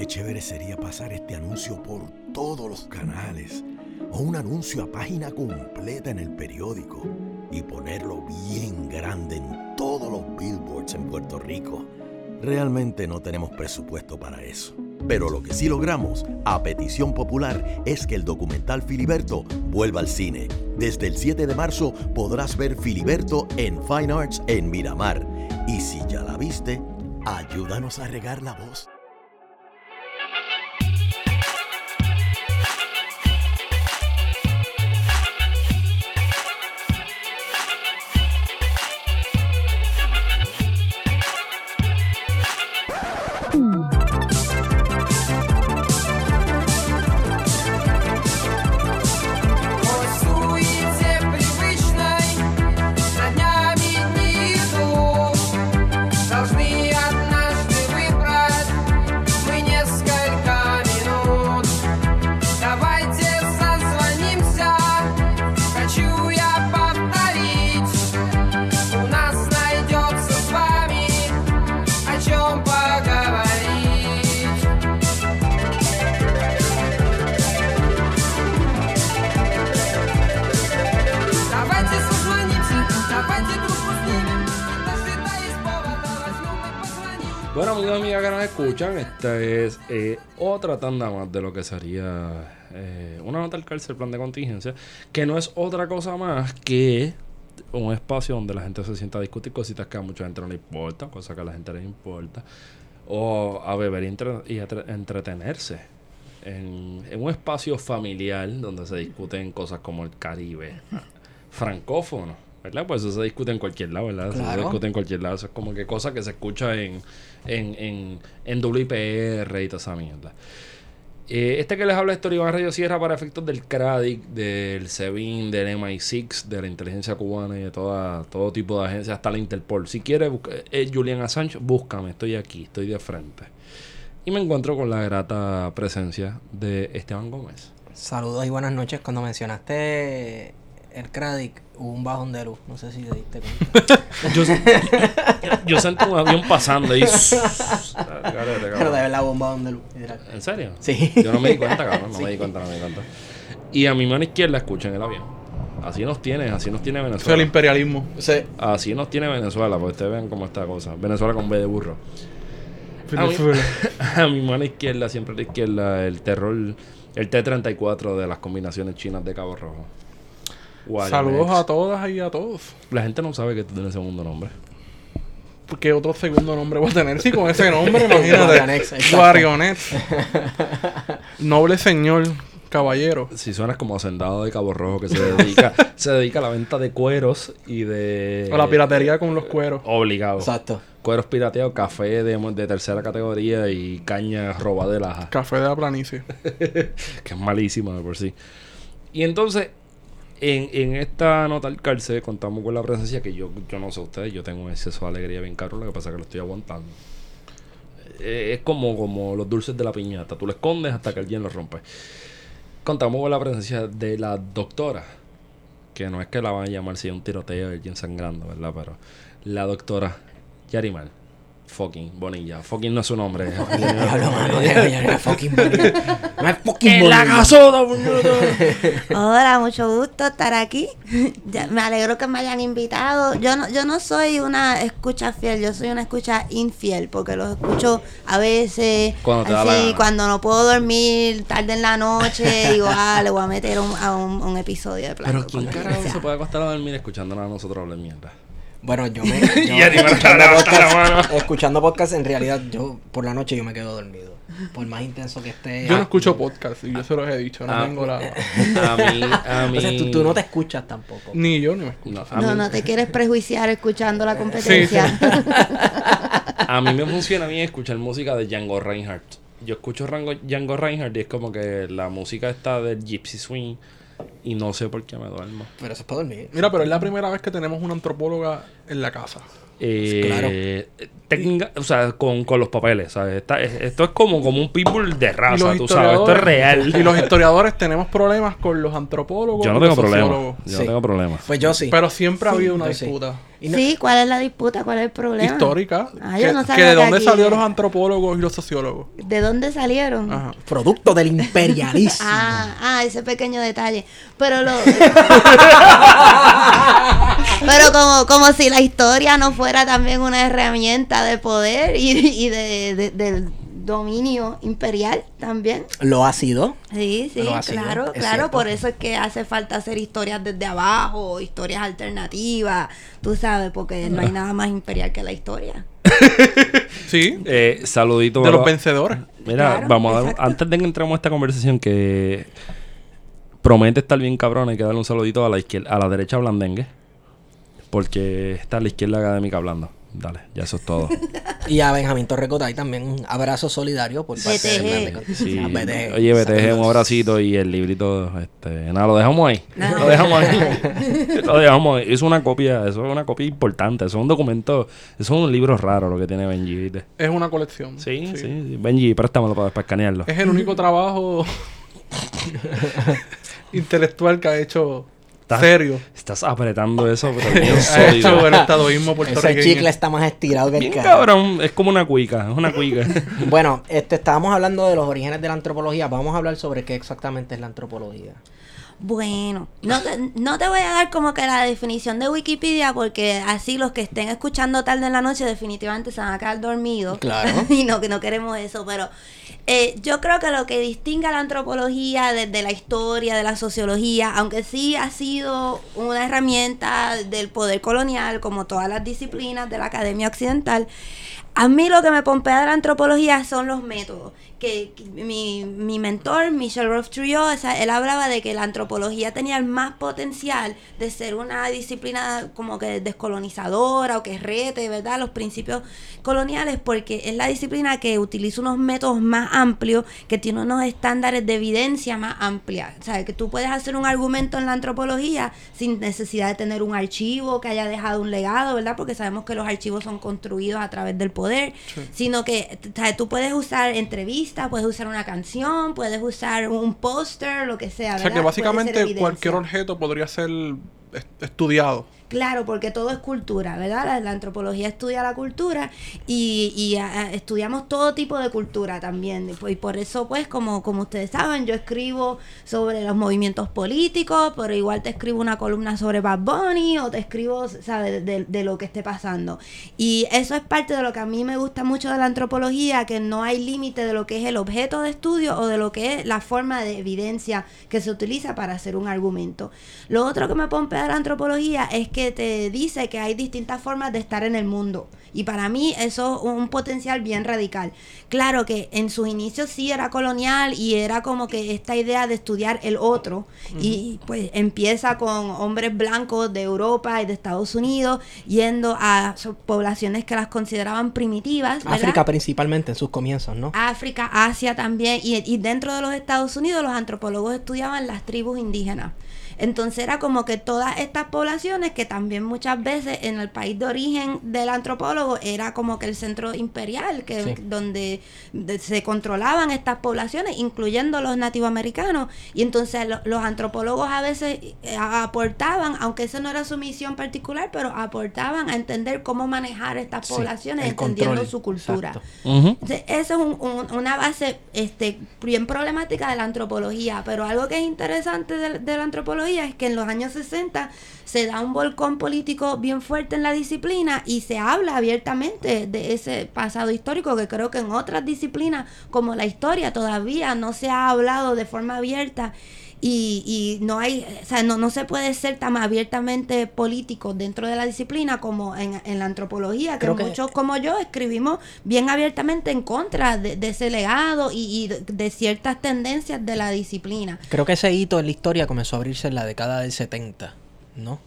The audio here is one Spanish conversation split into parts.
qué chévere sería pasar este anuncio por todos los canales o un anuncio a página completa en el periódico y ponerlo bien grande en todos los billboards en Puerto Rico. Realmente no tenemos presupuesto para eso. Pero lo que sí logramos, a petición popular, es que el documental Filiberto vuelva al cine. Desde el 7 de marzo podrás ver Filiberto en Fine Arts en Miramar. Y si ya la viste, ayúdanos a regar la voz. Escuchan, esta es eh, otra tanda más de lo que sería eh, una nota al cárcel, plan de contingencia, que no es otra cosa más que un espacio donde la gente se sienta a discutir cositas que a mucha gente no le importa, cosas que a la gente les importa, o a beber y, entre- y entretenerse. En, en un espacio familiar donde se discuten cosas como el Caribe, francófono, ¿verdad? Pues eso se discute en cualquier lado, ¿verdad? Eso se Claro. discute en cualquier lado. Eso es como que cosas que se escucha en, en, en, en WIPR y toda esa mierda. Eh, este que les habla es Iván Radio Sierra para efectos del CRADIC, del SEBIN, del MI6, de la inteligencia cubana y de toda, todo tipo de agencias, hasta la Interpol. Si quieres, eh, Julian Assange, búscame, estoy aquí, estoy de frente. Y me encuentro con la grata presencia de Esteban Gómez. Saludos y buenas noches. Cuando mencionaste el Cradic, hubo un bajón de luz. No sé si te diste cuenta. Yo, yo sentí un avión pasando y... Pero de verdad hubo un bajón de luz. ¿En serio? Sí. Yo no me di cuenta, cabrón. No Sí. me di cuenta, no me di cuenta. Y a mi mano izquierda escuchan el avión. Así nos tiene, así nos tiene Eso es el Venezuela. imperialismo. Sí. Así nos tiene Venezuela, para que ustedes vean cómo está la cosa. Venezuela con B de burro. A mi, a mi mano izquierda, siempre a la izquierda, el terror, el T-34 de las combinaciones chinas de Cabo Rojo. Saludos a todas y a todos. La gente no sabe que tú tienes segundo nombre. ¿Qué otro segundo nombre voy a tener? Sí, con ese nombre, imagínate. Guarionet. Noble señor, caballero. Si suenas como hacendado de Cabo Rojo que se dedica, se dedica a la venta de cueros y de... O la piratería con los cueros. Obligado. Exacto. Cueros pirateados, café de, de tercera categoría y caña robada de laja. Café de la planicie. que es malísima de por sí. Y entonces, en, esta nota al cárcel contamos con la presencia que yo, yo no sé ustedes, yo tengo un exceso de alegría bien caro, lo que pasa es que lo estoy aguantando. Eh, es como, como los dulces de la piñata, tú lo escondes hasta que alguien lo rompe. Contamos con la presencia de la doctora, que no es que la van a llamar si hay un tiroteo y alguien sangrando, ¿verdad? Pero la doctora Yarimar. Fucking Bonilla. Fucking no es su nombre. Hola, mucho gusto estar aquí. Ya, me alegro que me hayan invitado. Yo no, yo no soy una escucha fiel, yo soy una escucha infiel, porque los escucho a veces, Cuando te da la así, gana. cuando no puedo dormir tarde en la noche, digo, ah, le voy a meter un, a un, un episodio de plano. Pero ¿quién carajo se puede acostar a dormir escuchándonos a nosotros hablar mierda? Bueno, yo me. Yo, Y escuchando, podcast, escuchando podcast, en realidad, yo por la noche yo me quedo dormido. Por más intenso que esté. Yo no escucho podcast y yo se los he dicho. No Ah. tengo la. A mí, a mí... O sea, tú, tú no te escuchas tampoco. Ni yo ni me escucho. No, a, No, te quieres prejuiciar escuchando la competencia. a mí me funciona bien escuchar música de Django Reinhardt. Yo escucho Rango, Django Reinhardt y es como que la música está del Gypsy Swing y no sé por qué me duermo. Pero eso es para dormir. Mira, pero es la primera vez que tenemos una antropóloga en la casa. Eh, Claro. Técnica- o sea, con, con los papeles, ¿sabes? Esta- es- esto es como, como un pitbull de raza, tú sabes, esto es real. Y los historiadores tenemos problemas con los antropólogos. Yo no tengo los problema. sociólogos. Yo Sí. no tengo problema. Pues yo sí. Pero siempre ha habido una disputa. No- Sí, ¿cuál es la disputa? ¿Cuál es el problema? Histórica. Ah, yo que, no que sabía de dónde aquí- salieron los antropólogos y los sociólogos. ¿De dónde salieron? Ajá. Producto del imperialismo. Ah, ah, ese pequeño detalle. Pero lo. Pero como, como si la historia no fuera también una herramienta de poder y, y de, de- del dominio imperial también. Lo ha sido. Sí, sí, sido, claro, es claro. cierto. Por eso es que hace falta hacer historias desde abajo, historias alternativas, tú sabes, porque no hay nada más imperial que la historia. Sí. Eh, saludito. De los vencedores. Mira, Claro, vamos a dar, antes de que entremos a esta conversación que promete estar bien cabrón, hay que darle un saludito a la izquierda, a la derecha blandengue. Porque está la izquierda académica hablando. Dale, ya eso es todo. Y a Benjamín Torrecotay también un abrazo solidario por parte BTG. de Sí. BTG. Oye, BTG, un abracito y el librito, este, nada, lo dejamos ahí. No. Lo dejamos ahí. lo dejamos ahí. Es una copia, eso es una copia importante, eso es un documento, eso es un libro raro lo que tiene Benji, ¿viste? Es una colección. Sí, sí, sí. Benji, préstamelo para, para escanearlo. Es el único trabajo intelectual que ha hecho Está- serio. Estás apretando eso, pero bien sólido. el estadoísmo Ese chicle está más estirado que el Bien cabrón, es como una cuica, es una cuica. Bueno, este, estábamos hablando de los orígenes de la antropología. Vamos a hablar sobre qué exactamente es la antropología. Bueno, no te, no te voy a dar como que la definición de Wikipedia porque así los que estén escuchando tarde en la noche definitivamente se van a quedar dormidos. Claro. y no, que no queremos eso, pero eh, yo creo que lo que distingue a la antropología desde la historia, de la sociología, aunque sí ha sido una herramienta del poder colonial, como todas las disciplinas de la academia occidental, a mí lo que me pompea de la antropología son los métodos. Que, mi, mi mentor, Michel Rolf-Trouillot, o sea, él hablaba de que la antropología tenía el más potencial de ser una disciplina como que descolonizadora o que rete, ¿verdad?, los principios coloniales, porque es la disciplina que utiliza unos métodos más amplios, que tiene unos estándares de evidencia más amplia. O sea, que tú puedes hacer un argumento en la antropología sin necesidad de tener un archivo que haya dejado un legado, ¿verdad? Porque sabemos que los archivos son construidos a través del poder, sino que sea, tú puedes usar entrevistas, puedes usar una canción, puedes usar un póster, lo que sea. O sea que básicamente cualquier objeto podría ser est- estudiado. Claro, porque todo es cultura, ¿verdad? La, antropología estudia la cultura y, y, a- a- estudiamos todo tipo de cultura también. Y, pues, y por eso, pues, como, como ustedes saben, yo escribo sobre los movimientos políticos, pero igual te escribo una columna sobre Bad Bunny o te escribo, ¿sabes?, de, de lo que esté pasando. Y eso es parte de lo que a mí me gusta mucho de la antropología, que no hay límite de lo que es el objeto de estudio o de lo que es la forma de evidencia que se utiliza para hacer un argumento. Lo otro que me pompea de la antropología es que te dice que hay distintas formas de estar en el mundo. Y para mí eso es un potencial bien radical. Claro que en sus inicios sí era colonial y era como que esta idea de estudiar el otro. Y pues empieza con hombres blancos de Europa y de Estados Unidos yendo a poblaciones que las consideraban primitivas. ¿verdad? África principalmente en sus comienzos, ¿no? África, Asia también, y, y dentro de los Estados Unidos los antropólogos estudiaban las tribus indígenas. Entonces era como que todas estas poblaciones, que también muchas veces en el país de origen del antropólogo era como que el centro imperial, que Sí. donde de- se controlaban estas poblaciones, incluyendo los nativoamericanos. Y entonces lo- los antropólogos a veces eh, aportaban, aunque esa no era su misión particular, pero aportaban a entender cómo manejar estas Sí, poblaciones, entendiendo control, su cultura. Entonces, Eso es un- un- una base este, bien problemática de la antropología, pero algo que es interesante de, de la antropología es que en los años 60 se da un volcón político bien fuerte en la disciplina y se habla abiertamente de ese pasado histórico que creo que en otras disciplinas como la historia todavía no se ha hablado de forma abierta y, y no hay, o sea, no, no se puede ser tan abiertamente político dentro de la disciplina como en, en la antropología, que Creo que- muchos como yo escribimos bien abiertamente en contra de, de ese legado y, y de, ciertas tendencias de la disciplina. Creo que ese hito en la historia comenzó a abrirse en la década del 70, ¿no?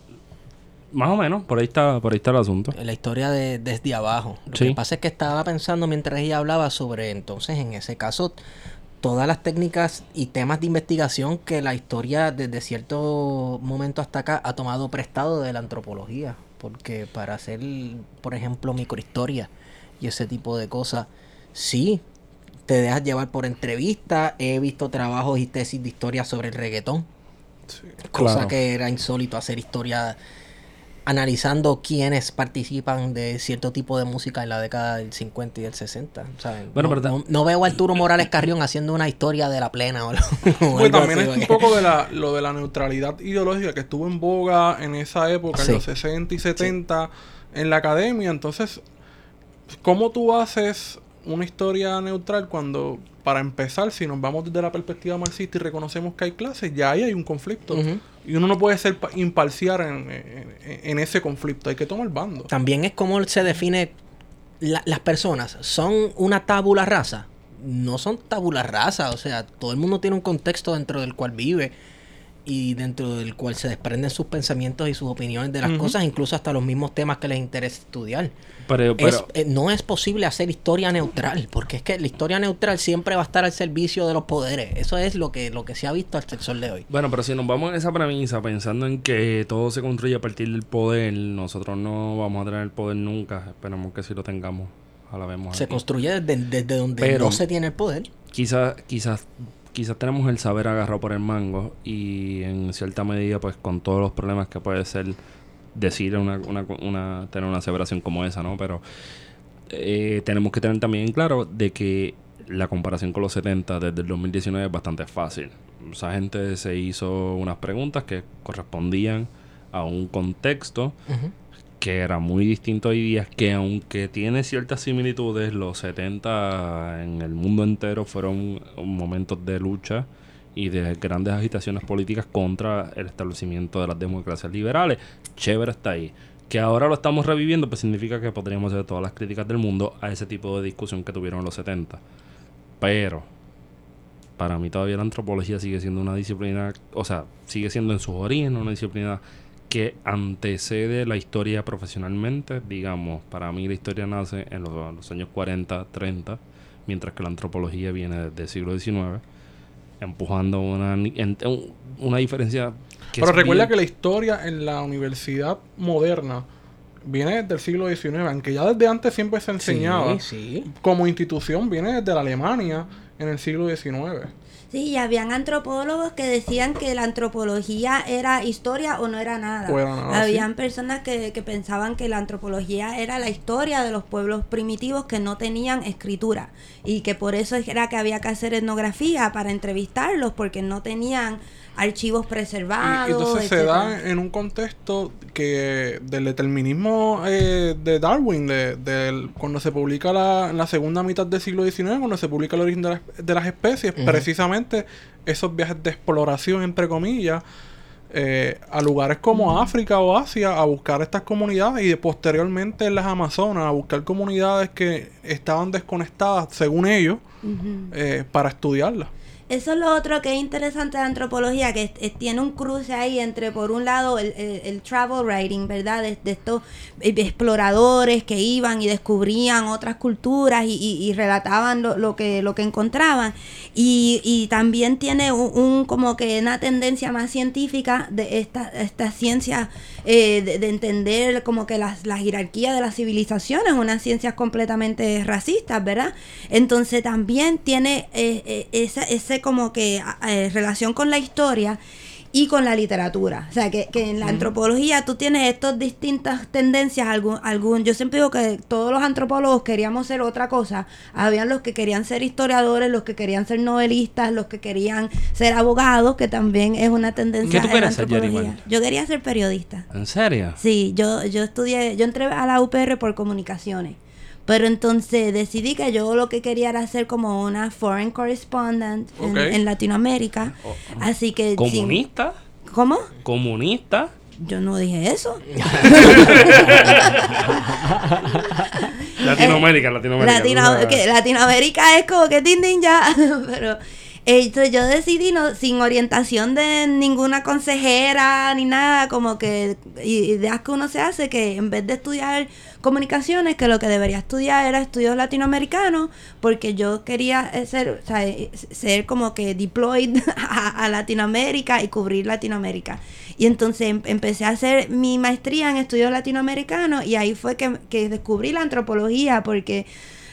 Más o menos, por ahí está, por ahí está el asunto. La historia de desde abajo. Lo Sí. que pasa es que estaba pensando mientras ella hablaba sobre entonces, en ese caso, todas las técnicas y temas de investigación que la historia desde cierto momento hasta acá ha tomado prestado de la antropología. Porque para hacer, por ejemplo, microhistoria y ese tipo de cosas, sí, te dejas llevar por entrevistas. He visto trabajos y tesis de historia sobre el reggaetón. Cosa Claro. que era insólito hacer historia analizando quiénes participan de cierto tipo de música en la década del 50 y del 60. ¿saben? Bueno, no, no- no veo a Arturo Morales Carrión haciendo una historia de la plena o, algo- o Pues también así, es un poco de la, lo de la neutralidad ideológica que estuvo en boga en esa época, Sí. en los 60 y 70, en la academia. Entonces, ¿cómo tú haces una historia neutral cuando, para empezar, si nos vamos desde la perspectiva marxista y reconocemos que hay clases, ya ahí hay un conflicto? Ujú. Y uno no puede ser pa- imparcial en, en- ese conflicto, hay que tomar bando. También es como se define la- las personas. ¿Son una tabula rasa? No son tabula rasa, o sea, todo el mundo tiene un contexto dentro del cual vive y dentro del cual se desprenden sus pensamientos y sus opiniones de las cosas, incluso hasta los mismos temas que les interesa estudiar. Pero, Es- eh, no es posible hacer historia neutral, porque es que la historia neutral siempre va a estar al servicio de los poderes. Eso es lo que, lo que se ha visto hasta el sol de hoy. Bueno, pero si nos vamos en esa premisa pensando en que todo se construye a partir del poder, nosotros no vamos a tener el poder nunca. Esperamos que sí lo tengamos. Ojalá vemos Se aquí. construye desde, desde donde Pero- no se tiene el poder. Quizás, quizás, quizás tenemos el saber agarrado por el mango y en cierta medida, pues con todos los problemas que puede ser decir una, una, una tener una aseveración como esa, ¿no? Pero eh, tenemos que tener también claro de que la comparación con los 70 desde el 2019 es bastante fácil. Esa gente se hizo unas preguntas que correspondían a un contexto Ujú. Que era muy distinto hoy día, que aunque tiene ciertas similitudes, los 70 en el mundo entero fueron momentos de lucha y de grandes agitaciones políticas contra el establecimiento de las democracias liberales. Chévere está ahí. Que ahora lo estamos reviviendo, pues significa que podríamos hacer todas las críticas del mundo a ese tipo de discusión que tuvieron los 70. Pero, para mí todavía la antropología sigue siendo una disciplina, o sea, sigue siendo en sus orígenes una disciplina que antecede la historia profesionalmente. Digamos, para mí la historia nace en los, en los años 40, 30, mientras que la antropología viene desde el siglo XIX, empujando una, en- una diferencia que Pero recuerda bien- que la historia en la universidad moderna viene desde el siglo XIX, aunque ya desde antes siempre se enseñaba. Sí, sí. Como institución viene desde la Alemania en el siglo XIX. Sí, y habían antropólogos que decían que la antropología era historia o no era nada. O era nada, habían personas que, que pensaban que la antropología era la historia de los pueblos primitivos que no tenían escritura y que por eso era que había que hacer etnografía para entrevistarlos porque no tenían archivos preservados. y entonces se da en un contexto que del determinismo eh, de Darwin, de, del- cuando se publica la, en la segunda mitad del siglo XIX, cuando se publica el origen de, las- de las especies, precisamente esos viajes de exploración, entre comillas, eh, a lugares como África o Asia a buscar estas comunidades y posteriormente en las Amazonas a buscar comunidades que estaban desconectadas, según ellos, eh, para estudiarlas. Eso es lo otro que es interesante de antropología, que tiene un cruce ahí entre, por un lado, el, el- el travel writing, ¿verdad? De, de estos eh, exploradores que iban y descubrían otras culturas y, y- y relataban lo, lo que, lo que encontraban. Y, y también tiene un, un como que una tendencia más científica de esta, esta ciencia eh, de, de entender como que las, la jerarquía de las civilizaciones, unas ciencias completamente racistas, ¿verdad? Entonces también tiene eh, eh, esa, ese como que eh, relación con la historia y con la literatura. O sea, que, que en la antropología tú tienes estas distintas tendencias. Algún, algún, yo siempre digo que todos los antropólogos queríamos ser otra cosa. Habían los que querían ser historiadores, los que querían ser novelistas, los que querían ser abogados, que también es una tendencia ¿Qué tú quieres ser. Yarimar? Yo quería ser periodista. ¿En serio? Sí, yo, yo estudié, yo entré a la UPR por comunicaciones. Pero entonces decidí que yo lo que quería era ser como una foreign correspondent en, Ok. en Latinoamérica. Así que... sin- ¿Comunista? ¿Cómo? ¿Comunista? Yo no dije eso. Latinoamérica, Latinoamérica. Latino- Latinoamérica es como que din din ya. Pero entonces yo decidí no, sin orientación de ninguna consejera ni nada, como que ideas que uno se hace que en vez de estudiar comunicaciones, que lo que debería estudiar era estudios latinoamericanos, porque yo quería eh, ser, o sea, eh, ser como que deployed a, a Latinoamérica y cubrir Latinoamérica. Y entonces em- empecé a hacer mi maestría en estudios latinoamericanos y ahí fue que, que descubrí la antropología porque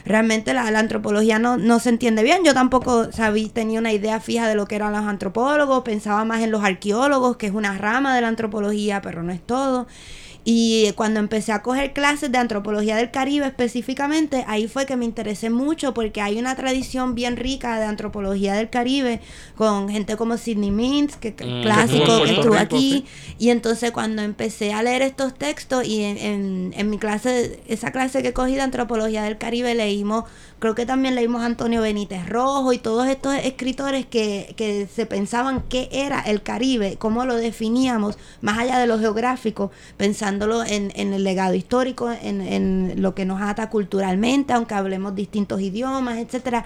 realmente la, la antropología no, no se entiende bien. Yo tampoco sabía, tenía una idea fija de lo que eran los antropólogos, pensaba más en los arqueólogos, que es una rama de la antropología, pero no es todo. Y cuando empecé a coger clases de antropología del Caribe específicamente, ahí fue que me interesé mucho porque hay una tradición bien rica de antropología del Caribe con gente como Sidney Mintz, que Mm, clásico que estuvo aquí. Y entonces cuando empecé a leer estos textos y en, en, en mi clase, esa clase que cogí de antropología del Caribe leímos, creo que también leímos a Antonio Benítez Rojo y todos estos escritores que, que se pensaban qué era el Caribe, cómo lo definíamos, más allá de lo geográfico, pensándolo en, en el legado histórico, en, en lo que nos ata culturalmente, aunque hablemos distintos idiomas, etcétera.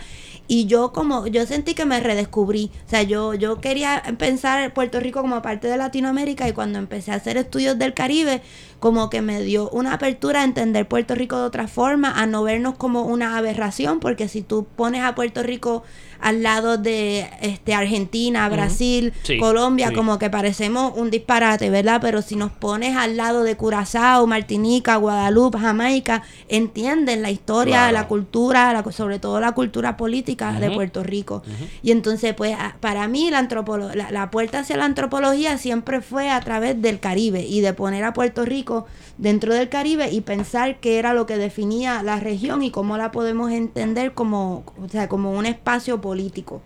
Y yo como, yo sentí que me redescubrí. O sea, yo, yo quería pensar Puerto Rico como parte de Latinoamérica y cuando empecé a hacer estudios del Caribe, como que me dio una apertura a entender Puerto Rico de otra forma, a no vernos como una aberración, porque si tú pones a Puerto Rico al lado de este Argentina, Brasil, Sí, Colombia, sí. como que parecemos un disparate, ¿verdad? Pero si nos pones al lado de Curazao, Martinica, Guadalupe, Jamaica, entienden la historia, Claro. la cultura, la- sobre todo la cultura política de. Puerto Rico. Y entonces, pues, para mí la, antropolo- la, la puerta hacia la antropología siempre fue a través del Caribe y de poner a Puerto Rico dentro del Caribe y pensar qué era lo que definía la región y cómo la podemos entender como, o sea, como un espacio político.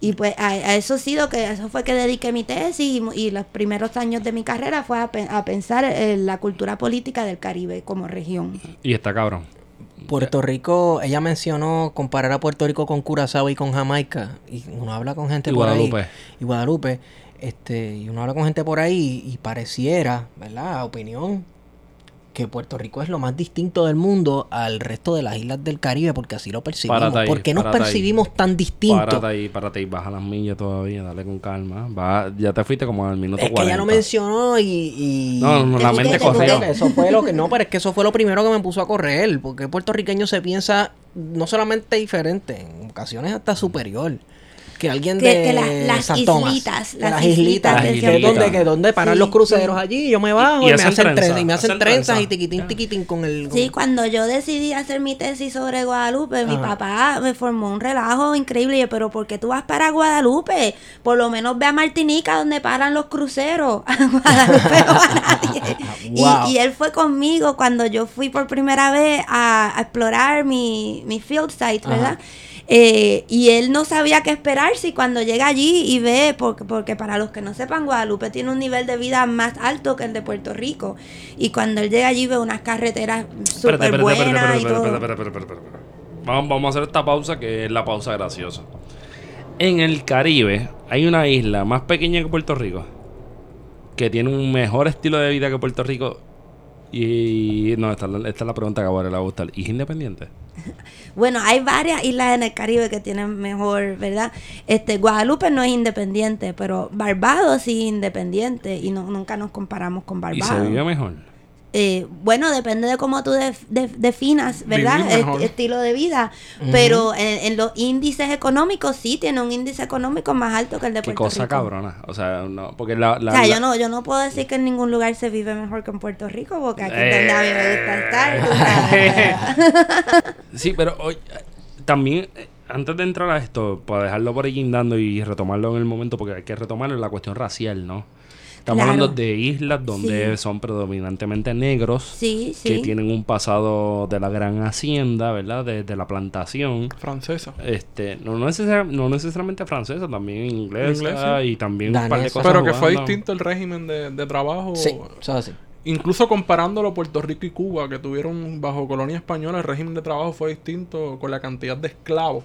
Y pues a, a eso ha sido que eso fue que dediqué mi tesis y, y los primeros años de mi carrera fue a, pe- a pensar en la cultura política del Caribe como región. Y está cabrón. Puerto Rico, ella mencionó comparar a Puerto Rico con Curazao y con Jamaica. Y uno habla con gente Y por Guadalupe. ahí. Y Guadalupe. Este, y uno habla con gente por ahí y pareciera, ¿verdad? Opinión, que Puerto Rico es lo más distinto del mundo al resto de las islas del Caribe, porque así lo percibimos. Ahí, ¿Por qué nos ahí. percibimos tan distintos? Párate ahí, párate ahí, baja las millas todavía, dale con calma. Va, ya te fuiste como al minuto Es que 40. ella lo mencionó y... y- No, no, la mente corrió. Eso fue lo que... No, pero es que eso fue lo primero que me puso a correr, porque el puertorriqueño se piensa no solamente diferente, en ocasiones hasta superior. Que alguien Que- de que la- las San Tomás, islitas, que las las islitas islitas, Las que, islitas. es donde, que donde paran Sí, los cruceros sí. allí, yo me bajo Y- y, y me hacen hacen trenza, trenzas, y me hacen hacen trenzas trenza. y tiquitín Ya. tiquitín con el... Sí, con- cuando yo decidí hacer mi tesis sobre Guadalupe, mi papá me formó un relajo increíble. Y yo, pero ¿por qué tú vas para Guadalupe? Por lo menos ve a Martinica donde paran los cruceros. A Guadalupe no va nadie. Y- Wow. y, él fue conmigo cuando yo fui por primera vez a, a explorar mi, mi field site, ¿verdad? Eh, y él no sabía qué esperarse y cuando llega allí y ve, porque, porque para los que no sepan, Guadalupe tiene un nivel de vida más alto que el de Puerto Rico. Y cuando él llega allí ve unas carreteras súper buenas y todo. Vamos, vamos a hacer esta pausa que es la pausa graciosa. En el Caribe hay una isla más pequeña que Puerto Rico que tiene un mejor estilo de vida que Puerto Rico. Y no, esta, es la- esta es la pregunta que ahora le va a gustar. ¿Y es independiente? Bueno, hay varias islas en el Caribe que tienen mejor, ¿verdad? Este Guadalupe no es independiente, pero Barbados sí es independiente y no, nunca nos comparamos con ¿Y Barbados. se vive mejor? Eh, bueno, depende de cómo tú def- def- definas, ¿verdad? Mejor. estilo de vida. Pero en, en los índices económicos sí tiene un índice económico más alto que el de Qué Puerto cosa Rico. cabrona. O sea, no, porque la... la- o sea, la- yo no, yo no puedo decir que en ningún lugar se vive mejor que en Puerto Rico, porque aquí Eh. donde sabes. Sí, pero hoy también, antes de entrar a esto, para dejarlo por ahí guindando y retomarlo en el momento, porque hay que retomarlo, la cuestión racial, ¿no? Estamos Claro. hablando de islas donde Sí. son predominantemente negros, Sí, que tienen un pasado de la gran hacienda, ¿verdad? De, de la plantación. Francesa. Este, no, necesar- no necesariamente francesa, también inglesa, Inglesa. y también un par de cosas. Pero que fue distinto el régimen de, de trabajo. Sí, eso es así. Incluso comparándolo Puerto Rico y Cuba, que tuvieron bajo colonia española, el régimen de trabajo fue distinto con la cantidad de esclavos.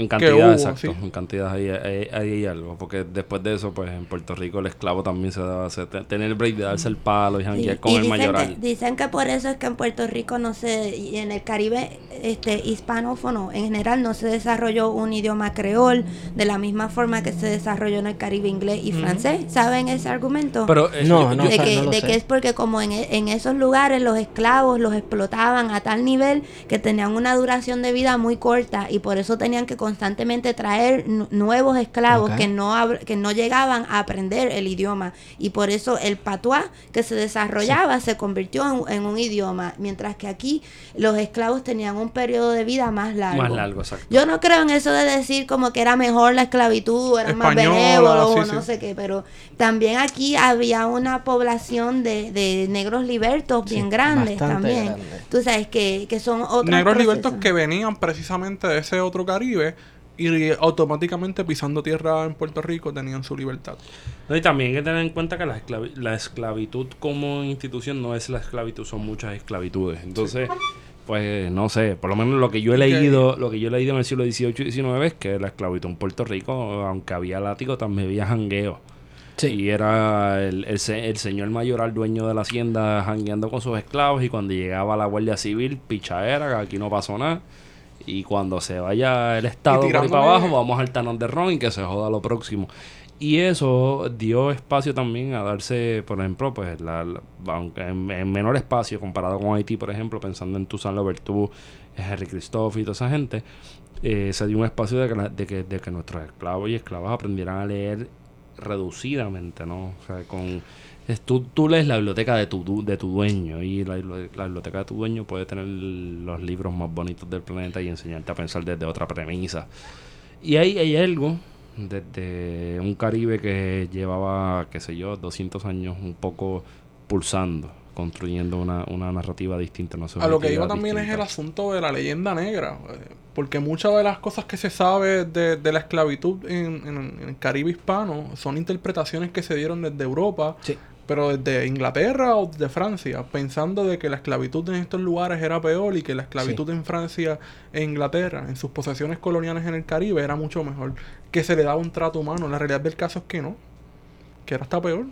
En cantidad, hubo, exacto. sí. En cantidad ahí, ahí- ahí hay algo. Porque después de eso, pues en Puerto Rico el esclavo también se daba se- te- tener el break de darse el palo y Sí, janguear con y el dicen mayoral. Que, dicen que por eso es que en Puerto Rico no se, y en el Caribe este hispanófono en general no se desarrolló un idioma creol de la misma forma que se desarrolló en el Caribe inglés y francés. ¿Saben ese argumento? Pero eh, No, no. de que, no lo de sé. que es porque como en, en esos lugares los esclavos los explotaban a tal nivel que tenían una duración de vida muy corta y por eso tenían que constantemente traer nu- nuevos esclavos que no que no llegaban a aprender el idioma y por eso el patuá que se desarrollaba se convirtió en, en un idioma, mientras que aquí los esclavos tenían un periodo de vida más largo. Más largo, exacto. Yo no creo en eso de decir como que era mejor la esclavitud, eran más sí, o no sí. sé qué, pero también aquí había una población de, de negros libertos bien grandes también. grande. Tú sabes que, que son otros Negros procesos. libertos que venían precisamente de ese otro Caribe y automáticamente pisando tierra en Puerto Rico tenían su libertad. No, y también hay que tener en cuenta que la, esclavi- la esclavitud como institución no es la esclavitud, son muchas esclavitudes. Entonces, pues no sé, por lo menos lo que yo he leído, lo que yo he leído en el siglo XVIII y XIX es que la esclavitud en Puerto Rico, aunque había látigo, también había jangueo. Y era el, el, se- el señor mayoral dueño de la hacienda jangueando con sus esclavos y cuando llegaba la Guardia Civil, pichadera, aquí no pasó nada. Y cuando se vaya el Estado por ahí para abajo, vamos al talón de ron y que se joda lo próximo. Y eso dio espacio también a darse, por ejemplo, pues la, la- en menor espacio comparado con Haití, por ejemplo, pensando en Toussaint Louverture, Henry Christophe y toda esa gente, eh, se dio un espacio de que, la- de, que, de que nuestros esclavos y esclavas aprendieran a leer reducidamente, ¿no? O sea, con... es- tú, tú lees la biblioteca de tu, du- de tu dueño y la, la biblioteca de tu dueño puede tener los libros más bonitos del planeta y enseñarte a pensar desde otra premisa. Y ahí hay algo desde un Caribe que llevaba, qué sé yo, 200 años un poco pulsando, construyendo una, una narrativa distinta. Una A lo que iba también es el asunto de la leyenda negra, eh, porque muchas de las cosas que se sabe de, de la esclavitud en, en- en el Caribe hispano son interpretaciones que se dieron desde Europa, Sí. Pero desde Inglaterra o desde Francia, pensando de que la esclavitud en estos lugares era peor y que la esclavitud en Francia e Inglaterra, en sus posesiones coloniales en el Caribe, era mucho mejor, que se le daba un trato humano. La realidad del caso es que no, que era hasta peor.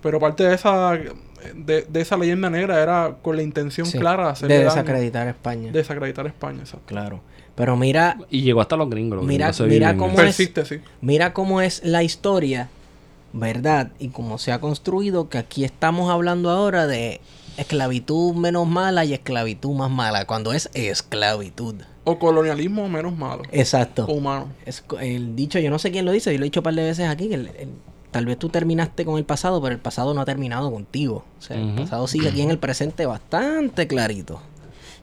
Pero parte de esa de, de esa leyenda negra era con la intención Sí, clara de de daño, desacreditar a España. desacreditar a España, exacto. Claro. Pero mira, Y llegó hasta los gringos. Los Mira- gringos mira cómo es- Persiste, sí. mira cómo es la historia, ¿verdad? Y cómo se ha construido, que aquí estamos hablando ahora de esclavitud menos mala y esclavitud más mala, cuando es esclavitud. O colonialismo menos malo. Exacto. O humano. Es el dicho, yo no sé quién lo dice, yo lo he dicho un par de veces aquí, que el- el- tal vez tú terminaste con el pasado, pero el pasado no ha terminado contigo. O sea, el pasado sigue aquí en el presente bastante clarito.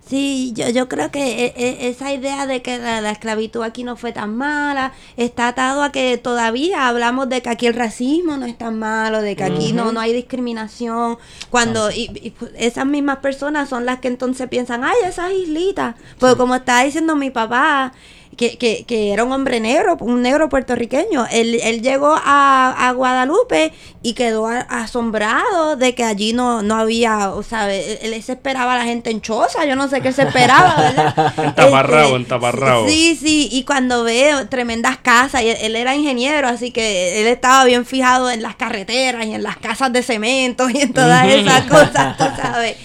Sí, yo, yo creo que e- e- esa idea de que la, la esclavitud aquí no fue tan mala está atado a que todavía hablamos de que aquí el racismo no es tan malo, de que aquí no, no hay discriminación. Cuando y, y, pues, esas mismas personas son las que entonces piensan, ay, esas islitas. Porque como estaba diciendo mi papá, que, que, que era un hombre negro, un negro puertorriqueño, él, él llegó a, a Guadalupe y quedó a- asombrado de que allí no, no había, o sea, él, él se esperaba a la gente en choza, yo no sé qué se esperaba, ¿verdad? En taparrabo, Este, en taparrabo. Sí, sí, y cuando ve tremendas casas, y él, él era ingeniero, así que él estaba bien fijado en las carreteras y en las casas de cemento y en todas esas cosas, tú sabes.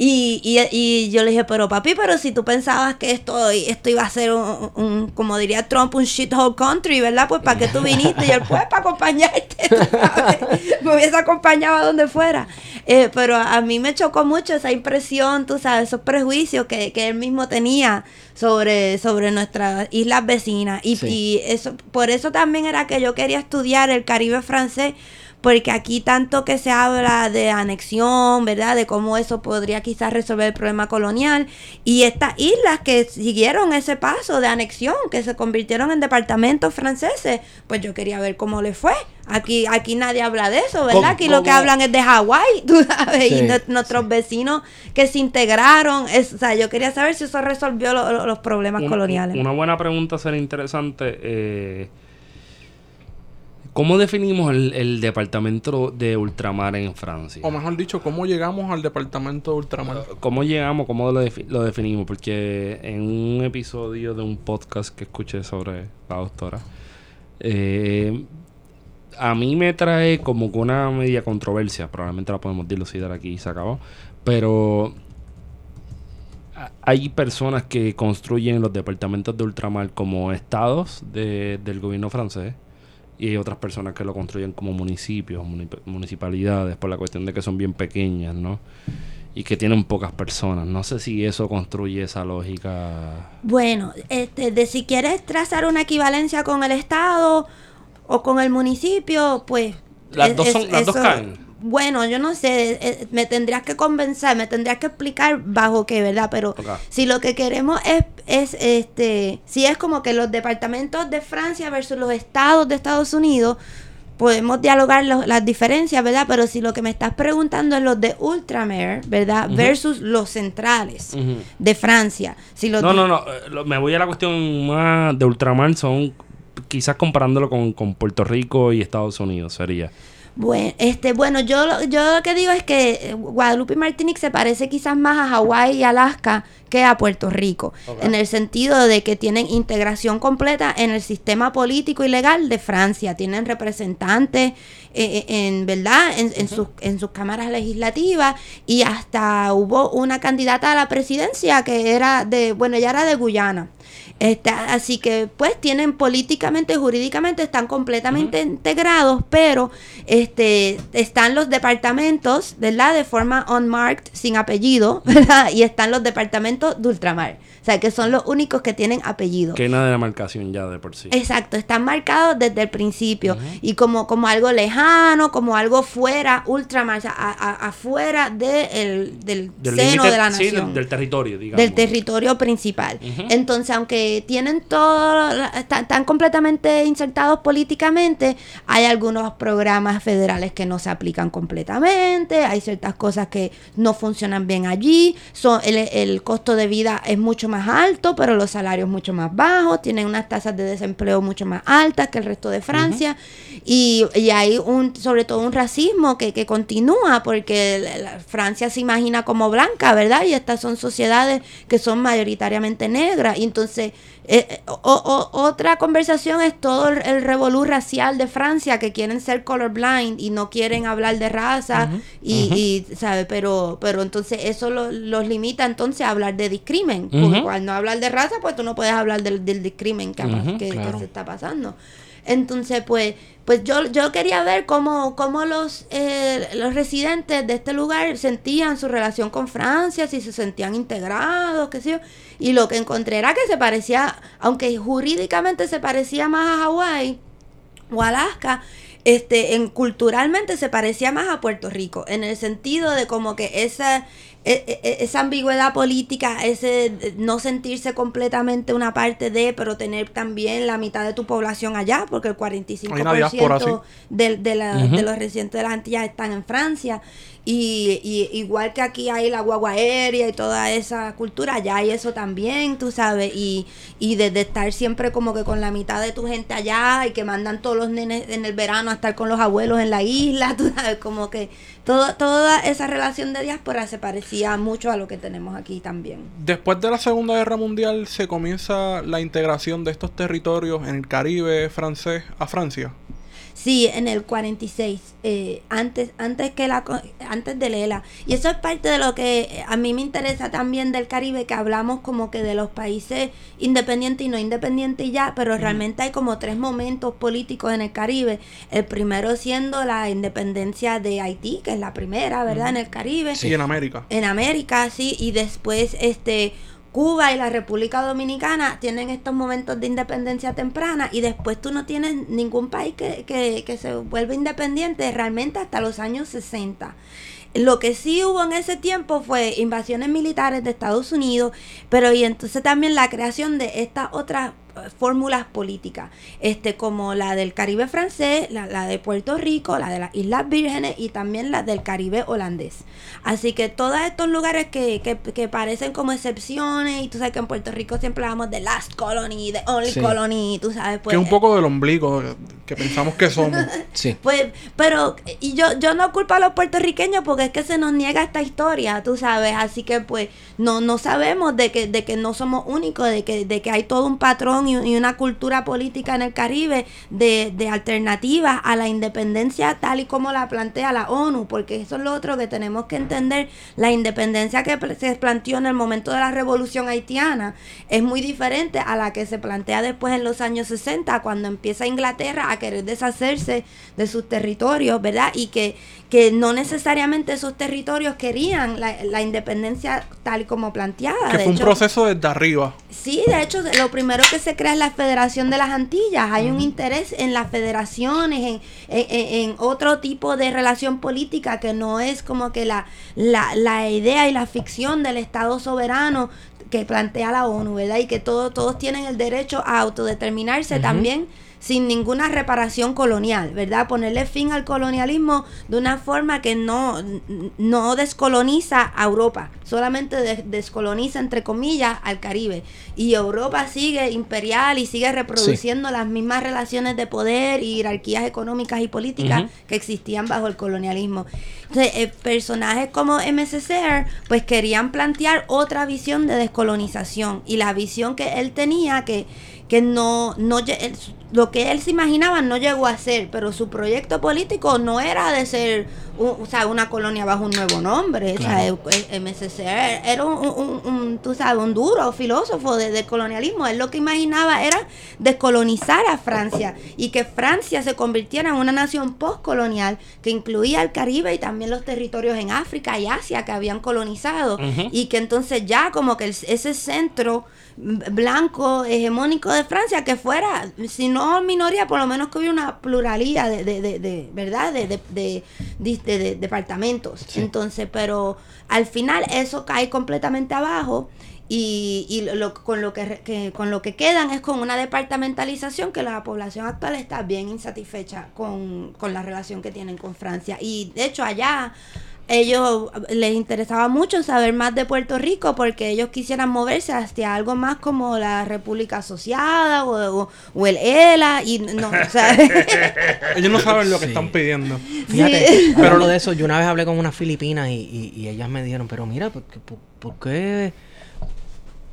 Y, y, y yo le dije, pero papi, pero si tú pensabas que esto, esto iba a ser un, un- como diría Trump, un shithole country, ¿verdad? Pues para qué tú viniste y él, pues para acompañarte, sabes. me hubiese acompañado a donde fuera. Eh, pero a mí me chocó mucho esa impresión, tú sabes, esos prejuicios que, que él mismo tenía sobre, sobre nuestras islas vecinas. Y, Sí. y eso, por eso también era que yo quería estudiar el Caribe francés, porque aquí tanto que se habla de anexión, ¿verdad? De cómo eso podría quizás resolver el problema colonial. Y estas islas que siguieron ese paso de anexión, que se convirtieron en departamentos franceses, pues yo quería ver cómo le fue. Aquí, aquí nadie habla de eso, ¿verdad? ¿Cómo- Aquí lo que hablan es de Hawái, tú sabes, y nuestros vecinos que se integraron. Es, o sea, yo quería saber si eso resolvió lo- lo- los problemas Una- coloniales. Una buena pregunta sería interesante. eh, ¿Cómo definimos el, el departamento de ultramar en Francia? O mejor dicho, ¿cómo llegamos al departamento de ultramar? ¿Cómo llegamos? ¿Cómo lo, defi- lo definimos? Porque en un episodio de un podcast que escuché sobre la doctora, eh, a mí me trae como que una media controversia. Probablemente la podemos dilucidar aquí y se acabó. Pero hay personas que construyen los departamentos de ultramar como estados de- del gobierno francés. Y hay otras personas que lo construyen como municipios, municipalidades, por la cuestión de que son bien pequeñas, ¿no? y que tienen pocas personas. No sé si eso construye esa lógica. Bueno, este, de si quieres trazar una equivalencia con el Estado o con el municipio, pues... Las es- dos es- son- las dos caen. Bueno, yo no sé, eh, me tendrías que convencer, me tendrías que explicar bajo qué, ¿verdad? Pero si lo que queremos es, es, este, si es como que los departamentos de Francia versus los estados de Estados Unidos, podemos dialogar los- las diferencias, ¿verdad? Pero si lo que me estás preguntando es los de Ultramar, ¿verdad? Versus los centrales de Francia. Si los No, de- no, no. eh, lo- Me voy a la cuestión más de ultramar. Son quizás comparándolo con, con Puerto Rico y Estados Unidos, sería. Bueno, este, bueno, yo, lo- yo lo que digo es que eh, Guadalupe y Martinique se parece quizás más a Hawái y Alaska que a Puerto Rico, en el sentido de que tienen integración completa en el sistema político y legal de Francia, tienen representantes eh, eh, en verdad en, en sus, en sus cámaras legislativas y hasta hubo una candidata a la presidencia que era de, bueno, ella era de Guyana. Este, así que pues tienen políticamente, jurídicamente están completamente integrados, pero este están los departamentos, ¿verdad? De forma unmarked, sin apellido, ¿verdad? Y están los departamentos de ultramar. O sea, que son los únicos que tienen apellido. Que hay una demarcación ya de por sí. Exacto, están marcados desde el principio y como, como algo lejano, como algo fuera, ultramar, o sea, a- a- afuera de el- del, Del seno de la sí, nación del, del territorio, digamos. del territorio principal. Entonces, aunque tienen todo, la- están, están completamente insertados políticamente, hay algunos programas federales que no se aplican completamente, hay ciertas cosas que no funcionan bien allí, son, el, el costo de vida es mucho más alto, pero los salarios mucho más bajos, tienen unas tasas de desempleo mucho más altas que el resto de Francia, y, y hay un, sobre todo un racismo que, que continúa, porque la- la- Francia se imagina como blanca, ¿verdad? Y estas son sociedades que son mayoritariamente negras, y entonces eh, eh, o- o- otra conversación es todo el, el revolú racial de Francia que quieren ser colorblind y no quieren hablar de raza y, y, ¿sabe? Pero, pero entonces eso lo- los limita entonces a hablar de discrimen. Porque Ujú. al no hablar de raza, pues tú no puedes hablar del, del discrimen que, se está pasando. Entonces, pues, pues yo, yo quería ver cómo, cómo los, eh, los residentes de este lugar sentían su relación con Francia, si se sentían integrados, qué sé yo. Y lo que encontré era que se parecía, aunque jurídicamente se parecía más a Hawái o Alaska, este, en, culturalmente se parecía más a Puerto Rico, en el sentido de como que esa, esa ambigüedad política, ese eh, no sentirse completamente una parte de, pero tener también la mitad de tu población allá, porque el Hay una diáspora, 45% de, de, la- de los residentes de las Antillas están en Francia. Y, y igual que aquí hay la guagua aérea y toda esa cultura, allá hay eso también, tú sabes. Y, y desde estar siempre como que con la mitad de tu gente allá y que mandan todos los nenes en el verano a estar con los abuelos en la isla, tú sabes, como que todo, toda esa relación de diáspora se parecía mucho a lo que tenemos aquí también. Después de la Segunda Guerra Mundial se comienza la integración de estos territorios en el Caribe francés a Francia. Sí, en el 46, eh, antes, antes que la, co- antes de Lela. Y eso es parte de lo que eh, a mí me interesa también del Caribe, que hablamos como que de los países independientes y no independientes y ya, pero realmente hay como tres momentos políticos en el Caribe. El primero siendo la independencia de Haití, que es la primera, ¿verdad? En el Caribe Y en América. en América, sí, y después este Cuba y la República Dominicana tienen estos momentos de independencia temprana y después tú no tienes ningún país que, que, se vuelva independiente realmente hasta los años 60. Lo que sí hubo en ese tiempo fue invasiones militares de Estados Unidos, pero y entonces también la creación de estas otras fórmulas políticas, este como la del Caribe francés, la, la de Puerto Rico, la de las Islas Vírgenes y también la del Caribe holandés. Así que todos estos lugares que, que, que parecen como excepciones, y tú sabes que en Puerto Rico siempre hablamos de last colony, de only Sí. colony, tú sabes, pues que es un poco del ombligo que pensamos que somos. Sí. pues, pero, y yo, yo no culpo a los puertorriqueños porque es que se nos niega esta historia, tú sabes, así que pues no, no sabemos de que, de que no somos únicos, de que, de que hay todo un patrón y, y una cultura política en el Caribe de, de alternativas a la independencia tal y como la plantea la ONU, porque eso es lo otro que tenemos que entender. La independencia que se planteó en el momento de la revolución haitiana es muy diferente a la que se plantea después en los años 60, cuando empieza Inglaterra a querer deshacerse de sus territorios, ¿verdad? Y que, que no necesariamente esos territorios querían la, la independencia tal y como planteada. Que De fue un proceso desde arriba. Sí, de hecho, lo primero que se crea es la Federación de las Antillas. Hay un interés en las federaciones, en, en- en- otro tipo de relación política que no es como que la, la, la idea y la ficción del Estado soberano que plantea la ONU, ¿verdad? Y que todo, todos tienen el derecho a autodeterminarse también sin ninguna reparación colonial, ¿verdad? Ponerle fin al colonialismo de una forma que no, no descoloniza a Europa, solamente de- descoloniza, entre comillas, al Caribe. Y Europa sigue imperial y sigue reproduciendo las mismas relaciones de poder y jerarquías económicas y políticas que existían bajo el colonialismo. Entonces, eh, personajes como MSCR, pues querían plantear otra visión de descolonización y la visión que él tenía que que no, no lo que él se imaginaba no llegó a ser, pero su proyecto político no era de ser o sea, una colonia bajo un nuevo nombre. O sea, MSCR era un, un- un, tú sabes, un duro filósofo de- del colonialismo. Él lo que imaginaba era descolonizar a Francia y que Francia se convirtiera en una nación postcolonial que incluía el Caribe y también los territorios en África y Asia que habían colonizado y que entonces ya como que el- ese centro blanco hegemónico de Francia que fuera, si no minoría, por lo menos que hubiera una pluralidad de, de, de, de- ¿verdad? De, de, de- de- de- de departamentos. Entonces, pero al final eso cae completamente abajo. Y, y lo, con lo que, que- con lo que quedan es con una departamentalización que la población actual está bien insatisfecha con, con la relación que tienen con Francia. Y de hecho allá ellos les interesaba mucho saber más de Puerto Rico porque ellos quisieran moverse hacia algo más como la República Asociada o, o- o el ELA y no, o sea, Ellos no saben lo que están pidiendo. Fíjate, Sí. pero lo de eso, yo una vez hablé con unas filipinas y, y- y ellas me dijeron, pero mira, ¿por qué, por, por qué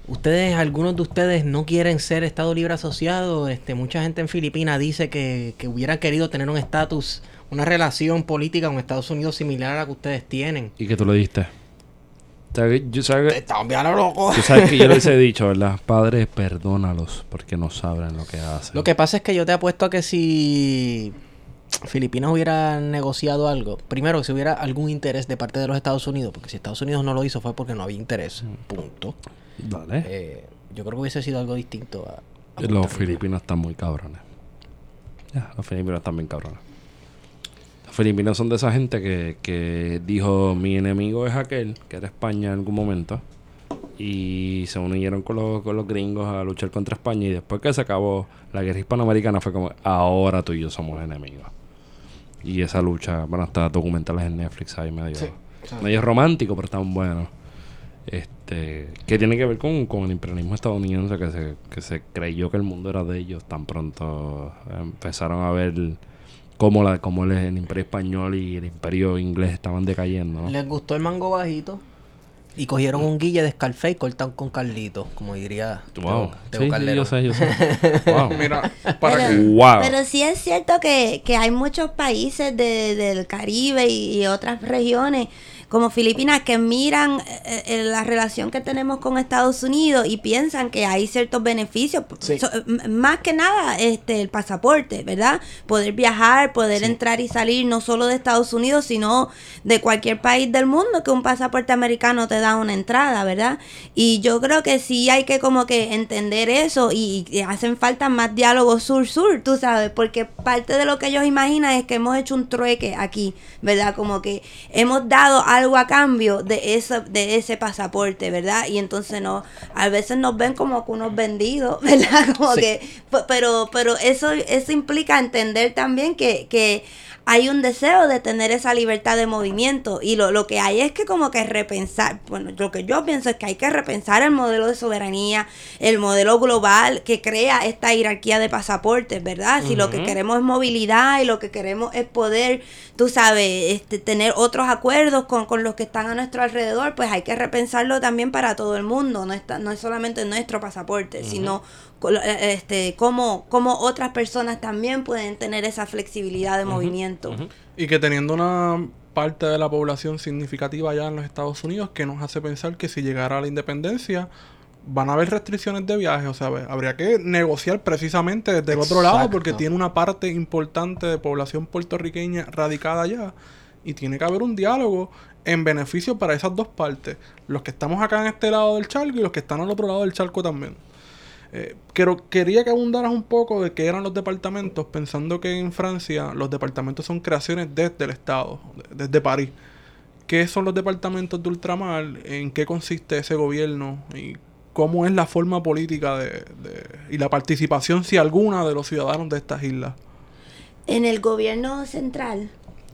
ustedes, algunos de ustedes no quieren ser Estado Libre Asociado? Este, mucha gente en Filipinas dice que, que hubieran querido tener un estatus, una relación política con Estados Unidos similar a la que ustedes tienen. ¿Y que tú le diste? ¿Sabes que- Yo sabes loco. tú sabes que yo les he dicho, ¿verdad? Padres, perdónalos porque no saben lo que hacen. Lo que pasa es que yo te apuesto a que si Filipinas hubiera negociado algo, primero que si hubiera algún interés de parte de los Estados Unidos, porque si Estados Unidos no lo hizo fue porque no había interés, punto. Dale. Eh, yo creo que hubiese sido algo distinto a... a los filipinos están muy cabrones. Ya, los filipinos están bien cabrones. Filipinos son de esa gente que, que dijo mi enemigo es aquel, que era España en algún momento. Y se unieron con los, con los gringos a luchar contra España. Y después que se acabó la guerra hispanoamericana fue como, ahora tú y yo somos enemigos. Y esa lucha, bueno, está documentales en Netflix ahí medio, medio romántico, pero están buenos. Este, que tiene que ver con, con el imperialismo estadounidense que se, que se creyó que el mundo era de ellos. Tan pronto empezaron a ver cómo, la, cómo el, el imperio español y el imperio inglés estaban decayendo. ¿no? Les gustó el mango bajito y cogieron un guille de Scarface y cortaron con Carlito, como diría Wow. Teo- Teo Sí, sí, yo sé, yo sé. wow. Mira, para Pero- que... wow. Pero sí es cierto que, que hay muchos países de- del Caribe y, y otras regiones como Filipinas que miran eh, eh, la relación que tenemos con Estados Unidos y piensan que hay ciertos beneficios, Sí. So- m- más que nada este el pasaporte, ¿verdad? Poder viajar, poder entrar y salir no solo de Estados Unidos, sino de cualquier país del mundo que un pasaporte americano te da una entrada, ¿verdad? Y yo creo que sí hay que como que entender eso y, y hacen falta más diálogos sur-sur, tú sabes, porque parte de lo que ellos imaginan es que hemos hecho un trueque aquí, ¿verdad? Como que hemos dado algo a cambio de eso, de ese pasaporte, ¿verdad? Y entonces no, a veces nos ven como que unos vendidos, ¿verdad? Como Sí. que, pero, pero eso, eso implica entender también que, que hay un deseo de tener esa libertad de movimiento. Y lo, lo que hay es que como que repensar, bueno, lo que yo pienso es que hay que repensar el modelo de soberanía, el modelo global que crea esta jerarquía de pasaportes, ¿verdad? Si lo que queremos es movilidad y lo que queremos es poder, tú sabes, este, tener otros acuerdos con, con los que están a nuestro alrededor, pues hay que repensarlo también para todo el mundo, no, está, no es solamente nuestro pasaporte, sino este, cómo, cómo otras personas también pueden tener esa flexibilidad de movimiento. Y que teniendo una parte de la población significativa allá en los Estados Unidos que nos hace pensar que si llegara a la independencia van a haber restricciones de viaje, o sea, habría que negociar precisamente desde el otro lado porque tiene una parte importante de población puertorriqueña radicada allá y tiene que haber un diálogo en beneficio para esas dos partes, los que estamos acá en este lado del charco y los que están al otro lado del charco también. Eh, quiero- quería que abundaras un poco de qué eran los departamentos, pensando que en Francia los departamentos son creaciones desde el Estado, de- desde París. ¿Qué son los departamentos de ultramar? ¿En qué consiste ese gobierno? ¿Y cómo es la forma política de, de- y la participación, si alguna, de los ciudadanos de estas islas? En el gobierno central,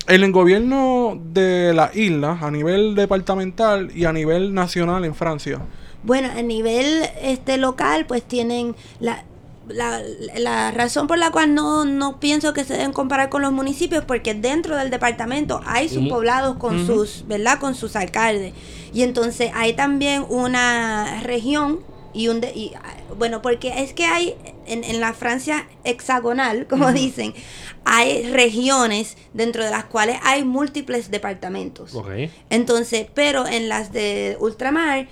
En el gobierno de las islas, a nivel departamental y a nivel nacional en Francia. Bueno, a nivel este local, pues tienen la, la, la razón por la cual no, no pienso que se deben comparar con los municipios, porque dentro del departamento hay sus poblados con sus, ¿verdad? Con sus alcaldes. Y entonces hay también una región y un... de- y, bueno, porque es que hay en, en la Francia hexagonal, como dicen, hay regiones dentro de las cuales hay múltiples departamentos. Entonces, pero en las de ultramar,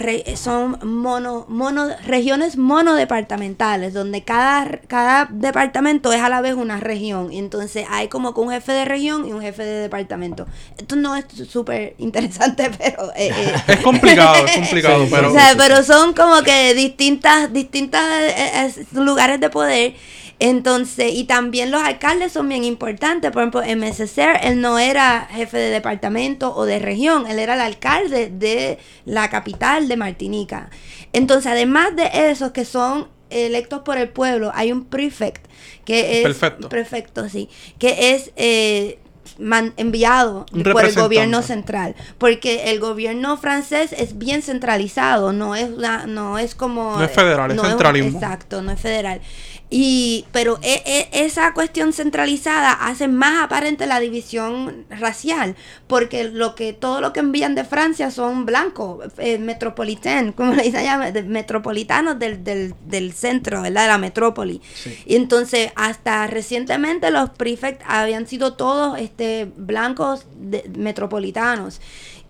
re- son mono, mono, regiones monodepartamentales, donde cada, cada departamento es a la vez una región. Y entonces hay como que un jefe de región y un jefe de departamento. Esto no es súper interesante, pero... eh, eh, Es complicado, es complicado, Sí, pero... o sea, pero son como que distintas, distintas eh, lugares de poder. Entonces, y también los alcaldes son bien importantes. Por ejemplo, Cecer, él no era jefe de departamento o de región, él era el alcalde de la capital de Martinica. Entonces, además de esos que son electos por el pueblo, hay un prefect, que es... Perfecto. Perfecto, sí. Que es... eh, man- enviado por el gobierno central porque el gobierno francés es bien centralizado no es una, no es como No es federal, es centralismo. exacto no es federal y pero e- e- esa cuestión centralizada hace más aparente la división racial porque lo que todo lo que envían de Francia son blancos eh, metropolitanos como le dicen allá de- metropolitanos del, del, del centro verdad de la metrópoli. Y entonces hasta recientemente los prefects habían sido todos este blancos de- metropolitanos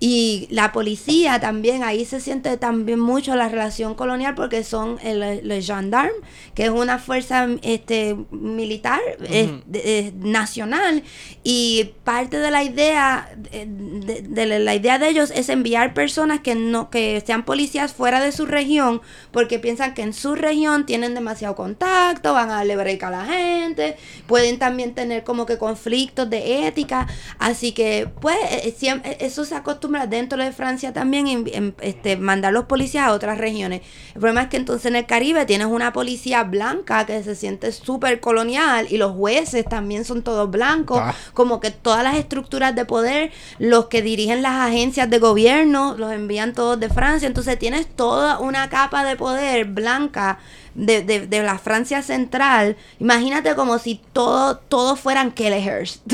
y la policía también, ahí se siente también mucho la relación colonial porque son el, el gendarme, que es una fuerza este, militar eh, eh, nacional. Y parte de la idea de, de- de la idea de ellos es enviar personas que no que sean policías fuera de su región porque piensan que en su región tienen demasiado contacto, van a darle break a la gente, pueden también tener como que conflictos de ética, así que pues eh, siem- eh, eso se acostumbra dentro de Francia también en, en, este, mandar los policías a otras regiones. El problema es que entonces en el Caribe tienes una policía blanca que se siente súper colonial y los jueces también son todos blancos, Ah. como que todas las estructuras de poder, los que dirigen las agencias de gobierno, los envían todos de Francia, entonces tienes toda una capa de poder blanca de, de, de la Francia central. Imagínate como si todo, todos fueran Kelleher's.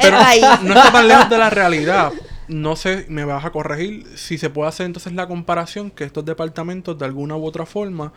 Pero país. no está tan lejos de la realidad. No sé, me vas a corregir si se puede hacer entonces la comparación que estos departamentos de alguna u otra forma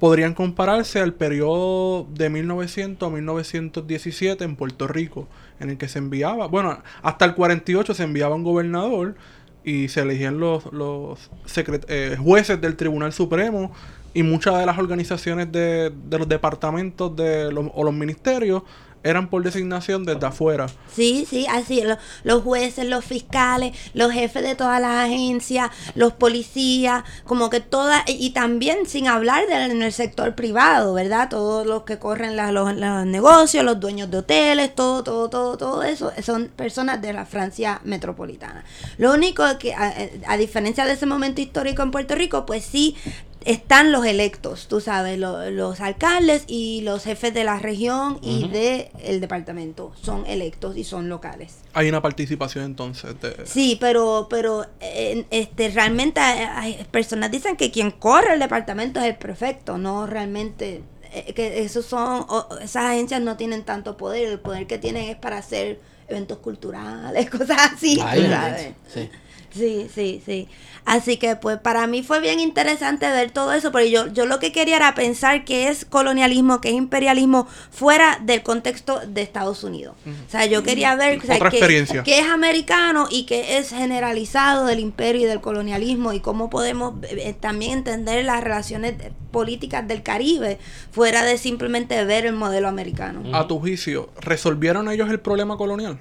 podrían compararse al periodo de 1900 a 1917 en Puerto Rico, en el que se enviaba, bueno, hasta el 48 se enviaba un gobernador y se elegían los, los secret- eh, jueces del Tribunal Supremo y muchas de las organizaciones de, de los departamentos de los, o los ministerios eran por designación desde afuera. Sí, sí, así, lo- los jueces, los fiscales, los jefes de todas las agencias, los policías, como que todas, y, también sin hablar del en el sector privado, ¿verdad? Todos los que corren la- los, los negocios, los dueños de hoteles, todo, todo, todo, todo eso, son personas de la Francia metropolitana. Lo único que, a diferencia de ese momento histórico en Puerto Rico, pues sí, están los electos, tú sabes, lo- los alcaldes y los jefes de la región y de el departamento son electos y son locales. Hay una participación entonces de... Sí, pero pero eh, este realmente hay, hay personas dicen que quien corre el departamento es el prefecto, no realmente eh, que esos son o- esas agencias no tienen tanto poder, el poder que tienen es para hacer eventos culturales, cosas así, Ay, tú sabes. sí. Sí, sí, sí. Así que pues para mí fue bien interesante ver todo eso, pero yo, yo lo que quería era pensar que es colonialismo, que es imperialismo fuera del contexto de Estados Unidos. O sea, yo quería ver o sea, Otra que, es americano y que es generalizado del imperio y del colonialismo y cómo podemos eh, también entender las relaciones eh, políticas del Caribe fuera de simplemente ver el modelo americano. A tu juicio, ¿resolvieron ellos el problema colonial?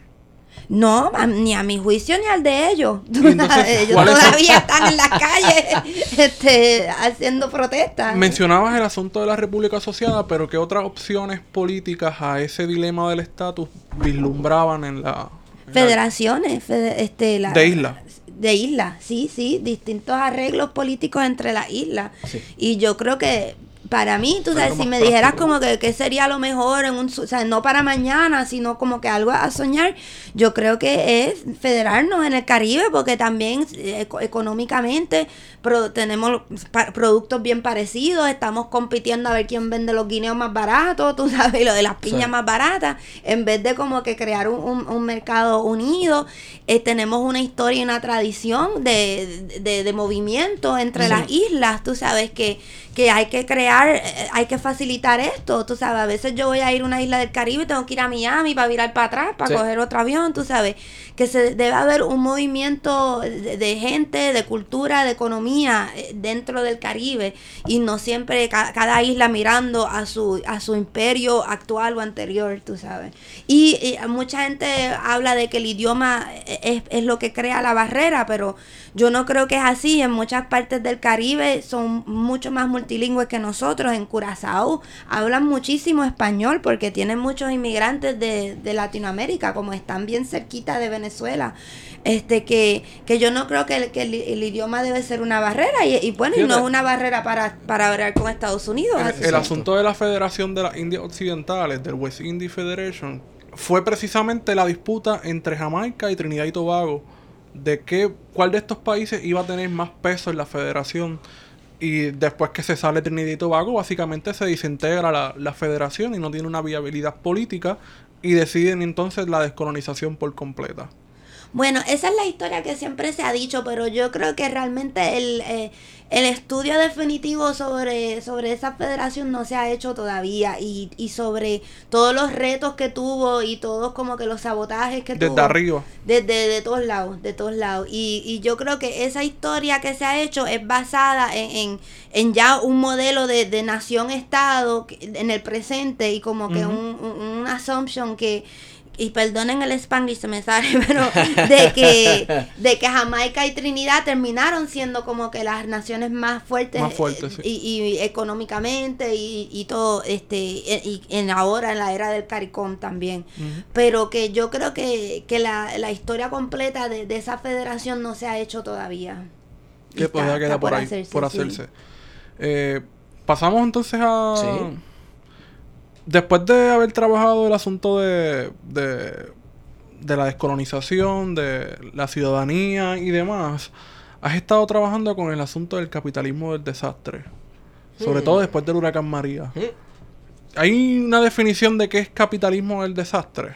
No, ni a mi juicio ni al de ellos. Entonces, ellos todavía están en las calles este, haciendo protestas. Mencionabas el asunto de la República Asociada, pero ¿qué otras opciones políticas a ese dilema del estatus vislumbraban en la... en la- Federaciones, fede- este, la- De isla. De islas, sí, sí, distintos arreglos políticos entre las islas. Y yo creo que para mí, tú Es sabes, si me dijeras como que, que sería lo mejor en un, o sea, no para mañana, sino como que algo a soñar, yo creo que es federarnos en el Caribe, porque también eh, eco- económicamente pro- tenemos pa- productos bien parecidos, estamos compitiendo a ver quién vende los guineos más baratos, tú sabes, lo de las piñas Sí. más baratas, en vez de como que crear un, un- un mercado unido, eh, tenemos una historia y una tradición de, de, de movimiento entre las islas, tú sabes que, que hay que crear, eh, hay que facilitar esto, tú sabes, a veces yo voy a ir a una isla del Caribe y tengo que ir a Miami para virar para atrás, para Sí. coger otro avión, tú sabes, que se debe haber un movimiento de, gente, de cultura, de economía eh, dentro del Caribe y no siempre ca- cada isla mirando a su, a su imperio actual o anterior, tú sabes. Y, y mucha gente habla de que el idioma es, es lo que crea la barrera, pero yo no creo que es así. En muchas partes del Caribe son mucho más multilingües que nosotros. En Curazao hablan muchísimo español porque tienen muchos inmigrantes de, de Latinoamérica, como están bien cerquita de Venezuela. Este que, que yo no creo que, el, que el, el idioma debe ser una barrera y, y bueno, y no es una barrera para, para hablar con Estados Unidos. El, que- asunto de la Federación de las Indias Occidentales, del West Indies Federation, fue precisamente la disputa entre Jamaica y Trinidad y Tobago de qué, cuál de estos países iba a tener más peso en la federación. Y después que se sale Trinidad y Tobago, básicamente se desintegra la, la federación y no tiene una viabilidad política y deciden entonces la descolonización por completa. Bueno, esa es la historia que siempre se ha dicho, pero yo creo que realmente el, eh, el estudio definitivo sobre, sobre esa federación no se ha hecho todavía y, y sobre todos los retos que tuvo y todos como que los sabotajes que Desde tuvo. arriba. Desde de todos lados, de todos lados. Y, y yo creo que esa historia que se ha hecho es basada en, en, en ya un modelo de, de nación-estado en el presente y como que un, un assumption que, y perdonen el spanglish se me sale, pero de que, de que Jamaica y Trinidad terminaron siendo como que las naciones más fuertes, Más fuertes, sí. y, y económicamente y, y todo, este, y, y en ahora en la era del CARICOM también pero que yo creo que, que la, la historia completa de, de esa federación no se ha hecho todavía. Que está- todavía queda por ahí, hacerse, por sí. hacerse. Eh, pasamos entonces a... Sí. Después de haber trabajado el asunto de, de, de la descolonización, de la ciudadanía y demás, has estado trabajando con el asunto del capitalismo del desastre. Sobre todo después del huracán María. ¿Hay una definición de qué es capitalismo del desastre?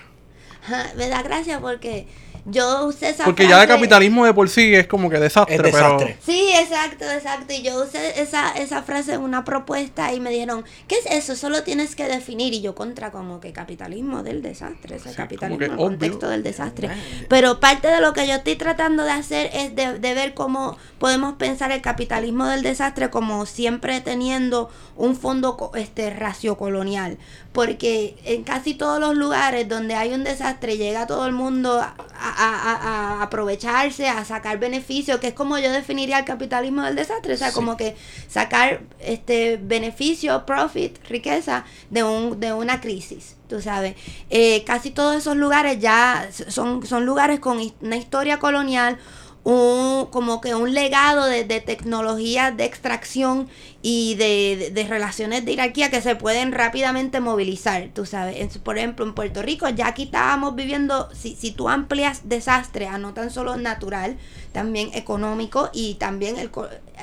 Me da gracia porque yo usé esa Porque ya el capitalismo de por sí es como que desastre, Es desastre. Sí, exacto, exacto. Y yo usé esa, esa frase en una propuesta y me dijeron, ¿qué es eso? Solo tienes que definir. Y yo contra como que capitalismo del desastre, ese Sí, capitalismo como en que el obvio. contexto del desastre. Pero parte de lo que yo estoy tratando de hacer es de, de ver cómo podemos pensar el capitalismo del desastre como siempre teniendo un fondo este raciocolonial. Porque en casi todos los lugares donde hay un desastre llega todo el mundo a, a- a- aprovecharse, a sacar beneficios, que es como yo definiría el capitalismo del desastre. O sea, como que sacar este beneficio, profit, riqueza de, un, de una crisis. Tú sabes, Eh, casi todos esos lugares ya son, son lugares con una historia colonial, un, como que un legado de, de tecnologías de extracción y de, de- de relaciones de jerarquía que se pueden rápidamente movilizar, tú sabes. En- por ejemplo, en Puerto Rico ya aquí estábamos viviendo, si, si tú amplias desastre a no tan solo natural, también económico y también el...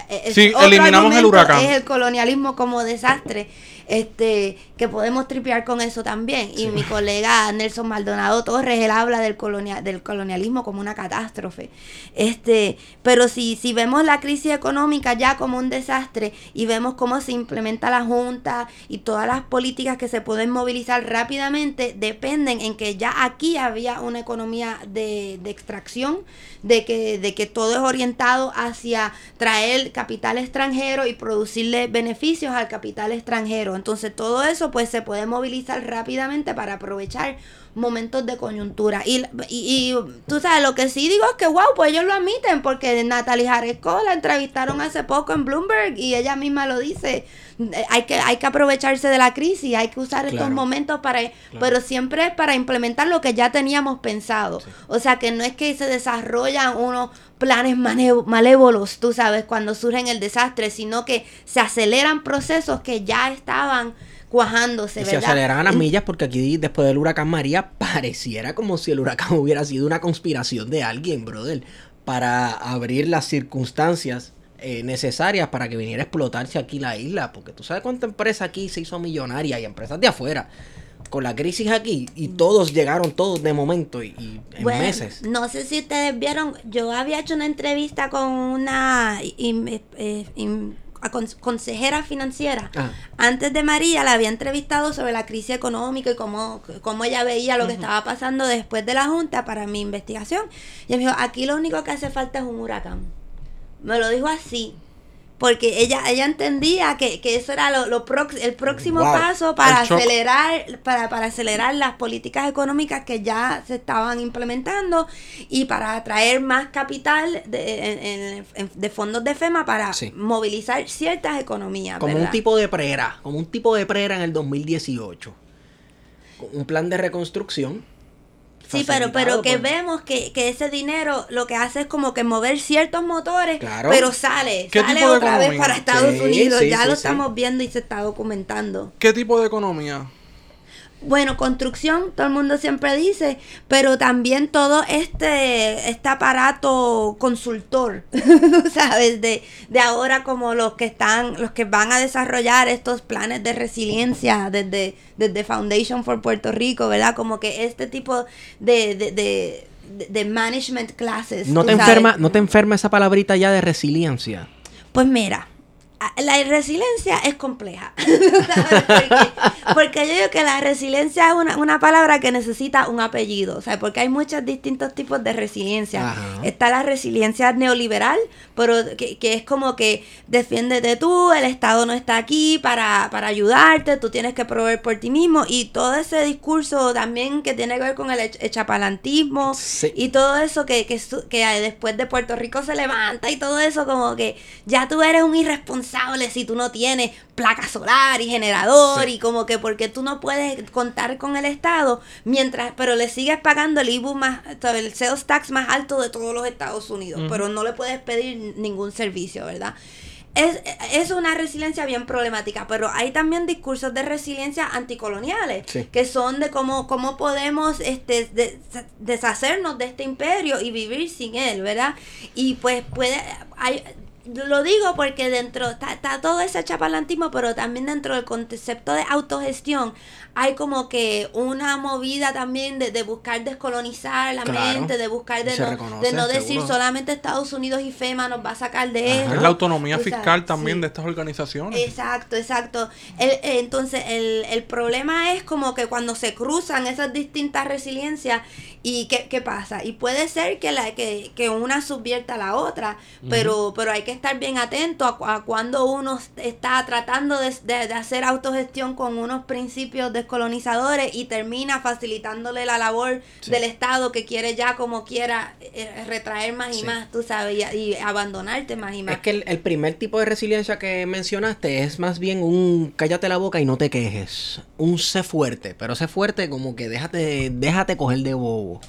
eh, eh, Sí, eliminamos el huracán. Es el colonialismo como desastre. Este, que podemos tripear con eso también. Y mi colega Nelson Maldonado Torres, él habla del, colonia- del colonialismo como una catástrofe. Este, pero si, si vemos la crisis económica ya como un desastre y vemos cómo se implementa la Junta y todas las políticas que se pueden movilizar rápidamente, dependen en que ya aquí había una economía de, de extracción, de que, de que todo es orientado hacia traer capital extranjero y producirle beneficios al capital extranjero. Entonces todo eso pues se puede movilizar rápidamente para aprovechar momentos de coyuntura. Y, y, y tú sabes, lo que sí digo es que, wow, pues ellos lo admiten, porque Natalie Jaresco la entrevistaron hace poco en Bloomberg y ella misma lo dice. Eh, Hay que, hay que aprovecharse de la crisis, hay que usar estos momentos para, pero siempre es para implementar lo que ya teníamos pensado. O sea, que no es que se desarrollan unos planes malévolos, tú sabes, cuando surgen el desastre, sino que se aceleran procesos que ya estaban cuajándose, Y se ¿verdad? aceleran las En- millas porque aquí después del huracán María pareciera como si el huracán hubiera sido una conspiración de alguien, brother, para abrir las circunstancias eh, necesarias para que viniera a explotarse aquí la isla, porque tú sabes cuánta empresa aquí se hizo millonaria y empresas de afuera con la crisis aquí y todos llegaron todos de momento y, y en Bueno, meses. No sé si ustedes vieron, yo había hecho una entrevista con una eh, acon- consejera financiera. Ah. Antes de María la había entrevistado sobre la crisis económica y cómo, cómo ella veía lo que estaba pasando después de la Junta para mi investigación. Y me dijo, aquí lo único que hace falta es un huracán. Me lo dijo así. Porque ella, ella entendía que, que eso era lo, lo prox- el próximo Wow. paso para acelerar, para, para acelerar las políticas económicas que ya se estaban implementando y para atraer más capital de, en- de fondos de FEMA para Sí. movilizar ciertas economías. Como un tipo de prera, como un tipo de prera en el 2018. Con Un plan de reconstrucción. Sí, pero, pero que por- vemos que, que ese dinero lo que hace es como que mover ciertos motores, Claro. pero sale, ¿Qué sale otra vez para Estados Sí, Unidos, sí, ya sí, lo estamos viendo y se está documentando. ¿Qué tipo de economía? Bueno, construcción, todo el mundo siempre dice, pero también todo este, este aparato consultor, tú sabes, de, de ahora como los que están, los que van a desarrollar estos planes de resiliencia desde, desde Foundation for Puerto Rico, ¿verdad? Como que este tipo de, de, de, de- management classes. ¿No te, sabes. enferma, ¿No te enferma esa palabrita ya de resiliencia? Pues mira, la resiliencia es compleja. Porque, porque yo digo que la resiliencia es una, una palabra que necesita un apellido, ¿sabes? Porque hay muchos distintos tipos de resiliencia. Ajá. Está la resiliencia neoliberal, pero que, que es como que defiéndete tú, el Estado no está aquí para, para ayudarte, tú tienes que proveer por ti mismo. Y todo ese discurso también que tiene que ver con el ech- echapalantismo Sí. y todo eso que, que, su- que después de Puerto Rico se levanta y todo eso como que ya tú eres un irresponsable si tú no tienes placa solar y generador Sí. y como que porque tú no puedes contar con el Estado mientras pero le sigues pagando el IBU más el sales tax más alto de todos los Estados Unidos pero no le puedes pedir ningún servicio verdad es, es una resiliencia bien problemática, pero hay también discursos de resiliencia anticoloniales, Sí. que son de cómo, cómo podemos este, de- deshacernos de este imperio y vivir sin él, ¿verdad? Y pues puede, hay, lo digo porque dentro está, todo ese chapalantismo, pero también dentro del concepto de autogestión hay como que una movida también de, de buscar descolonizar la Claro. mente, de buscar de no, de no decir seguro. solamente Estados Unidos y FEMA nos va a sacar de esto. Es la autonomía fiscal también sí. de estas organizaciones. Exacto, exacto. El- entonces, el, el problema es como que cuando se cruzan esas distintas resiliencias, ¿y qué, qué pasa? Y puede ser que, la, que, que una subvierta a la otra, pero, pero hay que estar bien atento a, a cuando uno está tratando de, de- de hacer autogestión con unos principios descolonizadores y termina facilitándole la labor del Estado que quiere ya como quiera eh, retraer más y Sí. más, tú sabes, y, y abandonarte más y más. Es que el, el primer tipo de resiliencia que mencionaste es más bien un cállate la boca y no te quejes. Un sé fuerte, pero sé fuerte como que déjate, déjate coger de bobo.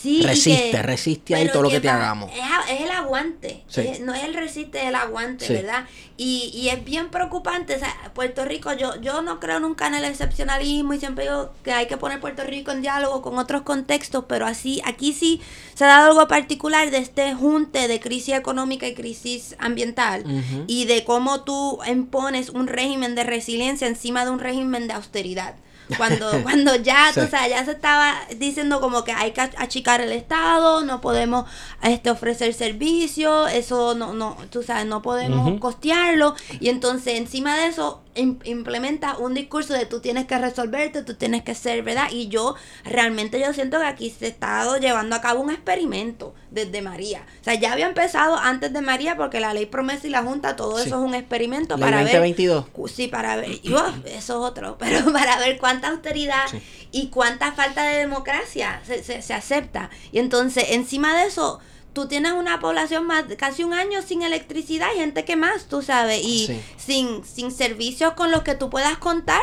Sí, resiste, que- resiste ahí todo lo que te hagamos. Es, el aguante. Sí. Es- no es el resiste, es el aguante, Sí. ¿verdad? Y, y es bien preocupante. O sea, Puerto Rico, yo, yo no creo nunca en el excepcionalismo y siempre digo que hay que poner Puerto Rico en diálogo con otros contextos, pero así, aquí sí se ha dado algo particular de este junte de crisis económica y crisis ambiental y de cómo tú impones un régimen de resiliencia encima de un régimen de austeridad. Cuando, cuando ya, Sí. sabes, ya se estaba diciendo como que hay que achicar el Estado, no podemos este, ofrecer servicios, eso no, no, tú sabes, no podemos costearlo. Y entonces encima de eso implementa un discurso de tú tienes que resolverte, tú tienes que ser, ¿verdad? Y yo realmente yo siento que aquí se está llevando a cabo un experimento desde María. O sea, ya había empezado antes de María porque la ley promesa y la Junta, todo Sí. eso es un experimento Ley para ver 2022. Cu- Sí, para ver, y, eso es otro, pero para ver cuánta austeridad Sí. y cuánta falta de democracia se, se, se acepta. Y entonces, encima de eso, tú tienes una población más, casi un año sin electricidad y gente que más, tú sabes, y Sí. sin, sin servicios con los que tú puedas contar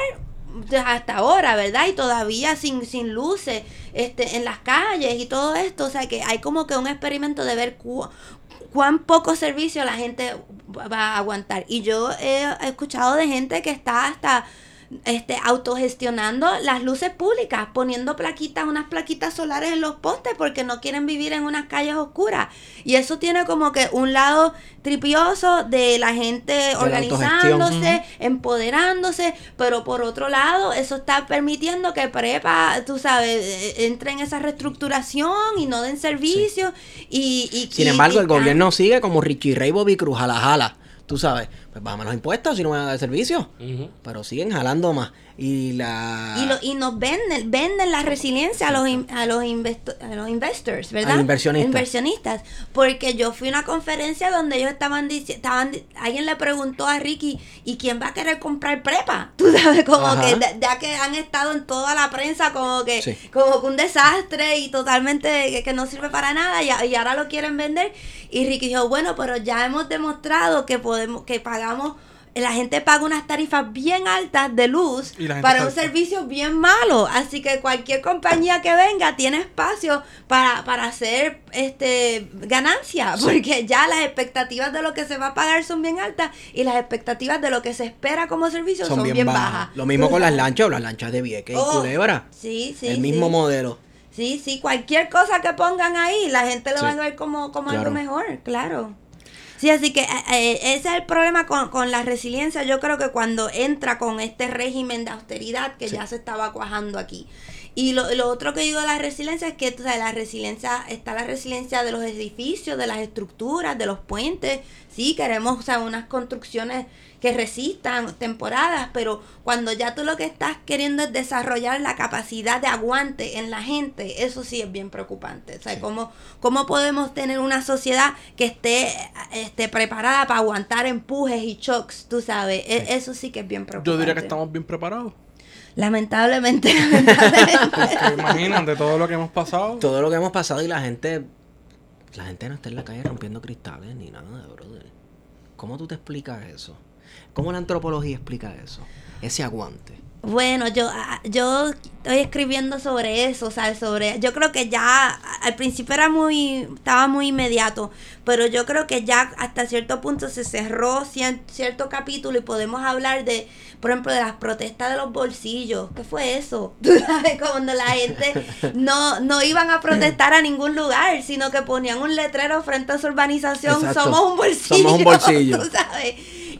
hasta ahora, ¿verdad? Y todavía sin, sin luces este, en las calles y todo esto, o sea que hay como que un experimento de ver cu- cuán poco servicio la gente va a aguantar. Y yo he escuchado de gente que está hasta este autogestionando las luces públicas, poniendo plaquitas, unas plaquitas solares en los postes porque no quieren vivir en unas calles oscuras. Y eso tiene como que un lado tripioso de la gente organizándose, empoderándose, pero por otro lado, eso está permitiendo que prepa, tú sabes, eh, entre en esa reestructuración y no den servicio. Y, y- Sin y- embargo, y- el gobierno sigue como Richie Ray Bobby Cruz, jala jala. Tú sabes, pues bájame los impuestos si no me van a dar servicio. Pero siguen jalando más. Y la. Y, lo, y nos venden, venden la resiliencia a los, in- a los, investo- a los investors, ¿verdad? A los inversionistas. Inversionistas. Porque yo fui a una conferencia donde ellos estaban diciendo, estaban, alguien le preguntó a Ricky, ¿y quién va a querer comprar prepa? Tú sabes, como Ajá. que ya- que han estado en toda la prensa como que, Sí. como que un desastre y totalmente que, que no sirve para nada y, y ahora lo quieren vender. Y Ricky dijo, bueno, pero ya hemos demostrado que podemos, que pagamos la gente paga unas tarifas bien altas de luz Y para un servicio bien malo. Así que cualquier compañía que venga tiene espacio para, para hacer este ganancia. Porque ya las expectativas de lo que se va a pagar son bien altas y las expectativas de lo que se espera como servicio son, bien, bajas. Lo mismo con las lanchas o las lanchas de Vieques y Oh, Culebra. Sí, sí. el mismo sí. modelo. Sí, sí, cualquier cosa que pongan ahí, la gente lo Sí. va a ver como, como Claro. algo mejor, claro. Sí, así que eh, eh, ese es el problema con, con la resiliencia. Yo creo que cuando entra con este régimen de austeridad que ya se estaba cuajando aquí. Y lo, lo otro que digo de la resiliencia es que tú sabes, la resiliencia, está la resiliencia de los edificios, de las estructuras, de los puentes. Sí, queremos o sea, unas construcciones que resistan temporadas, pero cuando ya tú lo que estás queriendo es desarrollar la capacidad de aguante en la gente, eso sí es bien preocupante. O sea, ¿cómo, ¿cómo podemos tener una sociedad que esté, esté preparada para aguantar empujes y shocks, tú sabes? E- Eso sí que es bien preocupante. Yo diría que estamos bien preparados. Lamentablemente, lamentablemente. Porque imaginan de todo lo que hemos pasado. Todo lo que hemos pasado y la gente. La gente no está en la calle rompiendo cristales ni nada, brother. ¿Cómo tú te explicas eso? ¿Cómo la antropología explica eso? Ese aguante. Bueno, yo, ah, yo estoy escribiendo sobre eso, ¿sabes? Sobre, yo creo que ya al principio era muy, estaba muy inmediato, pero yo creo que ya hasta cierto punto se cerró cien- cierto capítulo y podemos hablar de, por ejemplo, de las protestas de los bolsillos. ¿Qué fue eso? Tú sabes, cuando la gente no, no iban a protestar a ningún lugar, sino que ponían un letrero frente a su urbanización, Exacto. somos un bolsillo. Somos un bolsillo. tú sabes.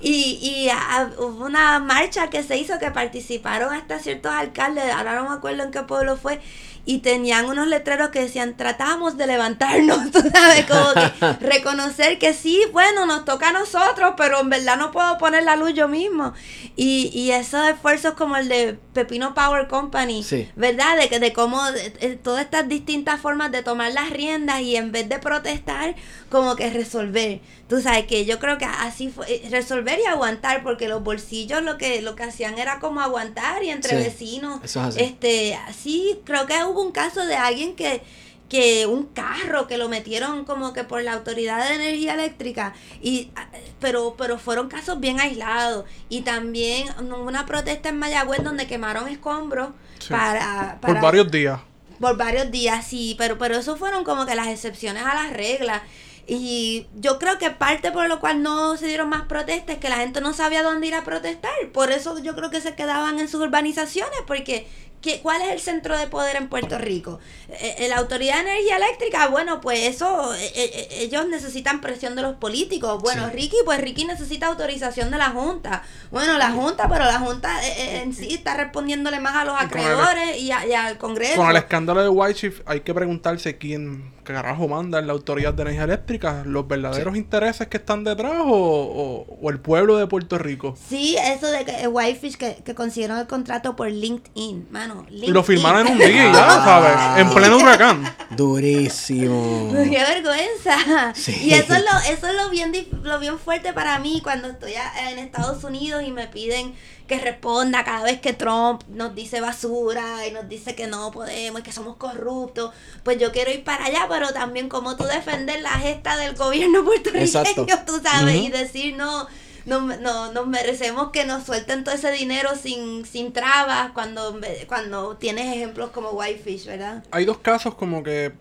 Y, y ah, hubo una marcha que se hizo que participaron hasta ciertos alcaldes, ahora no me acuerdo en qué pueblo fue, y tenían unos letreros que decían, tratamos de levantarnos, tú sabes, como que reconocer que sí, bueno, nos toca a nosotros, pero en verdad no puedo poner la luz yo mismo. Y, y esos esfuerzos como el de Pepino Power Company, Sí. ¿verdad? De, que- de cómo de- todas estas distintas formas de tomar las riendas y en vez de protestar, como que resolver. Tú sabes que yo creo que así fue, eh, resolver y aguantar, porque los bolsillos lo que, lo que hacían era como aguantar y entre Sí, vecinos. eso es así. Este, sí, creo que hubo un caso de alguien que que un carro que lo metieron como que por la autoridad de energía eléctrica y ah, pero pero fueron casos bien aislados y también una protesta en Mayagüez donde quemaron escombros Sí. para, Por para varios días. Por varios días, sí, pero, pero eso fueron como que las excepciones a las reglas. Y yo creo que parte por lo cual no se dieron más protestas es que la gente no sabía dónde ir a protestar. Por eso yo creo que se quedaban en sus urbanizaciones, porque ¿qué, ¿cuál es el centro de poder en Puerto Rico? Eh, eh, la Autoridad de Energía Eléctrica, bueno, pues eso, eh, ellos necesitan presión de los políticos. Bueno, Ricky, pues Ricky necesita autorización de la Junta. Bueno, la Junta, pero la Junta en sí está respondiéndole más a los Y con el- acreedores y, a- y al Congreso. Con el escándalo de White Chief hay que preguntarse quién carajo manda en la Autoridad de Energía Eléctrica, los verdaderos intereses que están detrás o, o- o el pueblo de Puerto Rico. Sí, eso de que Whitefish que, que consiguieron el contrato por LinkedIn, mano. Y lo firmaron en un día ya. ¿sabes? En pleno huracán. Durísimo. ¡Qué vergüenza! Sí. Y eso es lo, eso es lo bien, lo bien fuerte para mí cuando estoy en Estados Unidos y me piden que responda cada vez que Trump nos dice basura y nos dice que no podemos y que somos corruptos. Pues yo quiero ir para allá, pero también como tú defender la gesta del gobierno puertorriqueño, Exacto. tú sabes, y decir no. No, no, nos merecemos que nos suelten todo ese dinero sin, sin trabas cuando, cuando tienes ejemplos como Whitefish, ¿verdad? Hay dos casos como que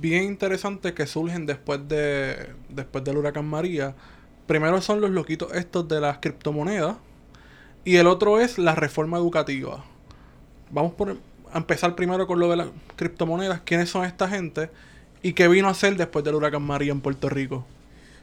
bien interesantes que surgen después de después del huracán María. Primero son los loquitos estos de las criptomonedas y el otro es la reforma educativa. Vamos por, a empezar primero con lo de las criptomonedas. ¿Quiénes son esta gente? ¿Y qué vino a hacer después del huracán María en Puerto Rico?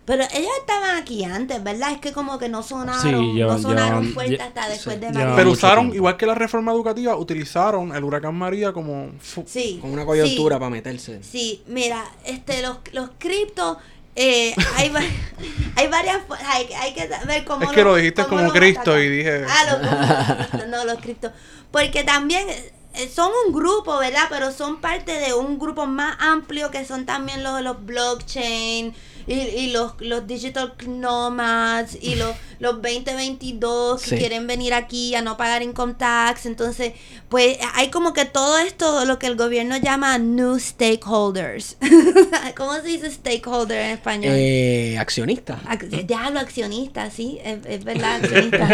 Pero ellos estaban aquí antes, ¿verdad? Es que como que no sonaron, Sí, no sonaron fuerte hasta después sí, de María. Pero usaron, tiempo. igual que la reforma educativa, utilizaron el huracán María como... Sí. Con una coyuntura sí, para meterse. Sí, mira, este, los, los criptos, eh, hay, va- hay varias, hay, hay que ver cómo Es que lo dijiste cómo como los Cristo y dije- Ah, los, no, los criptos. Porque también eh, son un grupo, ¿verdad? Pero son parte de un grupo más amplio que son también los, los blockchain y, y los, los digital nomads y los, los 2022 que Sí. quieren venir aquí a no pagar income tax. Entonces, pues hay como que todo esto, lo que el gobierno llama new stakeholders. ¿Cómo se dice stakeholder en español? Eh, accionista. Ac- Diablo, accionista, sí, es, es verdad, accionista.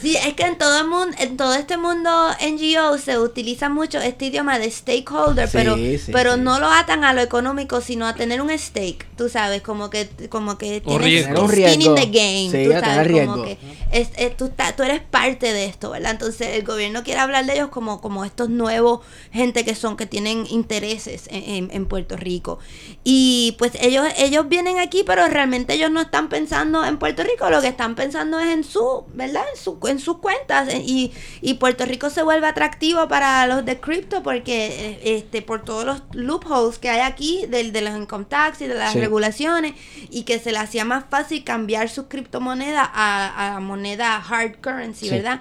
sí, es que en todo el mundo, en todo este mundo NGO se utiliza mucho este idioma de stakeholder, Sí, pero, sí, pero no lo atan a lo económico, sino a tener un stake, tú sabes, como que, como que tienes riesgo. Skin in the game, Sí, tú sabes, como que es, es- tú, estás- tú eres parte de esto, ¿verdad? Entonces el gobierno quiere hablar de ellos como, como estos nuevos gente que son, que tienen intereses en, en- en Puerto Rico. Y pues ellos, ellos vienen aquí, pero realmente ellos no están pensando en Puerto Rico, lo que están pensando es en su, ¿verdad? En, su, en sus cuentas. eh, Y, y Puerto Rico se vuelve atractivo para los de cripto porque eh, este por todos los loopholes que hay aquí del, de los income tax y de las Sí. regulaciones y que se le hacía más fácil cambiar sus criptomonedas a, a moneda hard currency, Sí. ¿verdad?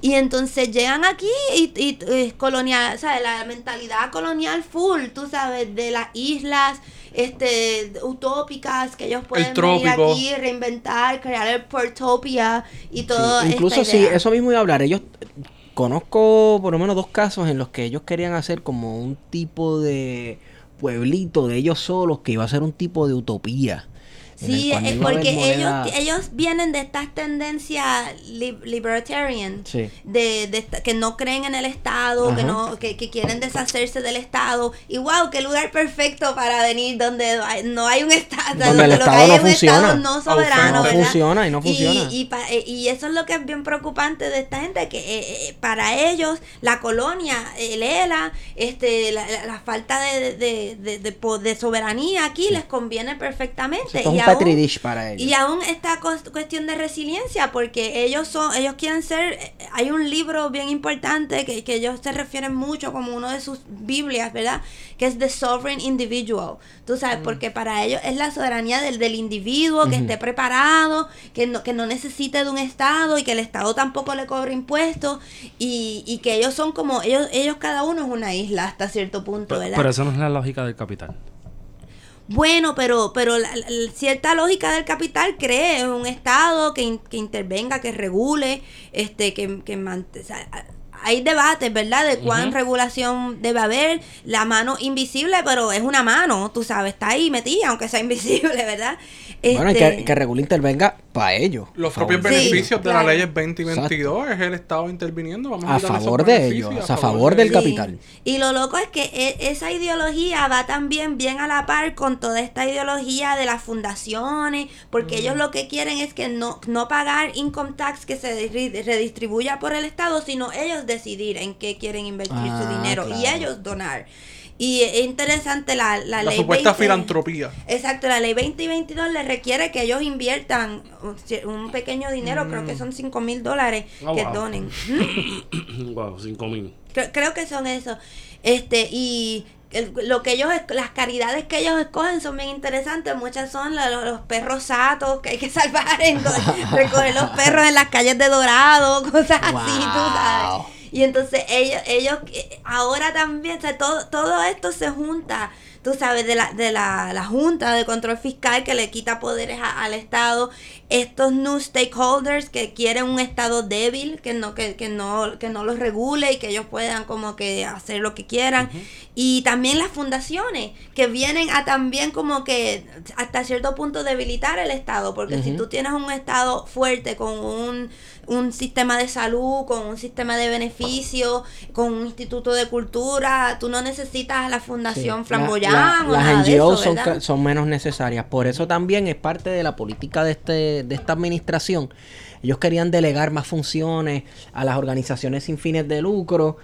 Y entonces llegan aquí y, y es colonial, ¿sabes? La mentalidad colonial full, tú sabes, de las islas este utópicas que ellos pueden venir aquí, reinventar, crear el Portopia y todo. Sí, Incluso idea. eso mismo iba a hablar. Ellos conozco por lo menos dos casos en los que ellos querían hacer como un tipo de pueblito de ellos solos que iba a ser un tipo de utopía. Sí, es haber porque moneda- ellos, ellos vienen de estas tendencias li- libertarian, Sí. de, de que no creen en el Estado, que no que, que quieren deshacerse del Estado. Y wow, qué lugar perfecto para venir donde no hay un Estado, Donde el lo que hay es un funciona. Estado no soberano, No ¿verdad? funciona y no funciona. Y, pa- eh, y eso es lo que es bien preocupante de esta gente, que eh, eh, para ellos la colonia, el ELA, este, la, la- la falta de, de, soberanía aquí les conviene perfectamente. Petri dish para ellos. y aún esta cuestión de resiliencia, porque ellos son, ellos quieren ser, hay un libro bien importante que, que ellos se refieren mucho como uno de sus Biblias, ¿verdad? Que es The Sovereign Individual. Tú sabes, porque para ellos es la soberanía del, del individuo, que esté preparado, que no, que no necesite de un Estado y que el Estado tampoco le cobre impuestos y, y que ellos son como, ellos, ellos cada uno es una isla hasta cierto punto, ¿verdad? Pero eso no es la lógica del capital. Bueno, pero, pero la- cierta lógica del capital cree en un Estado que, in- que intervenga, que regule, este, que, que o sea, hay debates, ¿verdad? De cuán regulación debe haber. La mano invisible, pero es una mano, tú sabes, está ahí metida, aunque sea invisible, ¿verdad? Bueno, y Este, que, que Regula intervenga para ellos. Los a favor. propios Sí, beneficios de claro. las leyes 20 y 22 es el Estado interviniendo. Vamos A esos favor de ellos, a favor de del ellos. capital. Y lo loco es que e- esa ideología va también bien a la par con toda esta ideología de las fundaciones, porque ellos lo que quieren es que no, no pagar income tax que se re- redistribuya por el Estado, sino ellos decidir en qué quieren invertir su Ah, dinero y ellos donar. Y es interesante la, la, La ley supuesta 20 filantropía. Exacto, la ley 20 y 22 le requiere que ellos inviertan un pequeño dinero, creo que son 5 mil dólares Oh, que wow. donen. wow, 5 mil. Creo, creo que son eso. Este, y el- lo que ellos, las caridades que ellos escogen son bien interesantes. Muchas son la- los, los perros satos que hay que salvar, en, recoger los perros en las calles de Dorado, cosas así, tú sabes. Y entonces ellos, ellos ahora también, o sea, todo, todo esto se junta, tú sabes, de la, de la, la Junta de Control Fiscal que le quita poderes a- al Estado, estos new stakeholders que quieren un Estado débil, que no, que, que no, que no los regule y que ellos puedan como que hacer lo que quieran. Y también las fundaciones, que vienen a también como que hasta cierto punto debilitar el Estado, porque si tú tienes un Estado fuerte con un, un sistema de salud, con un sistema de beneficio, con un instituto de cultura, tú no necesitas a la Sí. fundación La- flamboyant la- las NGOs eso, son, son menos necesarias. Por eso también es parte de la política de, este, de esta administración. Ellos querían delegar más funciones a las organizaciones sin fines de lucro.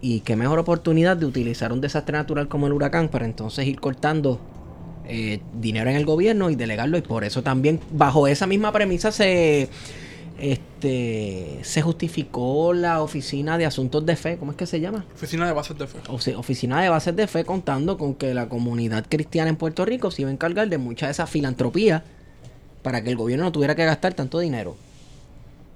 Y qué mejor oportunidad de utilizar un desastre natural como el huracán para entonces ir cortando eh, dinero en el gobierno y delegarlo. Y por eso también, bajo esa misma premisa, se este se justificó la oficina de asuntos de fe. ¿Cómo es que se llama? Oficina de bases de fe. o sea, oficina de bases de fe contando con que la comunidad cristiana en Puerto Rico se iba a encargar de mucha de esa filantropía para que el gobierno no tuviera que gastar tanto dinero.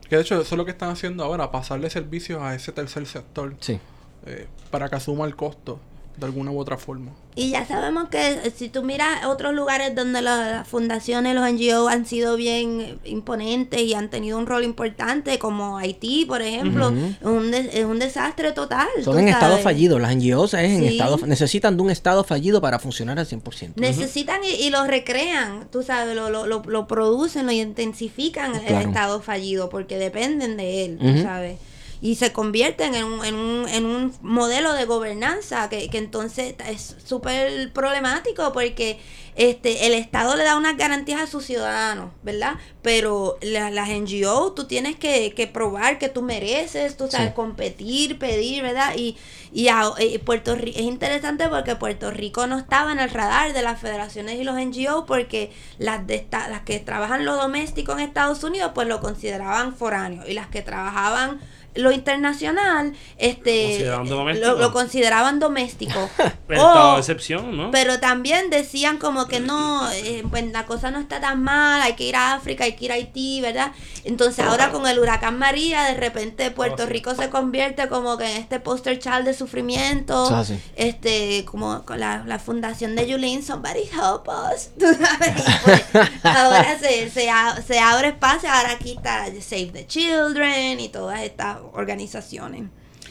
Que de hecho eso es lo que están haciendo ahora, pasarle servicios a ese tercer sector Sí. eh, para que asuma el costo de alguna u otra forma. Y ya sabemos que eh, si tú miras otros lugares donde la- las fundaciones, los NGO han sido bien eh, imponentes y han tenido un rol importante, como Haití, por ejemplo, es, un es un desastre total. Son en estado fallido. Las NGOs es en Sí. estado, necesitan de un estado fallido para funcionar al 100%. Necesitan y, y lo recrean, tú sabes, lo, lo, lo, lo producen, lo intensifican el estado fallido porque dependen de él, tú sabes. Y se convierten en un, en un, en un modelo de gobernanza que, que entonces es súper problemático porque este el Estado le da unas garantías a sus ciudadanos, ¿verdad? Pero la- las NGO tú tienes que, que probar que tú mereces, tú sabes, Sí. competir, pedir, ¿verdad? Y, y a- eh, Puerto Rico es interesante porque Puerto Rico no estaba en el radar de las federaciones y los NGO porque las de esta- las que trabajan lo doméstico en Estados Unidos pues lo consideraban foráneo y las que trabajaban lo internacional este lo, lo consideraban doméstico O- excepción, ¿no? pero también decían como que no, eh, pues la cosa no está tan mal, hay que ir a África, hay que ir a Haití, ¿verdad? Entonces ahora con el huracán María, de repente Puerto Oh, sí. Rico se convierte como que en este poster child de sufrimiento, este, como con la, la fundación de Yulín, somebody help us, tú sabes, y pues, ahora se, se, a- se abre espacio, ahora aquí está Save the Children y todas estas organizaciones.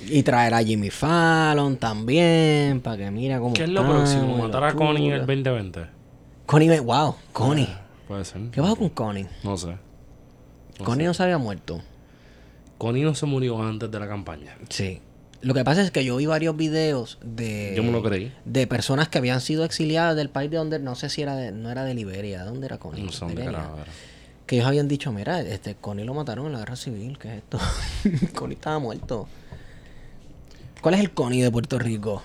Y traer a Jimmy Fallon también, para que mira cómo ¿Qué es lo están, próximo? ¿Matar a Connie en el locura. 2020? Connie, wow, Connie. Puede ser. ¿Qué pasó con Connie? No sé. No Connie sé. no se había muerto. Connie no se murió antes de la campaña. Sí. Lo que pasa es que yo vi varios videos de Yo me lo creí. de personas que habían sido exiliadas del país de donde no sé si era de, no era de Liberia, ¿de dónde era Connie? No sé De dónde era. Que ellos habían dicho, mira, este Connie lo mataron en la guerra civil, ¿qué es esto? Connie estaba muerto. ¿Cuál es el Connie de Puerto Rico?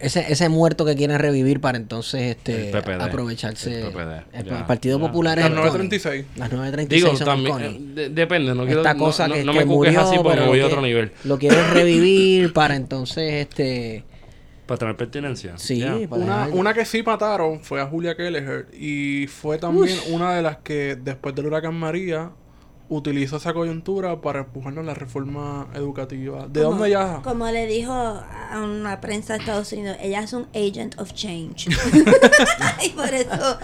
Ese, ese muerto que quieren revivir para entonces este El PPD. aprovecharse. El PPD, el ya, Partido ya. Popular es Las el Connie. 936. Las 936 Digo, son el también. Eh, de- depende, no quiero. Esta cosa no, que, no que me murió, así porque pero me voy a otro nivel. Lo quieren revivir para entonces este Para tener pertinencia. Sí, para Una, una que sí mataron fue a Julia Kelleher y fue también una de las que después del huracán María utilizó esa coyuntura para empujarnos la reforma educativa. ¿De Como- dónde ya? Como le dijo a una prensa de Estados Unidos, ella es un agent of change. y por eso,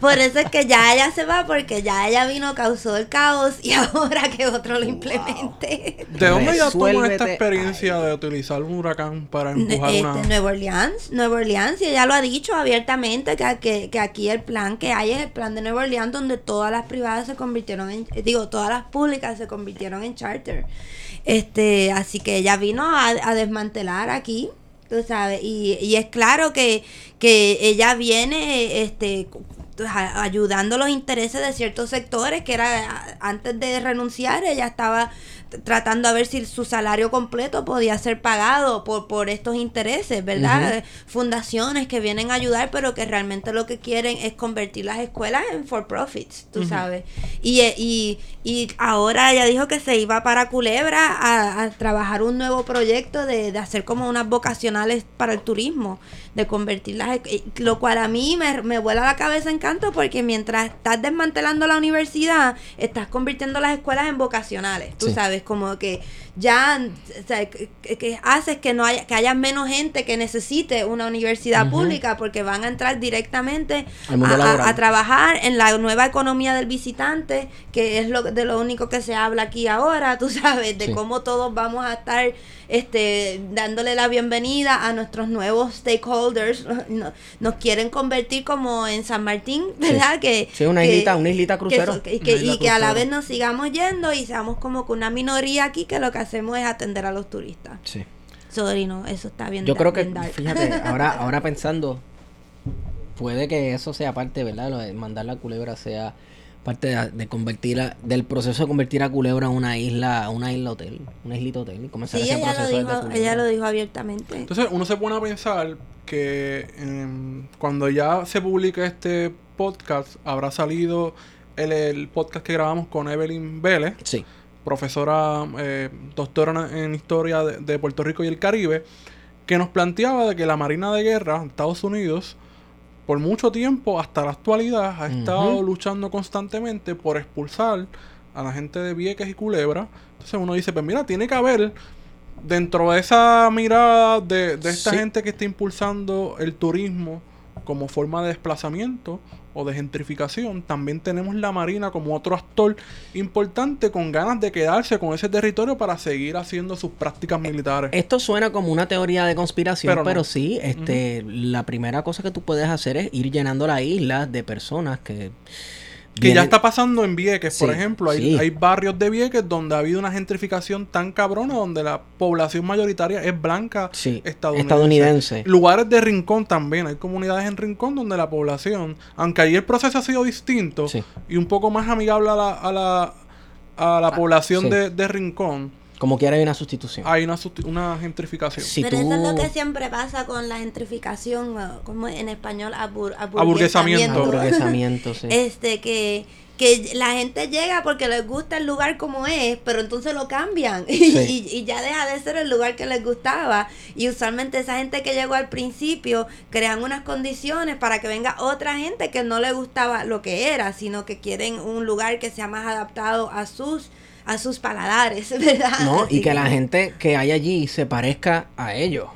por eso es que ya ella se va, porque ya ella vino, causó el caos y ahora que otro lo implemente. ¿De dónde ya toman esta experiencia de utilizar un huracán para empujar Este, una... Nueva Orleans, Nueva Orleans, y ella lo ha dicho abiertamente que, que, que aquí el plan que hay es el plan de Nueva Orleans donde todas las privadas se convirtieron en, digo, todas las públicas se convirtieron en charter. Este, así que ella vino a, a desmantelar aquí, tú sabes, y, y es claro que, que ella viene, este, ayudando los intereses de ciertos sectores que era antes de renunciar ella estaba tratando a ver si su salario completo podía ser pagado por, por estos intereses, ¿verdad? Fundaciones que vienen a ayudar, pero que realmente lo que quieren es convertir las escuelas en for profits, tú sabes. Y, eh, y, y ahora ella dijo que se iba para Culebra a, a trabajar un nuevo proyecto de, de hacer como unas vocacionales para el turismo, de convertirlas, lo cual a mí me, me vuela la cabeza en canto porque mientras estás desmantelando la universidad, estás convirtiendo las escuelas en vocacionales, tú Sí. sabes, como que ya o sea, que, que haces que no haya que haya menos gente que necesite una universidad pública porque van a entrar directamente a- trabajar en la nueva economía del visitante, que es lo de lo único que se habla aquí ahora, tú sabes, de Sí. cómo todos vamos a estar este dándole la bienvenida a nuestros nuevos stakeholders. No- Nos quieren convertir como en San Martín, ¿verdad? Que Sí, una que- islita, una islita crucero. eso- que- y que a la vez nos sigamos yendo y seamos como que una minoría aquí que lo que hacemos es atender a los turistas. Sí. Sorry, no, eso está bien Yo creo que, fíjate, ahora, ahora pensando, puede que eso sea parte, ¿verdad? Lo de mandar la culebra sea parte de, de convertir a- del proceso de convertir a Culebra en una isla, una isla hotel, una islita hotel. y comenzar Sí, ese ella lo, proceso desde dijo, ella lo dijo abiertamente. Entonces uno se pone a pensar que em, cuando ya se publique este podcast habrá salido el, el podcast que grabamos con Evelyn Vélez, Sí. Profesora eh, doctora en, historia de, de Puerto Rico y el Caribe, que nos planteaba de que la Marina de Guerra de Estados Unidos por mucho tiempo hasta la actualidad ha estado luchando constantemente por expulsar a la gente de Vieques y Culebra. Entonces uno dice, pues mira, tiene que haber dentro de esa mirada de, de esta Sí. gente que está impulsando el turismo como forma de desplazamiento o de gentrificación, también tenemos la Marina como otro actor importante con ganas de quedarse con ese territorio para seguir haciendo sus prácticas militares. Esto suena como una teoría de conspiración, Pero sí, este, la primera cosa que tú puedes hacer es ir llenando la isla de personas que... Que ya está pasando en Vieques, por ejemplo. Hay, sí. hay barrios de Vieques donde ha habido una gentrificación tan cabrona, donde la población mayoritaria es blanca Sí, estadounidense. estadounidense. Lugares de rincón también. Hay comunidades en rincón donde la población, aunque ahí el proceso ha sido distinto y un poco más amigable a la, a la, a la población de, de rincón, Como quiera hay una sustitución. hay una, susti- una gentrificación. Si Pero tú... eso es lo que siempre pasa con la gentrificación, como en español, abur, Aburguesamiento. Aburguesamiento, sí. Este, que, que la gente llega porque les gusta el lugar como es, pero entonces lo cambian Sí. y- y ya deja de ser el lugar que les gustaba. Y usualmente esa gente que llegó al principio crean unas condiciones para que venga otra gente que no le gustaba lo que era, sino que quieren un lugar que sea más adaptado a sus a sus paladares, ¿verdad? No, y que la gente que hay allí se parezca a ellos.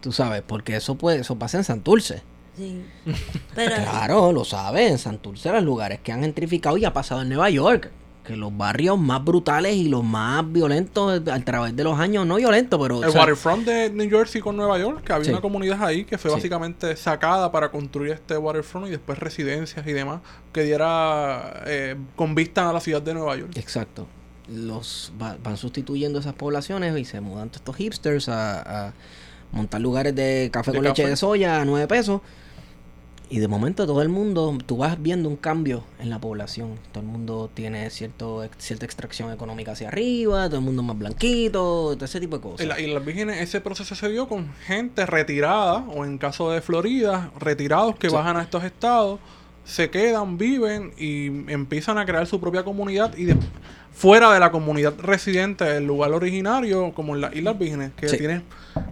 Tú sabes, porque eso puede, eso pasa en Santurce. Sí. Pero Claro, lo sabes, en Santurce los lugares que han gentrificado y ha pasado en Nueva York. Que los barrios más brutales y los más violentos al través de los años, no violentos, pero... El o sea, waterfront de New Jersey con Nueva York, que había Sí. una comunidad ahí que fue Sí. básicamente sacada para construir este waterfront y después residencias y demás, que diera eh, con vista a la ciudad de Nueva York. Exacto. Los va- van sustituyendo esas poblaciones y se mudan todos estos hipsters a, a montar lugares de café De con leche de soya a 9 pesos. Y de momento todo el mundo, tú vas viendo un cambio en la población. Todo el mundo tiene cierto, cierta extracción económica hacia arriba, todo el mundo más blanquito, todo ese tipo de cosas. En la- y las vírgenes, ese proceso se dio con gente retirada, o en caso de Florida, retirados que Sí. bajan a estos estados, se quedan, viven y empiezan a crear su propia comunidad y de- fuera de la comunidad residente del lugar originario, como en las Islas Vírgenes, que Sí. tienen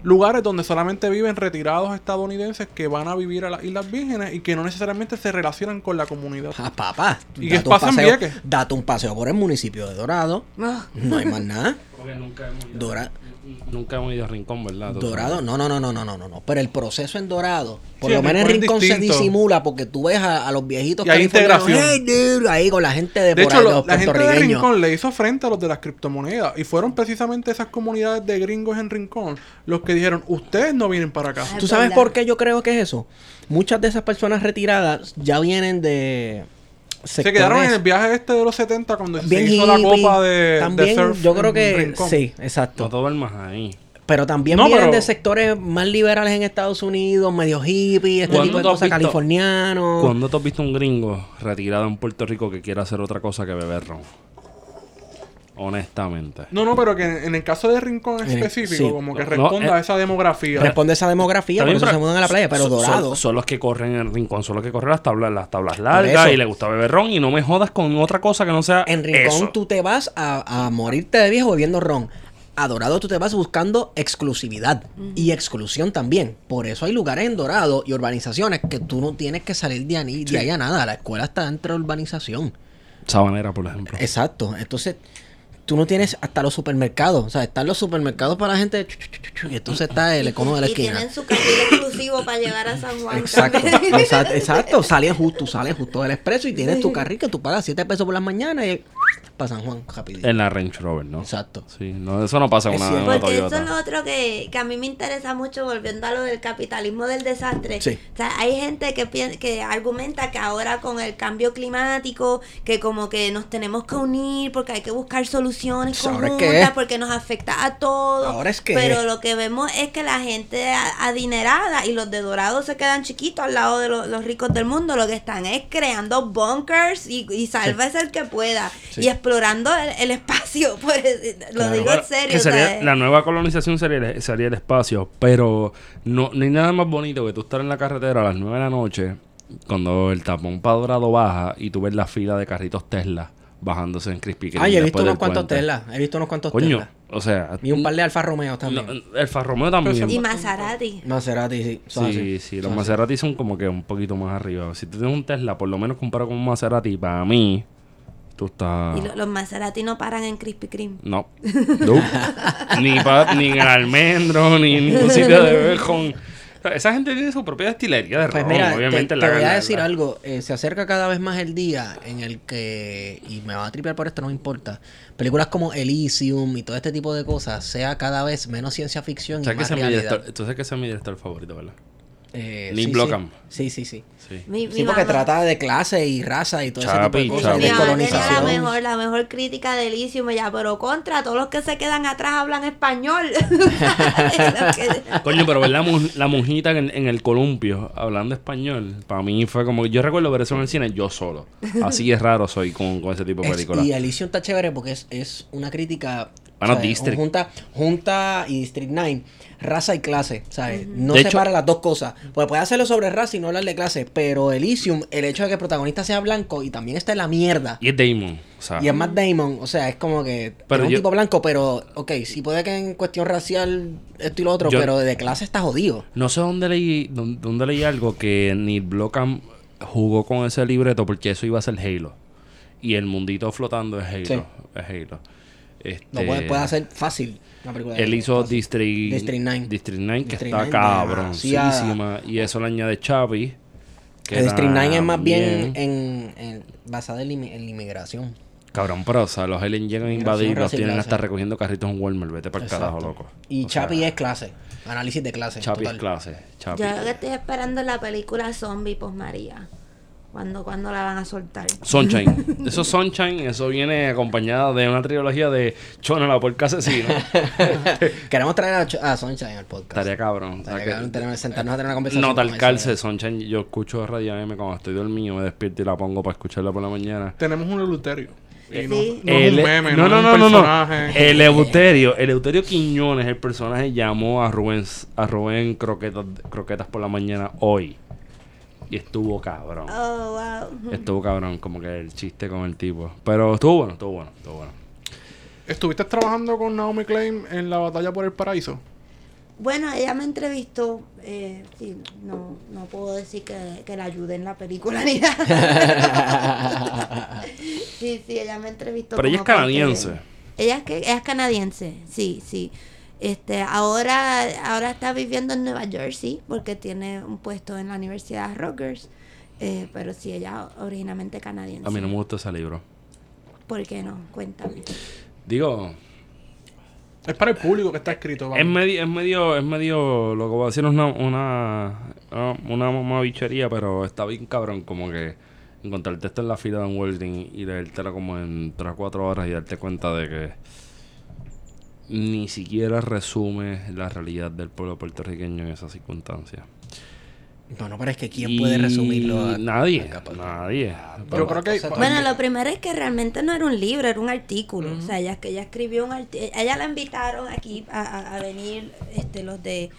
lugares donde solamente viven retirados estadounidenses que van a vivir a las Islas Vírgenes y que no necesariamente se relacionan con la comunidad. Ah, papá, ¿Y date qué un pasa en Vieques? Date un paseo por el municipio de Dorado. Ah, No hay más nada. Porque nunca hemos ido. Dora- Nunca hemos ido a Rincón, ¿verdad? Dorado, no, no, no, no, no, no, no, no. Pero el proceso en Dorado, por Sí, lo menos en Rincón se disimula porque tú ves a, a los viejitos Y hay integración. "Hey, dude", ahí con la gente de, De por hecho, ahí, lo- los la gente de. Rincón le hizo frente a los de las criptomonedas. Y fueron precisamente esas comunidades de gringos en Rincón los que dijeron, ustedes no vienen para acá. ¿Tú sabes por qué yo creo que es eso? Muchas de esas personas retiradas ya vienen de Se quedaron en el viaje este de los 70 cuando bien se hizo la copa de, de También, surf yo creo que Rincón. sí, No exacto. todo el más ahí. Pero también No, vienen pero- de sectores más liberales en Estados Unidos, medio hippie, este ¿Cuándo tipo de cosas, visto- californiano. ¿Cuándo tú has visto un gringo retirado en Puerto Rico que quiera hacer otra cosa que beber ron? Honestamente. No, no, pero que en, en el caso de Rincón En el- específico, sí. como que No, responda eh, a esa demografía. Responde esa demografía, por eso se mudan a la playa, pero son- dorado. Son, son los que corren en el rincón, son los que corren las tablas, las tablas largas y les gusta beber ron y no me jodas con otra cosa que no sea En Rincón eso. tú te vas a, a morirte de viejo bebiendo ron. A Dorado tú te vas buscando exclusividad y exclusión también. Por eso hay lugares en Dorado y urbanizaciones que tú no tienes que salir de ahí, de ahí a nada. La escuela está dentro de urbanización. Sabanera, por ejemplo. Exacto. Entonces, tú no tienes hasta los supermercados. O sea, están los supermercados para la gente. chu, chu, chu, chu, Y entonces está el econo de la y esquina. tienen su carril exclusivo para llegar a San Juan. Exacto, exacto, exacto. Sales justo, sales justo del expreso y tienes tu carril que tú pagas 7 pesos por las mañanas y para San Juan, rapidito. En la Range Rover, ¿no? Exacto. Sí, no, eso no pasa en Es una, una Porque eso Toyota. es lo otro que, que a mí me interesa mucho, volviendo a lo del capitalismo del desastre. Sí. O sea, hay gente que, que argumenta que ahora con el cambio climático, que como que nos tenemos que unir porque hay que buscar soluciones Pues es conjuntas, que- porque nos afecta a todos. Ahora es que- Pero lo que vemos es que la gente adinerada y los de Dorado se quedan chiquitos al lado de lo- los ricos del mundo. Lo que están es creando bunkers y, y sálvese el que pueda. Sí. Y explorando el, el espacio. Por, lo Claro, digo en serio. que sería- la nueva colonización sería el, sería el espacio, pero no, no hay nada más bonito que tú estar en la carretera a las 9 de la noche, cuando el tapón para dorado baja y tú ves la fila de carritos Tesla bajándose en Crispy Kreme Ay, he visto unos cuantos. Tesla. He visto unos cuantos Coño, Tesla. o sea... Y un par de Alfa Romeo también. no, el Farromeo también. Y Maserati. Maserati, sí. son Sí, así. sí, los Son así. Maserati son como que un poquito más arriba. Si tú tienes un Tesla, por lo menos comparado con un Maserati, para mí, tú estás... Y lo- los Maserati no paran en Krispy Kreme. No. No. ni, pa- ni en el almendro, ni en ningún sitio de sea, Esa gente tiene su propia destilería de Pues ron, mira, te, obviamente. te la- voy a decir la- algo. eh, se acerca cada vez más el día en el que, y me va a tripear por esto, no me importa, películas como Elysium y todo este tipo de cosas sea cada vez menos ciencia ficción y ¿Sabes que más mi realidad. director? Tú sabes que ese es mi director favorito, ¿verdad? Eh, Nick sí, Blockham. Sí, sí, sí. Sí. Mi, Sí, mi porque mamá- trata de clase y raza y todo ese tipo Chapi, de cosas, chapi. de Mi mamá tenía la mejor, la mejor crítica de Elysium, ya, pero contra, todos los que se quedan atrás hablan español. Que- Coño, pero ver la, la monjita en, en el columpio hablando español, para mí fue como... Yo recuerdo ver eso en el cine yo solo. Así es raro soy con, con ese tipo de películas. y Elysium está chévere porque es, es una crítica. Bueno, ¿sabes? District. Junta, junta y District 9, raza y clase, ¿sabes? No De separa hecho- las dos cosas. Pues puede hacerlo sobre raza y no hablar de clase, pero Elysium, el hecho de que el protagonista sea blanco y también está en la mierda. Y es Damon. O sea, Y es Matt Damon, o sea, es como que Pero es un yo- tipo blanco, pero, ok, sí puede que en cuestión racial esto y lo otro, Yo- pero de clase está jodido. No sé dónde leí, dónde, dónde leí algo que Neil Blockham jugó con ese libreto porque eso iba a ser Halo. Y el mundito flotando es Halo. Sí. Es Halo. Este, Lo puede, puede hacer fácil. Una película de- Él hizo fácil. District, District 9. District 9, que District está 9, cabroncísima. Y eso le añade Chapi. que El District 9 es más bien, en, en- basada en, en la inmigración. Cabrón, pero o sea, los aliens llegan a invadir, los y tienen clase. hasta recogiendo carritos en Walmart. Vete para el carajo, loco. Y O sea, Chapi es clase. Análisis de clase. Chapi es clase. Chapi. Yo lo que estoy esperando es la película Zombie Post María. ¿Cuándo, ¿Cuándo la van a soltar? Sunshine. Eso Sunshine, eso viene acompañado de una trilogía de Chona la porca asesina. Queremos traer a, Ch- a Sunshine al podcast. Estaría cabrón. O sea, Estaría que- cabrón tener- sentarnos a tener una conversación. no tal calce Sunshine. Yo escucho Radio M cuando estoy dormido, me despierto y la pongo para escucharla por la mañana. Tenemos un Eleuterio. Y no, Sí. no es un meme, no, no, no, es un no. personaje. El Euterio, el Euterio Quiñones, el personaje llamó a Rubén, a Rubén croquetas, croquetas por la mañana hoy. Y estuvo cabrón. Oh, wow. Estuvo cabrón, como que el chiste con el tipo. Pero estuvo bueno, estuvo bueno, estuvo bueno. ¿Estuviste trabajando con Naomi Klein en la batalla por el paraíso? Bueno, ella me entrevistó. Eh, sí, no, no puedo decir que, que la ayude en la película ni nada. sí, sí, ella me entrevistó. Pero ella es canadiense. Ella es, que, ella es canadiense, sí, sí. Este, ahora, ahora está viviendo en Nueva Jersey porque tiene un puesto en la Universidad Rutgers. Eh, pero sí, ella originalmente canadiense. A mí no me gusta ese libro. ¿Por qué no? Cuéntame. Digo, Es para el público que está escrito. es medio, es medio, es medio, lo que voy a decir es una, una, una, una bichería, pero está bien cabrón como que encontrarte esto en la fila de un welding y leértela como en 3 o 4 horas y darte cuenta de que ni siquiera resume la realidad del pueblo puertorriqueño en esas circunstancias. No, no, pero es que ¿quién Y puede resumirlo? a- nadie, a nadie. Yo creo que. Entonces, Bueno, lo primero es que realmente no era un libro, era un artículo. O sea, ella, que ella escribió un artículo. Ella la invitaron aquí a, a- a venir este, los de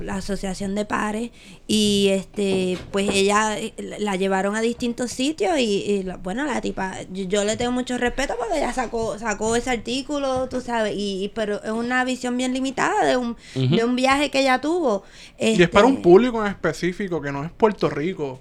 la, Asociación de Pares y este pues ella eh, la llevaron a distintos sitios y, y la- bueno, la tipa, yo, yo le tengo mucho respeto porque ella sacó sacó ese artículo, tú sabes, y, y- pero es una visión bien limitada de un, de un viaje que ella tuvo. Y es para un Este, público en específico que no es Puerto Rico.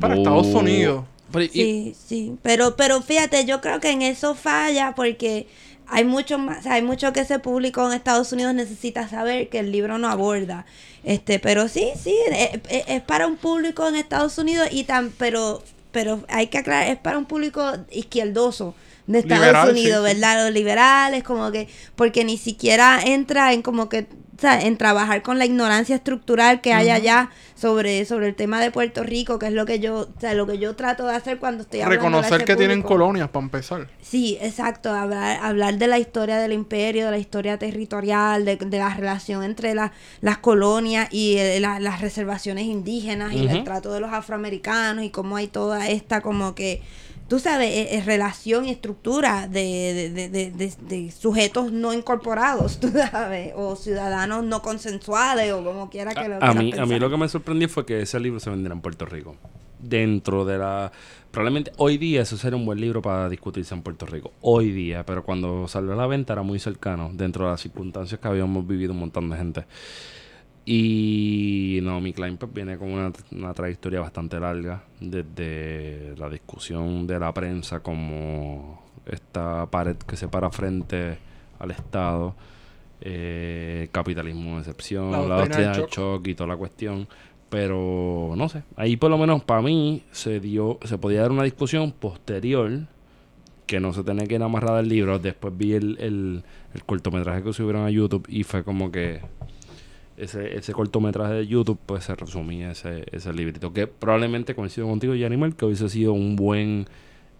Para Estados Unidos. Pero, y- Sí, sí, pero, pero fíjate, yo creo que en eso falla porque hay mucho más, hay mucho que ese público en Estados Unidos necesita saber que el libro no aborda. Este, pero sí, sí, es, es- es para un público en Estados Unidos y tan, pero, pero hay que aclarar, es para un público izquierdoso de Estados Liberal, Unidos, sí. ¿verdad? Los liberales, como que, porque ni siquiera entra en como que, en trabajar con la ignorancia estructural que hay allá sobre, sobre el tema de Puerto Rico, que es lo que yo, o sea, lo que yo trato de hacer cuando estoy hablando Reconocer que tienen público. colonias para empezar. Sí, exacto, hablar, hablar de la historia del imperio, de la historia territorial, de, de la relación entre la- las colonias y eh, la- las reservaciones indígenas y el trato de los afroamericanos y cómo hay toda esta como que, tú sabes, eh, eh, relación y estructura de, de, de, de- de- sujetos no incorporados, tú sabes, o ciudadanos no consensuales o como quiera que lo a quieras mí, a mí lo que me sorprendió fue que ese libro se vendiera en Puerto Rico. Dentro de la... Probablemente hoy día eso sería un buen libro para discutirse en Puerto Rico. Hoy día, pero cuando salió a la venta era muy cercano, dentro de las circunstancias que habíamos vivido un montón de gente. Y Naomi Klein pues, viene con una, una trayectoria bastante larga, desde la discusión de la prensa como esta pared que se para frente al Estado, eh, capitalismo de excepción, La la, doctrina del shock y toda la cuestión. Pero no sé, ahí por lo menos para mí se dio, se podía dar una discusión posterior que no se tenía que ir amarrada al libro. Después vi el, el, el cortometraje que subieron a YouTube y fue como que ese, ese cortometraje de YouTube pues se resumía ese, ese librito. Que probablemente coincido contigo, Yanimal, que hubiese sido un buen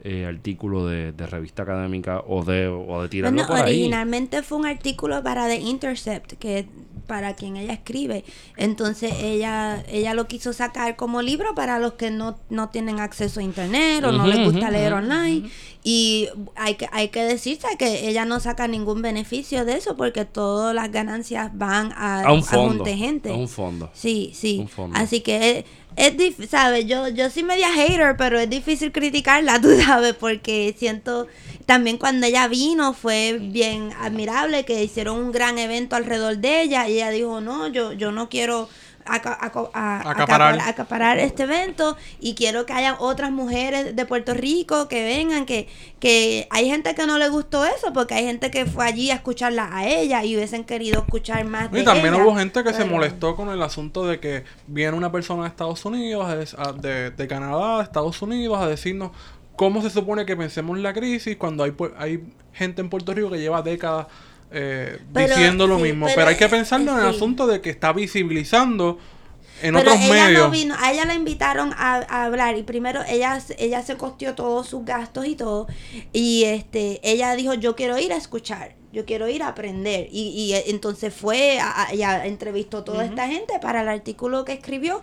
eh, artículo de, de revista académica o de, o de tirarlo por ahí. originalmente fue un artículo para The Intercept, que para quien ella escribe. Entonces ella ella lo quiso sacar como libro para los que no, no tienen acceso a internet o no les gusta leer online. Y hay que, hay que decirse que ella no saca ningún beneficio de eso porque todas las ganancias van a, a un fondo. Gente. A un fondo. Sí, sí. Un fondo. Así que es, es dif- ¿sabes? Yo, yo soy media hater, pero es difícil criticarla, tú sabes, porque siento, también cuando ella vino fue bien admirable que hicieron un gran evento alrededor de ella y ella dijo, no, yo, yo no quiero a- Acaparar. acapar- acaparar este evento y quiero que haya otras mujeres de Puerto Rico que vengan, que, que hay gente que no le gustó eso, porque hay gente que fue allí a escucharla a ella y hubiesen querido escuchar más de Y también ella, hubo gente que se molestó con el asunto de que viene una persona de Estados Unidos, a des- a- de, de Canadá, de Estados Unidos, a decirnos cómo se supone que pensemos la crisis cuando hay, pu- hay gente en Puerto Rico que lleva décadas eh, Pero, diciendo lo sí, mismo. pero, Pero, hay que eh, pensarlo en el asunto de que está visibilizando en Pero otros ella medios. no vino, a ella la invitaron a, a hablar y primero ella, ella se costeó todos sus gastos y todo y este ella dijo yo quiero ir a escuchar, yo quiero ir a aprender. Y, y eh, entonces fue, a, entrevistó a toda esta gente para el artículo que escribió,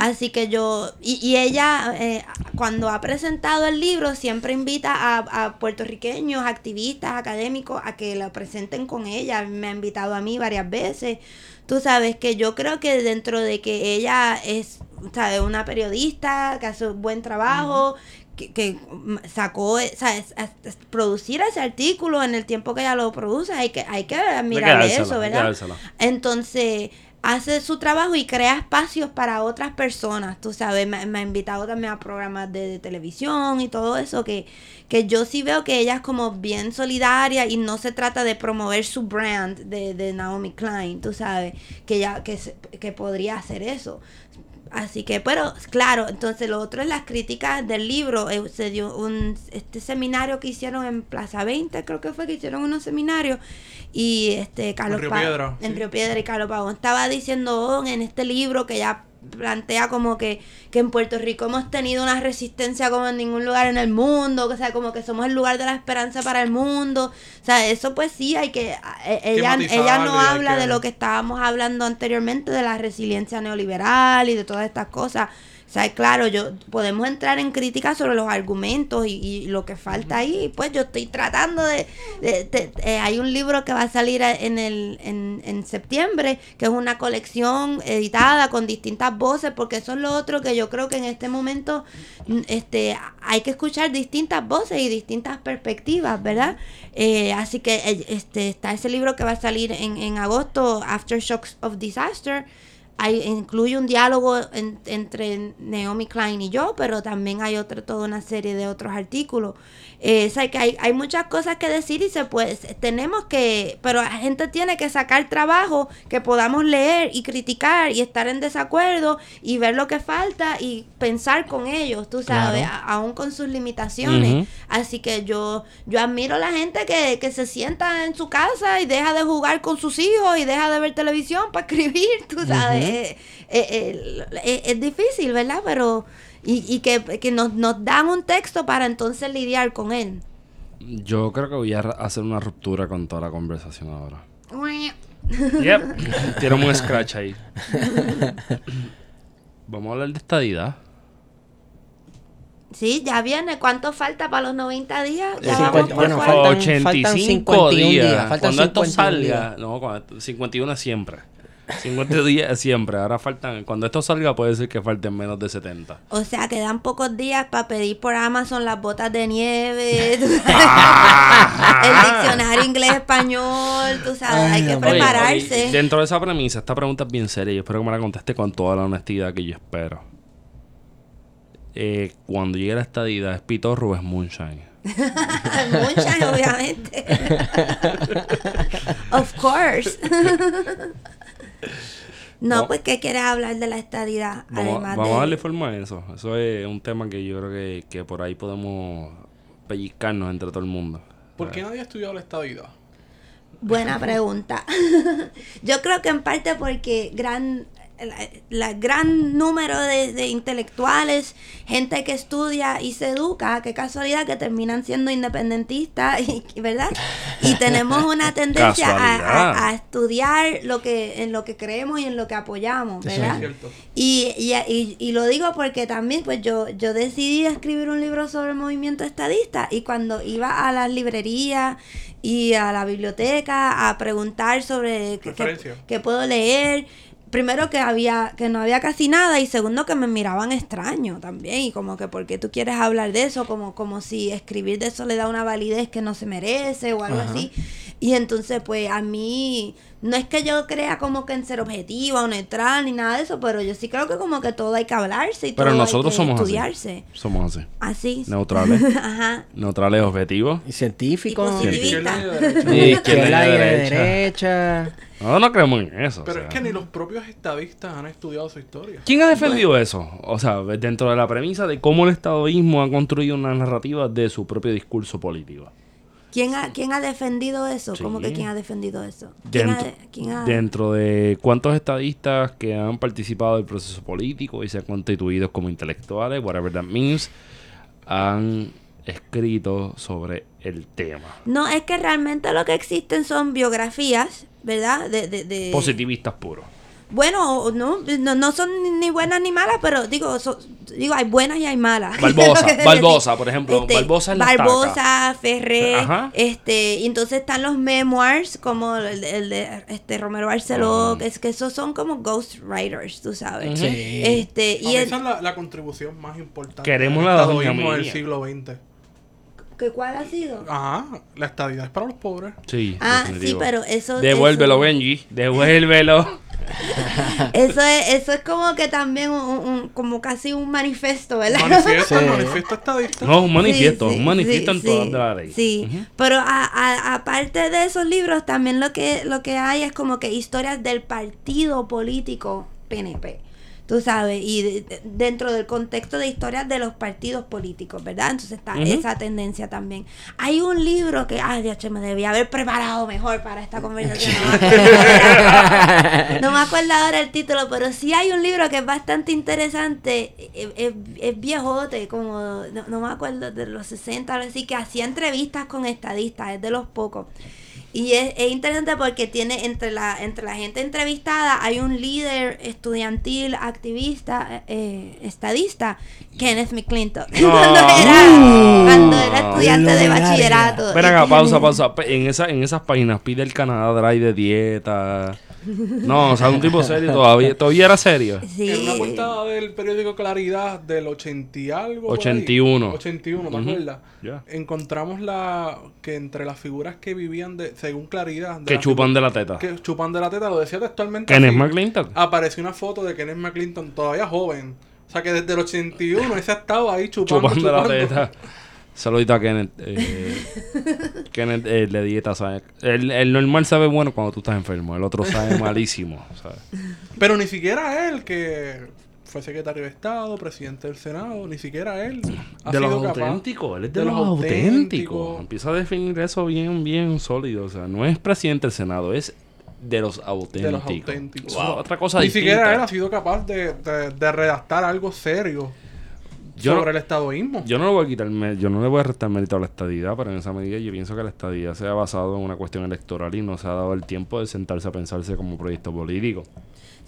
así que yo, y, y ella eh, cuando ha presentado el libro siempre invita a, a puertorriqueños, activistas, académicos a que lo presenten con ella, me ha invitado a mí varias veces. Tú sabes que yo creo que dentro de que ella es ¿sabes? una periodista que hace un buen trabajo, que, que, sacó, eh. Es- es- producir ese artículo en el tiempo que ella lo produce, hay que, hay que dársela, eso, ¿verdad? Entonces, hace su trabajo y crea espacios para otras personas, tú sabes, me, me ha invitado también a programas de, de televisión y todo eso, que, que yo sí veo que ella es como bien solidaria y no se trata de promover su brand de, de Naomi Klein, tú sabes, que ella que, se- que podría hacer eso. Así que, pero claro, entonces lo otro es las críticas del libro. eh, se dio un este seminario que hicieron en Plaza 20, creo que fue que hicieron unos seminarios. Y este Carlos Río Piedra, en sí. Río Piedra y Carlos Pavón estaba diciendo oh, en este libro que ya plantea como que, que en Puerto Rico hemos tenido una resistencia como en ningún lugar en el mundo, o sea, como que somos el lugar de la esperanza para el mundo. O sea, eso pues sí hay que eh, ella ella no habla que- de lo que estábamos hablando anteriormente de la resiliencia neoliberal y de todas estas cosas. O sea, claro, yo podemos entrar en crítica sobre los argumentos y, y lo que falta ahí. Pues yo estoy tratando de... de- eh, hay un libro que va a salir en, el, en, en septiembre, que es una colección editada con distintas voces, porque eso es lo otro que yo creo que en este momento mm, este, hay que escuchar distintas voces y distintas perspectivas, ¿verdad? Eh, así que eh, este, está ese libro que va a salir en, en agosto, Aftershocks of Disaster. Hay, incluye un diálogo en- entre Naomi Klein y yo, pero también hay otra, toda una serie de otros artículos. Eh, o sea, que hay, hay muchas cosas que decir y se puede, tenemos que, pero la gente tiene que sacar trabajo que podamos leer y criticar y estar en desacuerdo y ver lo que falta y pensar con ellos, tú sabes, Claro. aún con sus limitaciones. Así que yo, yo admiro a la gente que, que se sienta en su casa y deja de jugar con sus hijos y deja de ver televisión para escribir, tú sabes. Eh, eh, eh, eh, es difícil, ¿verdad? Pero, y, y que, que nos, nos dan un texto para entonces lidiar con él. Yo creo que voy a hacer una ruptura con toda la conversación ahora. Yep. Tiene un scratch ahí. Vamos a hablar de estadidad. Sí, ya viene. ¿Cuánto falta para los 90 días? Ya Sí, vamos cuenta- por bueno, faltan- 85 faltan 51 días. días, faltan cuando esto 51 salga, días. no, cuando- 51 es siempre. 50 días es siempre. Ahora faltan, cuando esto salga puede ser que falten menos de 70. O sea, quedan pocos días para pedir por Amazon las botas de nieve, tú sabes, Ah. el diccionario inglés-español, tú sabes, hay que. Oye, prepararse. oye, dentro de esa premisa, esta pregunta es bien seria. Yo espero que me la conteste con toda la honestidad que yo espero. Eh, cuando llegue la estadidad, ¿es pitorro o es moonshine? Muchas, obviamente. of course. No, No. pues, ¿qué quieres hablar de la estadidad? Vamos, Además vamos de... a darle forma a eso. Eso es un tema que yo creo que, que por ahí podemos pellizcarnos entre todo el mundo. ¿Por qué nadie ha estudiado la estadidad? Buena pregunta. Yo creo que en parte porque gran la, la gran número de, de intelectuales, gente que estudia y se educa, qué casualidad que terminan siendo independentistas, y, ¿verdad? Y tenemos una tendencia a, Casualidad. a- a estudiar lo que en lo que creemos y en lo que apoyamos, Eso Es ¿verdad? cierto. Y, y, y, y lo digo porque también pues yo, yo decidí escribir un libro sobre el movimiento estadista y cuando iba a las librerías y a la biblioteca a preguntar sobre qué, qué puedo leer, primero que había que no había casi nada y segundo que me miraban extraño también y como que por qué tú quieres hablar de eso como como si escribir de eso le da una validez que no se merece o algo Ajá. así y entonces pues a mí no es que yo crea como que en ser objetiva o neutral ni nada de eso pero yo sí creo que como que todo hay que hablarse y Pero todo nosotros hay que somos estudiarse así. Somos así. así Neutrales. ajá Neutrales objetivos. Y científico. Y positivista. Izquierda y derecha. Y izquierda Izquierda y y derecha. No, no creemos en eso. Pero o es que ni los propios estadistas han estudiado su historia. ¿Quién ha defendido eso? O sea, dentro de la premisa de cómo el estadoísmo ha construido una narrativa de su propio discurso político. ¿Quién ha, quién ha defendido eso? Sí. ¿Cómo que quién ha defendido eso? ¿Quién ha, Dentro, quién ha- dentro de cuántos estadistas que han participado del proceso político y se han constituido como intelectuales, whatever that means, han escrito sobre el tema. No, es que realmente lo que existen son biografías, ¿verdad? De, de, de- Positivistas puros. Bueno, no, no, no son ni- buenas ni malas, pero digo, so- digo hay buenas y hay malas. Barbosa, Barbosa, por ejemplo, Barbosa es la Barbosa, Ferré, Ajá. este, y entonces están los memoirs como el, de- el de este Romero Barceló, que es que esos son como ghost writers, tú sabes. Sí. Este, y el- esa es la, la contribución más importante Queremos la del siglo XX. ¿Que ¿cuál ha sido? Ajá, la estadidad es para los pobres. Sí, Ah, sí, pero eso Devuélvelo, eso- Benji. Devuélvelo. eso es, eso es como que también un, un- como casi un manifiesto, ¿verdad? Manifiesto, Sí. manifiesto estadista. No, un manifiesto, Sí, sí, un manifiesto sí, en de la ley. Sí, pero a- a- aparte de esos libros, también lo que, lo que hay es como que historias del partido político PNP. Tú sabes, y de- de- dentro del contexto de historias de los partidos políticos, ¿verdad? Entonces está esa tendencia también. Hay un libro que, ay, Dios, me debía haber preparado mejor para esta conversación. No me acuerdo, ahora el título, pero sí hay un libro que es bastante interesante. Es, es- es viejote, como, no, no me acuerdo, de los 60 o algo así, que hacía entrevistas con estadistas, es de los pocos. Y es, es interesante porque tiene entre la entre la gente entrevistada hay un líder estudiantil, activista, eh, estadista, Kenneth McClintock. cuando, era, cuando era estudiante de bachillerato. Ven acá, pausa, pausa. En, esa, en esas páginas pide el Canadá Dry de dieta. No, o sea, un tipo serio todavía. Todavía era serio. Sí. En una portada del periódico Claridad del 80 y algo. por ahí, 81. 81, ¿te Ujú. acuerdas? Ya. Encontramos la que entre las figuras que vivían, de, según Claridad, Que la chupan de la teta. que chupan de la teta, lo decía textualmente. Kenneth así. McClintock. Apareció una foto de Kenneth McClinton todavía joven. O sea que desde el 81 ese ha estado ahí chupando. Chupando la chupando. teta. Saludito a Kenneth. Eh, Kenneth eh, de dieta, ¿sabes? El, el normal sabe bueno cuando tú estás enfermo. El otro sabe malísimo, ¿sabes? Pero ni siquiera él, que fue secretario de Estado, presidente del Senado, ni siquiera él. ha de los sido capaz- auténticos, él es de, de los, los auténticos. auténticos. Empieza a definir eso bien, bien sólido. O sea, no es presidente del Senado, es de los auténticos. De los auténticos. Es otra cosa Ni distinta. siquiera él ha sido capaz de, de- de redactar algo serio Yo sobre no- el estadoísmo. Yo no le voy a quitar yo no le voy a restar mérito a la estadidad, pero en esa medida yo pienso que la estadidad se ha basado en una cuestión electoral y no se ha dado el tiempo de sentarse a pensarse como proyecto político.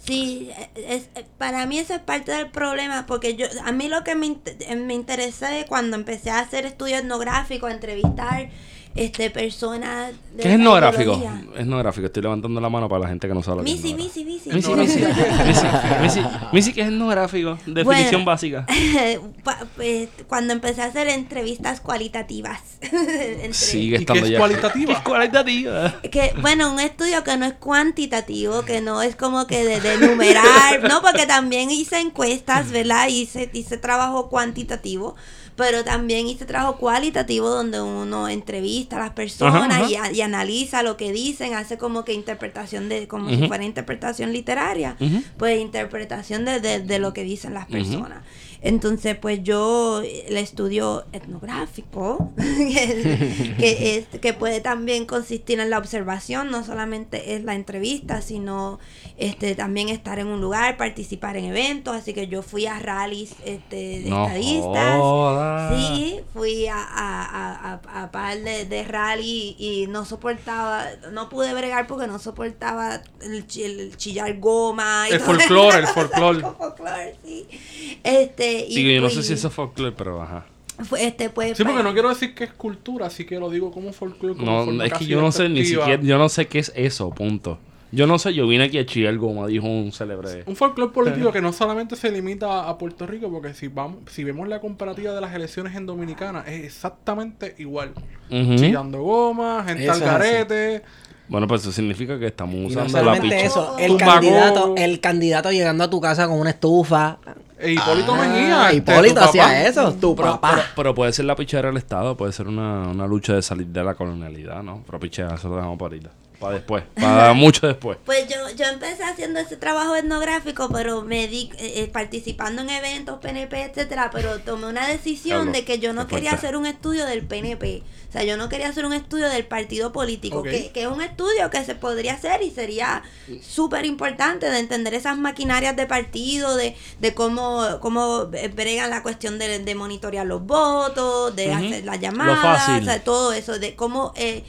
Sí, es, para mí eso es parte del problema, porque yo a mí lo que me, me interesó cuando empecé a hacer estudio etnográfico, a entrevistar este personas de ¿Qué es etnográfico? Etnográfico, estoy levantando la mano para la gente que no sabe lo que es Misi, etnográfico. misi, misi. Misi, misi, misi, misi, misi, misi, ¿qué es etnográfico? Definición Bueno. básica. Pues, cuando empecé a hacer entrevistas cualitativas. entre- Sigue ¿Y qué estando es ya. cualitativa? ¿Qué es cualitativa? que bueno un estudio que no es cuantitativo que no es como que de, de numerar no porque también hice encuestas verdad hice hice trabajo cuantitativo pero también hice trabajo cualitativo donde uno entrevista a las personas Ajá, ajá. Y, a- y analiza lo que dicen hace como que interpretación de como si fuera interpretación literaria pues interpretación de, de- de lo que dicen las personas. Entonces pues yo el estudio etnográfico que, que es que puede también consistir en la observación no solamente es la entrevista sino este también estar en un lugar participar en eventos así que yo fui a rallies este, de No estadistas jodas. Sí, fui a, a, a, a, a par de, de rally y no soportaba, no pude bregar porque no soportaba el, chi- el chillar goma. Y El folclore, el folclore. folclore, sí. Este, y yo no sé si eso es folclore, pero ajá. este, pues, Sí, porque no quiero decir que es cultura, así que lo digo como folclore. como No, es que yo no sé ni siquiera, yo no sé qué es eso, punto. Yo no sé, yo vine aquí a chillar goma, dijo un célebre. Un folclore político que no solamente se limita a Puerto Rico, porque si vamos, si vemos la comparativa de las elecciones en Dominicana, es exactamente igual. Ujú. Chillando goma, gente al garete. Bueno, pues eso significa que estamos Y no usando la solamente picha. eso, el Tumbago. candidato, el candidato llegando a tu casa con una estufa. E Hipólito Ah, Mejía. este, Hipólito hacía eso, tu Pero, papá. pero- pero puede ser la pichera del Estado, puede ser una, una lucha de salir de la colonialidad, ¿no? Pero pichera, eso lo dejamos para ahorita. Para después, para mucho después. Pues yo, yo empecé haciendo ese trabajo etnográfico, pero me di eh, eh, participando en eventos, PNP, etcétera, pero tomé una decisión de que yo no quería hacer un estudio del PNP. O sea, yo no quería hacer un estudio del partido político, que, que es un estudio que se podría hacer y sería súper importante de entender esas maquinarias de partido, de, de cómo, cómo bregan la cuestión de, de monitorear los votos, de hacer las llamadas, o sea, todo eso, de cómo eh,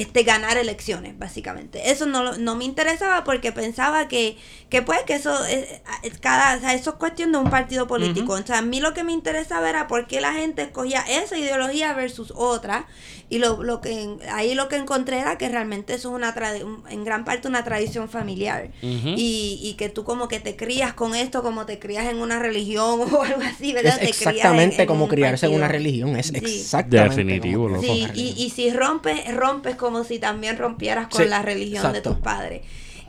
este ganar elecciones, básicamente. Eso no, lo- no me interesaba porque pensaba que, que pues que eso es, es cada, o sea, eso es cuestión de un partido político. O sea, a mí lo que me interesaba era por qué la gente escogía esa ideología versus otra. Y lo, lo que ahí lo que encontré era que realmente eso es una en gran parte una tradición familiar. Y, y que tú como que te crías con esto, como te crías en una religión o algo así, ¿verdad? Es Te crías en- exactamente en como un criarse en una partido. religión. Es Sí. exactamente. Definitivo, como loco. Sí, y, y si rompes, rompes como si también rompieras con Sí, la religión de tus padres.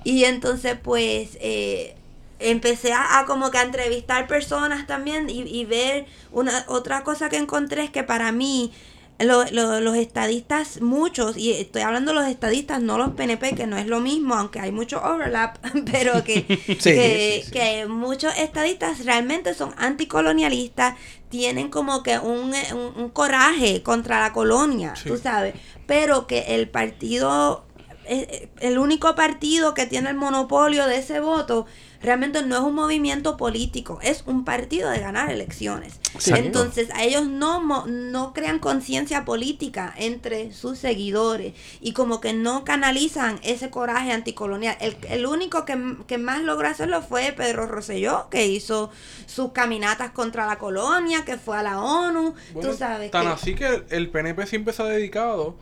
Y entonces, pues, eh, empecé a, a como que a entrevistar personas también y, y ver una otra cosa que encontré es que para mí lo- lo- los estadistas, muchos, y estoy hablando de los estadistas, no los PNP, que no es lo mismo, aunque hay mucho overlap, pero que, que, sí, sí. que muchos estadistas realmente son anticolonialistas, tienen como que un, un, un coraje contra la colonia, Sí. tú sabes, pero que el partido, eh, eh, el único partido que tiene el monopolio de ese voto, realmente no es un movimiento político, es un partido de ganar elecciones. Entonces, a ellos no, mo- no crean conciencia política entre sus seguidores y como que no canalizan ese coraje anticolonial. El, el único que, que más logró hacerlo fue Pedro Rosselló, que hizo sus caminatas contra la colonia, que fue a la ONU, Bueno, tú sabes. tan que- así que el PNP siempre se ha dedicado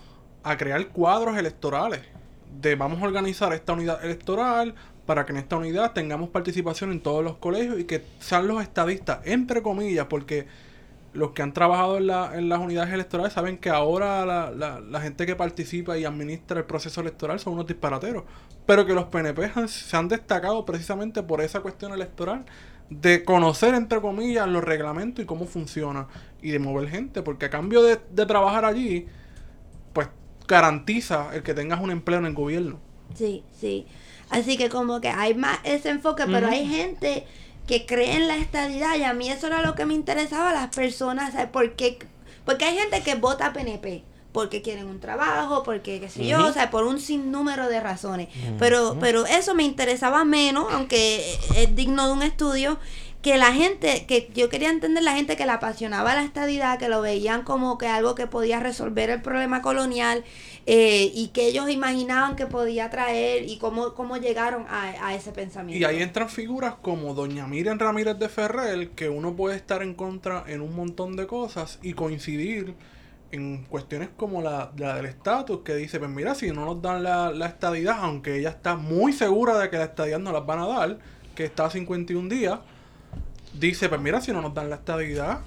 a crear cuadros electorales. De vamos a organizar esta unidad electoral para que en esta unidad tengamos participación en todos los colegios y que sean los estadistas, entre comillas, porque los que han trabajado en, la- en las unidades electorales saben que ahora la, la- la gente que participa y administra el proceso electoral son unos disparateros. Pero que los PNP han- se han destacado precisamente por esa cuestión electoral de conocer, entre comillas, los reglamentos y cómo funciona y de mover gente. Porque a cambio de, de trabajar allí, garantiza el que tengas un empleo en el gobierno. Sí, sí. Así que como que hay más ese enfoque, pero hay gente que cree en la estadidad y a mí eso era lo que me interesaba las personas, ¿sabes? Porque, porque hay gente que vota PNP porque quieren un trabajo, porque qué sé yo, o sea, por un sinnúmero de razones. Pero pero eso me interesaba menos, aunque es digno de un estudio que la gente, que yo quería entender la gente que le apasionaba la estadidad, que lo veían como que algo que podía resolver el problema colonial eh, y que ellos imaginaban que podía traer y cómo, cómo llegaron a, a ese pensamiento. Y ahí entran figuras como Doña Miriam Ramírez de Ferrer, que uno puede estar en contra en un montón de cosas y coincidir en cuestiones como la, la del estatus, que dice, pues mira, si no nos dan la, la estadidad, aunque ella está muy segura de que la estadidad no las van a dar, que está a 51 días, dice, pues mira, si no nos dan la estadidad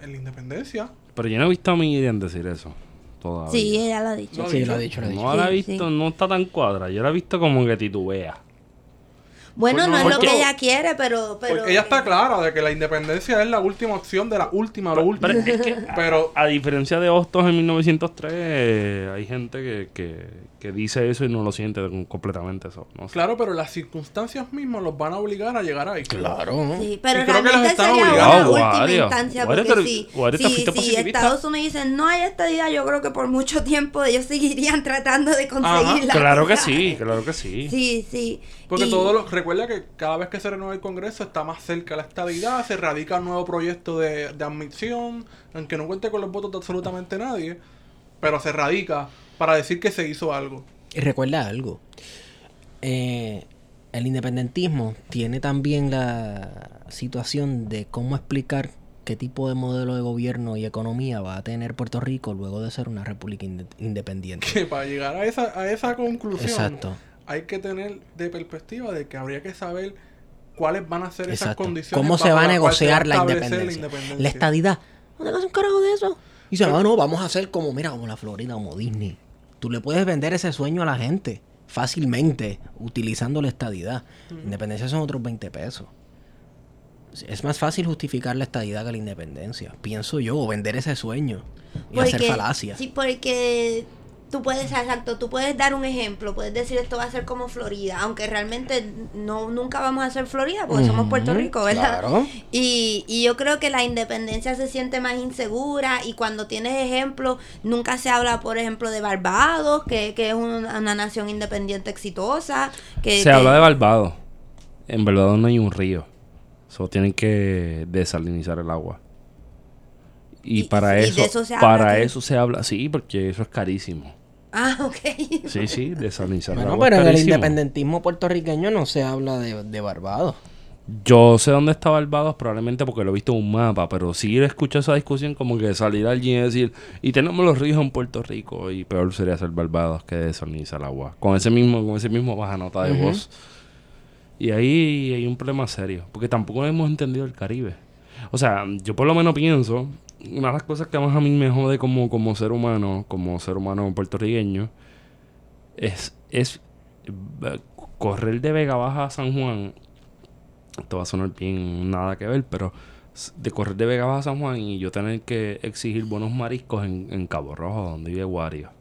en la independencia, Pero yo no he visto a Miriam decir eso todavía. Sí, ella lo ha dicho. No, Sí, lo ha dicho, lo ha dicho. No la he Sí, visto, sí. no está tan cuadra. Yo la he visto como que titubea. Bueno, Pues no, no, es lo que ella quiere, pero... pero porque ella está clara de que la independencia es la última opción de la última, lo último. Pero es que, Pero a diferencia de Hostos en 1903, eh, hay gente que, que, que dice eso y no lo siente completamente eso. No sé. Claro, pero las circunstancias mismas los van a obligar a llegar ahí. Claro. Sí, pero Y creo que los están sería obligando. una Wow, última instancia porque si, si, si. Estados Unidos dice no hay estadidad, yo creo que por mucho tiempo ellos seguirían tratando de conseguirla. Claro que sí, claro que sí. Sí, sí. Porque Y- todo lo, recuerda que cada vez que se renueva el Congreso está más cerca la estabilidad, se radica un nuevo proyecto de, de admisión, aunque no cuente con los votos de absolutamente nadie, pero se radica para decir que se hizo algo. Y recuerda algo. Eh, el independentismo tiene también la situación de cómo explicar qué tipo de modelo de gobierno y economía va a tener Puerto Rico luego de ser una república inde- independiente. Que para llegar a esa, a esa conclusión Exacto. hay que tener de perspectiva de que habría que saber cuáles van a ser esas Exacto. condiciones. ¿Cómo se va a se negociar la establecer independencia? La estadidad. No te un carajo de eso. Y dice, no, no, vamos a hacer como, mira, como la Florida, como Disney. Tú le puedes vender ese sueño a la gente fácilmente utilizando la estadidad. Independencia son otros 20 pesos. Es más fácil justificar la estadidad que la independencia. Pienso yo, o vender ese sueño y hacer falacia. Sí, porque tú puedes, exacto, tú puedes dar un ejemplo, puedes decir esto va a ser como Florida, aunque realmente no nunca vamos a ser Florida porque somos Puerto Rico, ¿verdad? claro. Y, y yo creo que la independencia se siente más insegura y cuando tienes ejemplos, nunca se habla, por ejemplo, de Barbados, que, que es una, una nación independiente exitosa. Que, Se que- habla de Barbados. En Barbados no hay un río. Solo tienen que desalinizar el agua. Y, Y- para y eso, eso se habla para eso se habla, sí, porque eso es carísimo. Ah, ok. Sí, sí, desalinizar el Bueno, agua. pero en el independentismo puertorriqueño no se habla de, de Barbados. Yo sé dónde está Barbados, probablemente porque lo he visto en un mapa, pero sí escucho esa discusión como que salir alguien y decir, y tenemos los ríos en Puerto Rico, y peor sería ser Barbados que desalinizar el agua. Con ese mismo, con ese mismo baja nota de voz. Y ahí hay un problema serio, porque tampoco hemos entendido el Caribe. O sea, yo por lo menos pienso, una de las cosas que más a mí me jode como, como ser humano, como ser humano puertorriqueño, es, es eh, correr de Vega Baja a San Juan, esto va a sonar bien nada que ver, pero de correr de Vega Baja a San Juan y yo tener que exigir buenos mariscos en, en Cabo Rojo, donde vive Wario.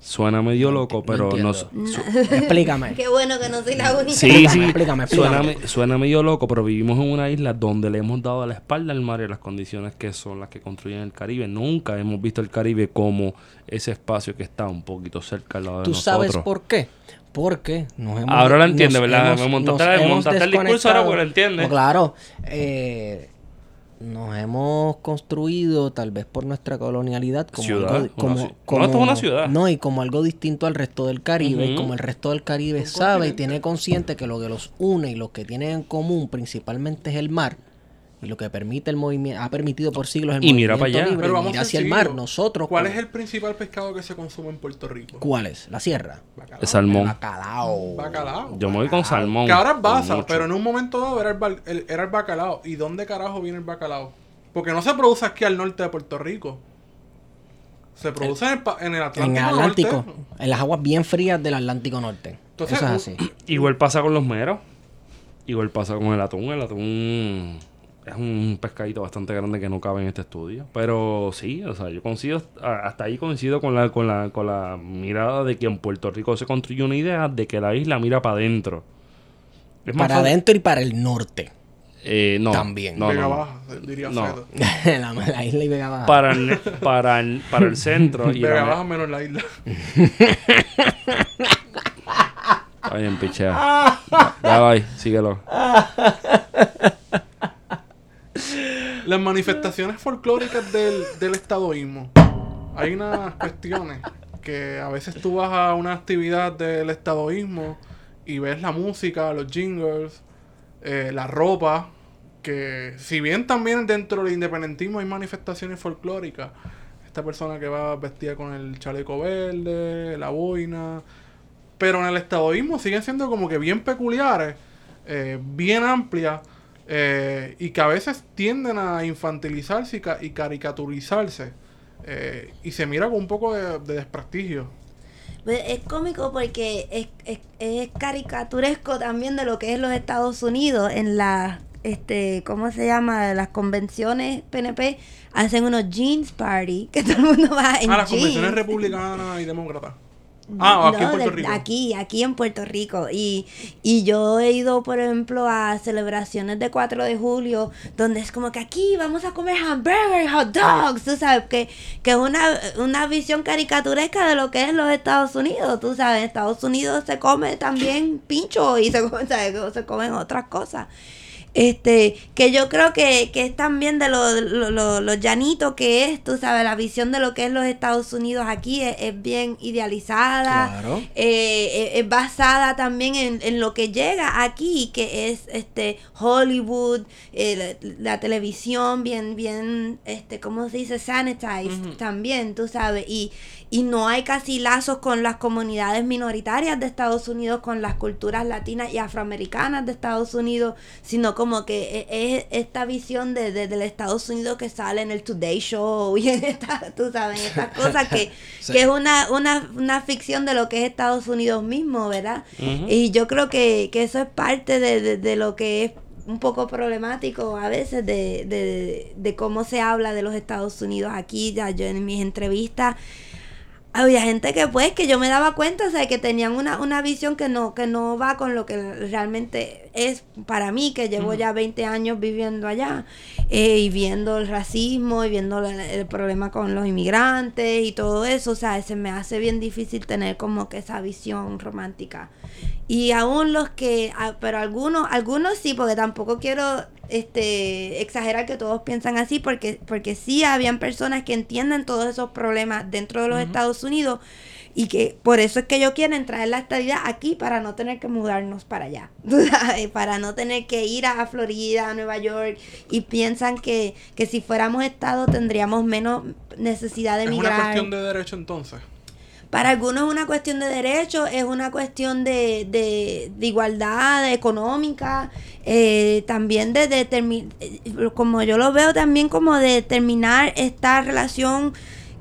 Suena medio loco, pero no, su- Explícame. Qué bueno que no soy la única. Sí, Explícame, sí. explícame, Suena, explícame. me- suena medio loco, pero vivimos en una isla donde le hemos dado la espalda al mar y las condiciones que son las que construyen el Caribe. Nunca hemos visto el Caribe como ese espacio que está un poquito cerca al lado de ¿Tú nosotros. sabes por qué? Porque nos hemos... Ahora lo entiende, nos ¿verdad? hemos- Me montaste- nos me hemos montaste el discurso, ahora pues lo entiende. No, claro. Eh, nos hemos construido, tal vez por nuestra colonialidad, como Ciudad, algo, una como, ci- no, como- esto es una ciudad. No, y como algo distinto al resto del Caribe, y como el resto del Caribe sabe y tiene consciente que lo que los une y lo que tienen en común principalmente es el mar, y lo que permite el movimiento, ha permitido por siglos el Y mira movimiento para allá. libre, Pero y vamos mira hacia el mar. Nosotros, ¿Cuál como- es el principal pescado que se consume en Puerto Rico? ¿Cuál es? La sierra. Bacalao. El salmón. Bacalao. Bacalao. Yo me voy con salmón. Que ahora es mucho. pero en un momento dado era el, bal- el- era el bacalao. ¿Y dónde carajo viene el bacalao? Porque no se produce aquí al norte de Puerto Rico. Se produce en, el, pa- en el Atlántico. En el Atlántico, Norte. en las aguas bien frías del Atlántico Norte. Entonces, Eso es así. Igual pasa con los meros. Igual pasa con el atún. El atún es un pescadito bastante grande que no cabe en este estudio. Pero sí, o sea, yo coincido, hasta ahí coincido con la, con la, con la mirada de que en Puerto Rico se construye una idea de que la isla mira para adentro. Para adentro y para el norte. Eh, no. También. No, Vega no. Baja, diría No. La, la isla y Vega Baja. Para el, para el, para el centro. y Vega Baja menos la isla. Está bien, pichea. Ya, bye, síguelo. Las manifestaciones folclóricas del, del estadoísmo. Hay unas cuestiones que a veces tú vas a una actividad del estadoísmo y ves la música, los jingles, eh, la ropa, que si bien también dentro del independentismo hay manifestaciones folclóricas, esta persona que va vestida con el chaleco verde, la boina, pero en el estadoísmo siguen siendo como que bien peculiares, eh, bien amplias, eh, y que a veces tienden a infantilizarse y, ca- y caricaturizarse. eh, y se mira con un poco de, de desprestigio. Pues es cómico porque es, es, es caricaturesco también de lo que es los Estados Unidos en las este ¿cómo se llama? las convenciones PNP hacen unos jeans party que todo el mundo va en Ah, las jeans. convenciones republicanas y demócratas. Ah, aquí en No, Puerto de- Rico. Aquí, aquí en Puerto Rico. Y, y yo he ido, por ejemplo, a celebraciones de 4 de julio, donde es como que aquí vamos a comer hamburgers, hot dogs, tú sabes, que, que es una, una visión caricaturesca de lo que es los Estados Unidos, tú sabes, en Estados Unidos se come también pincho y se, come- ¿sabes? se comen otras cosas. Este, que yo creo que, que es también de lo, lo, lo- lo llanito que es, tú sabes, la visión de lo que es los Estados Unidos aquí es, es bien idealizada, Claro. eh, es, es basada también en, en lo que llega aquí, que es este Hollywood, eh, la, la televisión bien, bien, este, ¿cómo se dice? Sanitized también, tú sabes, y, y no hay casi lazos con las comunidades minoritarias de Estados Unidos, con las culturas latinas y afroamericanas de Estados Unidos, sino como que e- es esta visión de, de- del Estados Unidos que sale en el Today Show y en esta, tú sabes, estas cosas que, Sí. que es una, una, una ficción de lo que es Estados Unidos mismo, ¿verdad? Y yo creo que, que eso es parte de, de- de lo que es un poco problemático a veces de, de, de cómo se habla de los Estados Unidos aquí. Ya yo en mis entrevistas había gente que pues que yo me daba cuenta, o sea, que tenían una, una visión que no, que no va con lo que realmente es para mí, que llevo ya 20 años viviendo allá, eh, y viendo el racismo, y viendo la- el problema con los inmigrantes y todo eso, o sea, se me hace bien difícil tener como que esa visión romántica. Y aún los que, ah, pero algunos, algunos sí, porque tampoco quiero este exagerar que todos piensan así, porque, porque sí habían personas que entienden todos esos problemas dentro de los Estados Unidos y que por eso es que ellos quieren traer la estadidad aquí para no tener que mudarnos para allá, para no tener que ir a Florida, a Nueva York y piensan que, que si fuéramos estado tendríamos menos necesidad de es una migrar. cuestión de derecho entonces. Para algunos es una cuestión de derechos, es una cuestión de, de, de igualdad económica, eh, también de determinar, como yo lo veo también como de determinar esta relación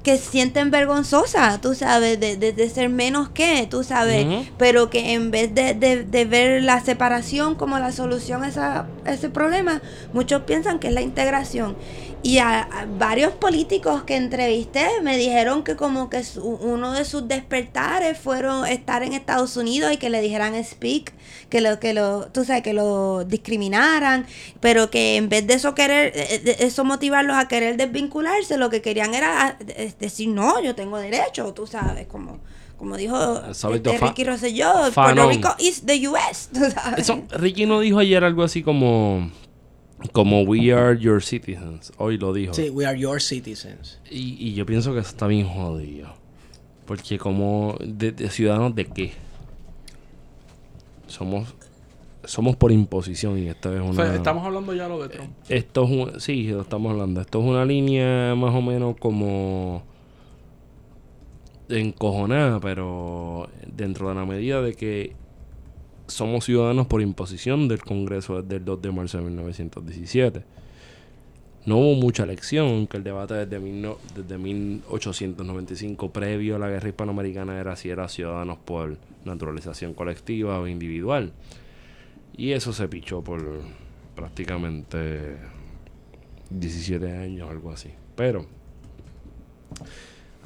que sienten vergonzosa, tú sabes, de, de- de ser menos que, tú sabes, pero que en vez de, de- de ver la separación como la solución a, esa- a ese problema, muchos piensan que es la integración. Y a, a varios políticos que entrevisté me dijeron que como que su- uno de sus despertares fueron estar en Estados Unidos y que le dijeran speak, que lo que lo, tú sabes, que lo discriminaran, pero que en vez de eso querer, eh, de eso motivarlos a querer desvincularse, lo que querían era ah, eh, decir no, yo tengo derecho, tú sabes, como como dijo Solito este Ricky Rosselló, Puerto. Rico is the US, tú sabes. Eso, Ricky no dijo ayer algo así como como we are your citizens. Hoy lo dijo. Sí, we are your citizens. Y, y yo pienso que eso está bien jodido. Porque como de, de ciudadanos de qué? Somos somos por imposición y esta es O una sea, estamos hablando ya lo de Trump. esto es un, sí, lo estamos hablando. Esto es una línea más o menos como encojonada, pero dentro de la medida de que somos ciudadanos por imposición del Congreso desde el 2 de marzo de 1917. No hubo mucha elección, aunque el debate desde, mil no- desde 1895, previo a la guerra hispanoamericana, era si era ciudadanos por naturalización colectiva o individual. Y eso se pichó por prácticamente 17 años, algo así. Pero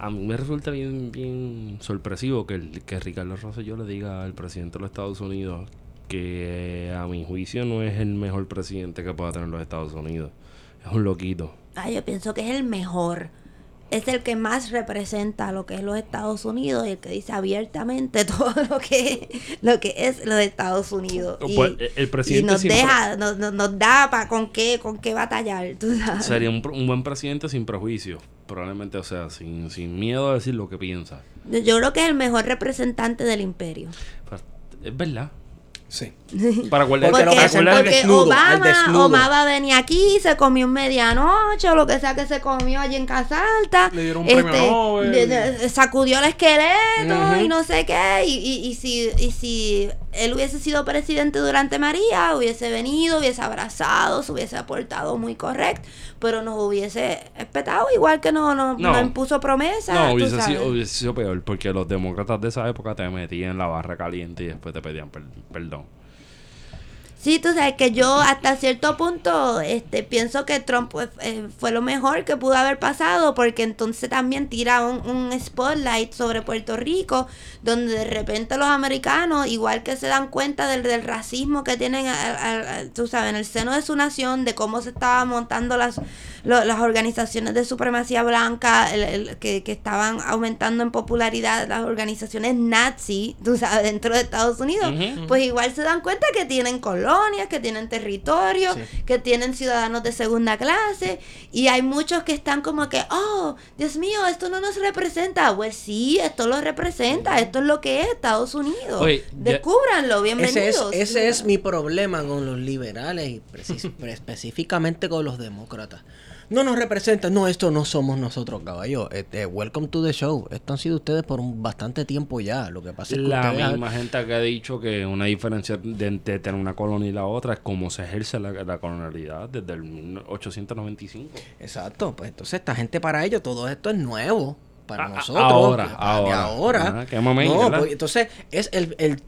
a mí me resulta bien, bien sorpresivo que, el, que Ricardo Rosselló le diga al presidente de los Estados Unidos que a mi juicio no es el mejor presidente que pueda tener los Estados Unidos. Es un loquito. Ah, yo pienso que es el mejor. Es el que más representa lo que es los Estados Unidos y el que dice abiertamente todo lo que, lo que es los Estados Unidos. Y, Pues, el presidente y nos siempre- deja, nos, nos- nos da para con qué, con qué batallar, tú sabes. Sería un, un buen presidente sin prejuicio. Probablemente, o sea, sin, sin miedo a decir lo que piensa. Yo creo que es el mejor representante del imperio. Es verdad. Sí. Para guardar Porque lo Porque, al porque desnudo, Obama, desnudo. Obama venía aquí, se comió un medianoche o lo que sea que se comió allí en Casa Alta. Le dieron un premio Nobel. de- de- sacudió el esqueleto y no sé qué. Y, y, y si, y si él hubiese sido presidente durante María, hubiese venido, hubiese abrazado, se hubiese aportado muy correcto, pero nos hubiese espetado igual que no, no, No. no impuso promesa. No, hubiese sido, hubiese sido peor, porque los demócratas de esa época te metían en la barra caliente y después te pedían per- perdón. Sí, tú sabes que yo hasta cierto punto este, pienso que Trump eh, fue lo mejor que pudo haber pasado porque entonces también tira un, un spotlight sobre Puerto Rico donde de repente los americanos igual que se dan cuenta del, del racismo que tienen a- a- a- tú sabes, en el seno de su nación, de cómo se estaban montando las, lo- las organizaciones de supremacía blanca, el- el- que, que estaban aumentando en popularidad las organizaciones nazi, tú sabes, dentro de Estados Unidos, pues igual se dan cuenta que tienen colonias, que tienen territorio, que tienen ciudadanos de segunda clase, y hay muchos que están como que, oh, Dios mío, esto no nos representa. Pues sí, esto lo representa, esto es lo que es Estados Unidos. Oye, Descúbranlo, bienvenidos. Ese es, ese es mi problema con los liberales y específicamente con los demócratas. No nos representan, no, esto no somos nosotros, caballo. Este, welcome to the show. Esto han sido ustedes por un bastante tiempo ya. Lo que pasa es que La ustedes- misma gente que ha dicho que una diferencia de, de tener una colonia y la otra es cómo se ejerce la, la colonialidad desde el 1895. Exacto, pues entonces esta gente para ellos todo esto es nuevo para A- nosotros. ahora, de ahora. ahora. Ajá, qué momento, pues, entonces es el, el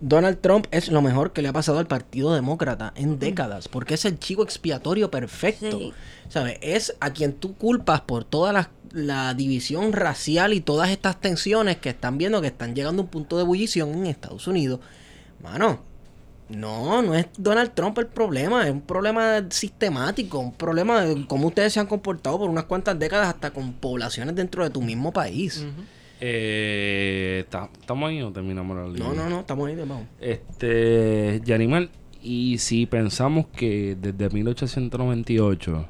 Donald Trump es lo mejor que le ha pasado al Partido Demócrata en décadas, porque es el chico expiatorio perfecto. Sí. ¿Sabes? Es a quien tú culpas por toda la, la división racial y todas estas tensiones que están viendo que están llegando a un punto de ebullición en Estados Unidos. Mano, no, no es Donald Trump el problema, es un problema sistemático, un problema de cómo ustedes se han comportado por unas cuantas décadas hasta con poblaciones dentro de tu mismo país. Eh, ta- ¿Estamos ahí o terminamos la línea? No, no, no, estamos ahí de vamos. Este, Yanimal, y si pensamos que desde 1898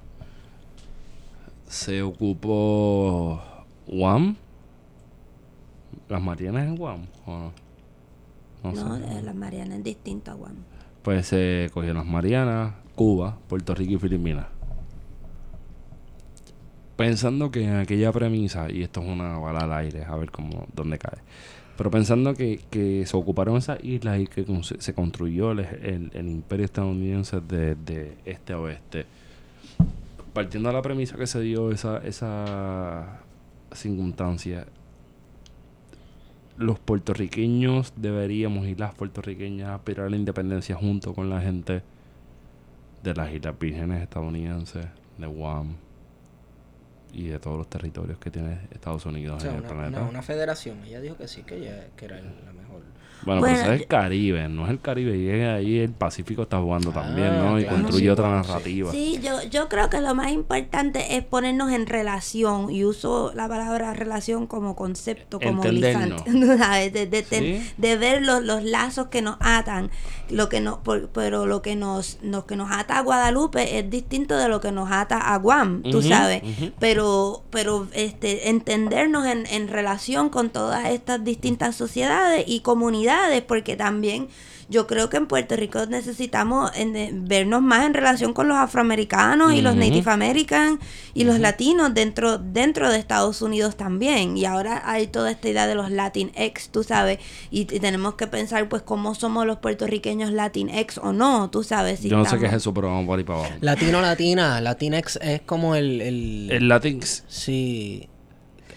se ocupó Guam, las Marianas en Guam, ¿o no? No, No, sé. eh, las Marianas es distinto a Guam. Pues se cogieron las Marianas, Cuba, Puerto Rico y Filipinas. Pensando que aquella premisa, y esto es una bala al aire, a ver cómo, dónde cae. Pero pensando que, se ocuparon esas islas y que se construyó el, imperio estadounidense de, de este a oeste, partiendo de la premisa que se dio esa, esa, circunstancia, los puertorriqueños deberíamos y las puertorriqueñas aspirar a la independencia junto con la gente de las Islas Vírgenes estadounidenses, de Guam y de todos los territorios que tiene Estados Unidos O sea, en el una, planeta. una- una federación. Ella dijo que sí, que, ella, que era la. Bueno, Bueno, pero es el Caribe, no es el Caribe. Y es ahí el Pacífico está jugando Ah, también, ¿no? Y claro, construye sí, otra narrativa. Sí, yo, yo creo que lo más importante es ponernos en relación y uso la palabra relación como concepto, como Entendernos. De, de, Sí. de ver los, los lazos que nos atan, lo que nos, por- pero lo que nos, lo que nos ata a Guadalupe es distinto de lo que nos ata a Guam, tú sabes, pero, pero este, entendernos en, en relación con todas estas distintas sociedades y comunidades, porque también yo creo que en Puerto Rico necesitamos en- de- vernos más en relación con los afroamericanos y los. Native American y los latinos dentro, dentro de Estados Unidos también. Y ahora hay toda esta idea de los Latinx, tú sabes, y, y tenemos que pensar pues cómo somos los puertorriqueños Latinx o no, tú sabes. si Yo no sé qué es eso, pero vamos por ahí para abajo. Latino, latina, Latinx es como el... el, El Latinx. Sí.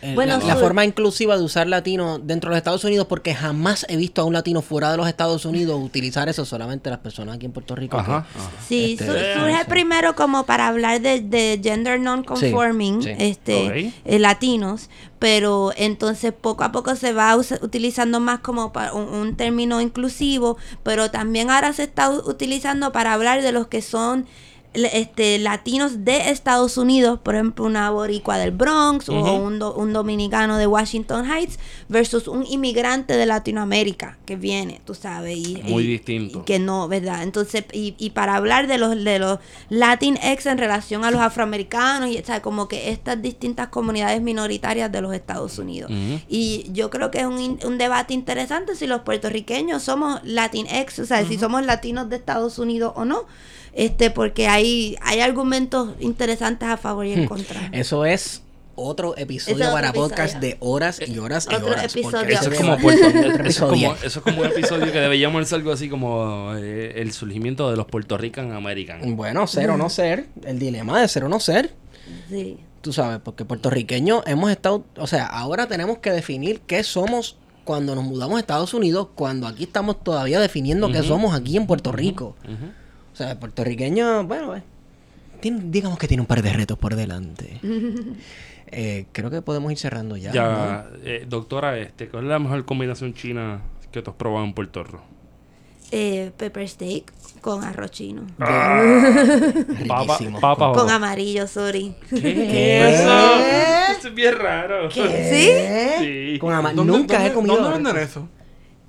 El- Bueno, la, forma inclusiva de usar latino dentro de los Estados Unidos, porque jamás he visto a un latino fuera de los Estados Unidos utilizar eso, solamente las personas aquí en Puerto Rico. Ajá. que- ajá. Sí, Este, su- sí. surge primero como para hablar de, de gender non-conforming, Sí, sí. este, eh, latinos, pero entonces poco a poco se va utilizando más como para un, un término inclusivo, pero también ahora se está utilizando para hablar de los que son este latinos de Estados Unidos, por ejemplo, una boricua del Bronx o un, do- un dominicano de Washington Heights versus un inmigrante de Latinoamérica que viene, tú sabes, y, Muy y- distinto. y que no, ¿verdad? Entonces, y, y para hablar de los de los Latinx en relación a los afroamericanos y o sea, como que estas distintas comunidades minoritarias de los Estados Unidos. Y yo creo que es un, un debate interesante si los puertorriqueños somos Latinx, o sea, si somos latinos de Estados Unidos o no. Este, porque hay, hay argumentos interesantes a favor y en contra. Eso es otro episodio otro para episodio. podcast de horas y horas y Otro horas. episodio. Eso es Otro como eso es como, episodio. eso es como un episodio que deberíamos ser algo así como eh, el surgimiento de los Puerto Rican American. Bueno, ser o no ser, el dilema de ser o no ser. Sí. Tú sabes, porque puertorriqueños hemos estado, o sea, ahora tenemos que definir qué somos cuando nos mudamos a Estados Unidos, cuando aquí estamos todavía definiendo qué somos aquí en Puerto Rico. Ujú. O sea, el puertorriqueño, bueno, eh, tiene- digamos que tiene un par de retos por delante. Eh, creo que podemos ir cerrando ya. Ya, eh, doctora, este, ¿cuál es la mejor combinación china que tú has probado en Puerto Rico? Eh, pepper steak con arroz chino. ¿no? Papa, Riquísimo. papa Con amarillo, sorry. ¿Qué es eso? Eso es bien raro. ¿Sí? Sí. Con ama- ¿Dónde- Nunca dónde- he comido. ¿Dónde venden eso?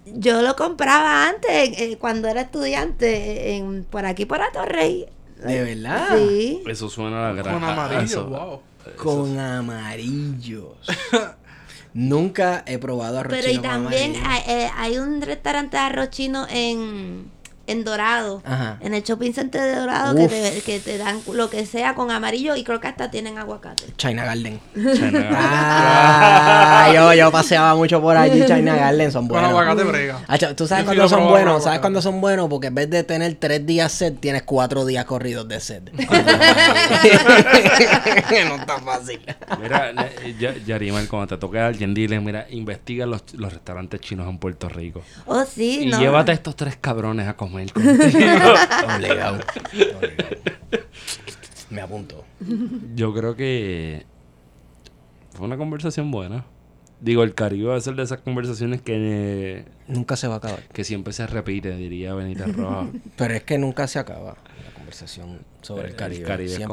Yo lo compraba antes, eh, cuando era estudiante, en, por aquí por Atorrey. De verdad. Sí. Eso suena a la gran Con amarillo, eso- wow. Con amarillos. Nunca he probado arroz Pero y chino con también hay, eh, hay un restaurante de arroz chino en, en Dorado. Ajá. En el shopping center de Dorado que te, que te dan lo que sea con amarillo y creo que hasta tienen aguacate. China Garden. China. Ah, yo, yo paseaba mucho por allí. China Garden son Con buenos. aguacate brega. Acho, ¿Tú sabes cuándo son buenos? ¿Sabes cuándo son buenos? Porque en vez de tener tres días sed, tienes cuatro días corridos de sed. no está fácil. Mira, Ya- Yarimal, cuando te toque a alguien, dile, mira, investiga los, los restaurantes chinos en Puerto Rico. Oh, sí, Y no. llévate a estos tres cabrones a comer contigo. Obligado. Me apunto. Yo creo que fue una conversación buena. Digo, el Caribe va a ser de esas conversaciones que, Nunca se va a acabar. que siempre se repite, diría Benítez Rojas. Pero es que nunca se acaba la conversación sobre el Caribe. El Caribe es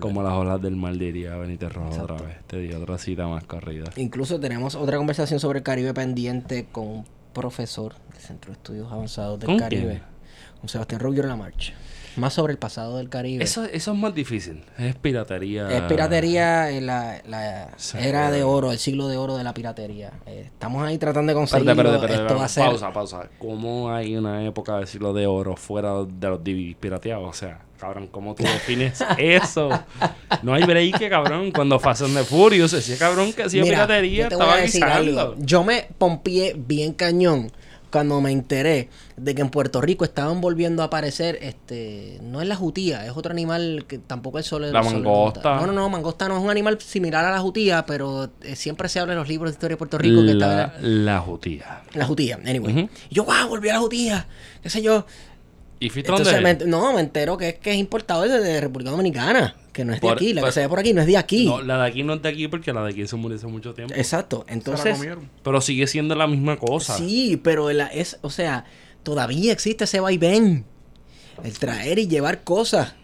como, la- las olas del mar, diría Benítez Rojas Exacto. otra vez. Te di otra cita más corrida. Incluso tenemos otra conversación sobre el Caribe pendiente con un profesor del Centro de Estudios Avanzados del ¿Con Caribe. quién? Con Sebastián Rubio Lamarche. Más sobre el pasado del Caribe. Eso, eso es más difícil. Es piratería. Es piratería en la, la Sí. era de oro, el siglo de oro de la piratería. Eh, estamos ahí tratando de conseguirlo. Esto va a ser... Pausa, pausa. ¿Cómo hay una época de siglo de oro fuera de los DVDs pirateados? O sea, cabrón, ¿cómo tú defines eso? No hay break, cabrón. Cuando Fast and the Furious, ese cabrón que hacía Mira, piratería yo te voy estaba a decir algo. Yo me pompié bien cañón cuando me enteré de que en Puerto Rico estaban volviendo a aparecer, este, no es la jutía, es otro animal que tampoco es solo La mangosta. No, no, no, mangosta no es un animal similar a la jutía, pero eh, siempre se habla en los libros de historia de Puerto Rico que está La, la jutía. la jutía, anyway. Y yo, wow, volví a la jutía, qué sé yo. ¿Y fuiste Entonces, me, no, me entero que es que es importado desde de República Dominicana, que no es de aquí, la por- que se ve por aquí no es de aquí. No, la de aquí no es de aquí porque la de aquí se murió hace mucho tiempo. Exacto, Se la entonces... comieron. Pero sigue siendo la misma cosa. Sí, pero la- es, o sea, todavía existe ese vaivén. El traer y llevar cosas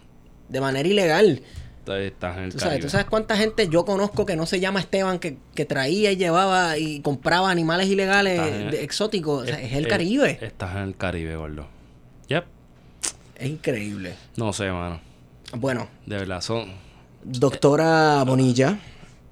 de manera ilegal. Estás- en el ¿Tú sabes, Caribe. ¿Tú sabes cuánta gente yo conozco que no se llama Esteban, que, que traía y llevaba y compraba animales ilegales de- exóticos? O sea, es el Eh, Caribe. Estás en el Caribe, gordo. Yep. Es increíble. No sé, mano. Bueno, De verdad, son. doctora Bonilla.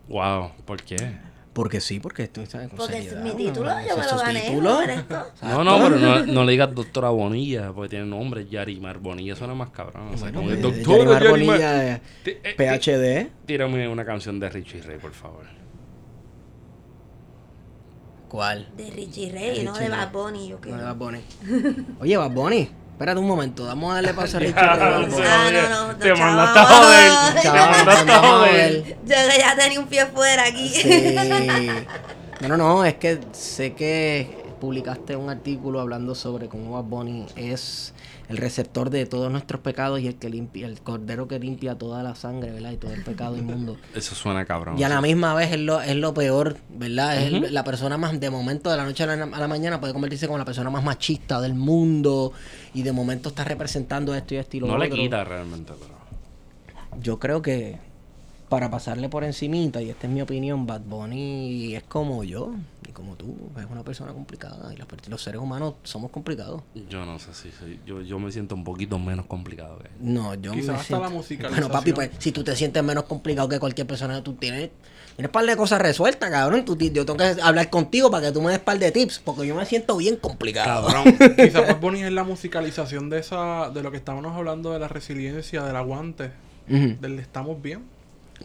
Wow, ¿por qué? Porque sí, porque tú sabes con Porque es seriedad, mi ¿no? título, yo me lo gané. título. esto. No, no, pero no, no le digas doctora Bonilla, porque tiene nombre, Yarimar Bonilla, suena más cabrón. O sea, Bueno, como el doctora Yarimar Yarimar. Bonilla, eh, eh, PhD. Tírame una canción de Richie Ray, por favor. ¿Cuál? De Richie Ray, De no de. Bad Bunny. Yo No, creo. de Bad Bunny. Oye, Bad Bunny, espérate un momento, vamos a darle paso a sé, Ah, no, no, Te no, mandaste a joder. Te Chaval, mandaste a joder. Yo que ya tenía un pie fuera aquí. Sí. No, no, no, es que sé que publicaste un artículo hablando sobre cómo Bad Bunny es el receptor de todos nuestros pecados y el que limpia, el cordero que limpia toda la sangre, ¿verdad? Y todo el pecado inmundo. Eso suena cabrón. Y a la misma vez es lo, es lo peor, ¿verdad? Es el- Ujú. la persona más, de momento, de la noche a la, a la mañana, puede convertirse como la persona más machista del mundo y de momento está representando esto y esto y lo No le quita realmente, pero. Yo creo que para pasarle por encimita, y esta es mi opinión, Bad Bunny es como yo y como tú, es una persona complicada y los, seres humanos somos complicados. Yo no sé si soy- yo, yo me siento un poquito menos complicado que él. No, yo Quizás me hasta siento... la musicalización. Bueno, papi, pues si tú te sientes menos complicado que cualquier persona, tú tienes... Tienes par de cosas resueltas, cabrón. Tú yo tengo que hablar contigo para que tú me des par de tips, porque yo me siento bien complicado. Cabrón. Quizás Bad Bunny es la musicalización de esa de lo que estábamos hablando de la resiliencia, del aguante, del estamos bien.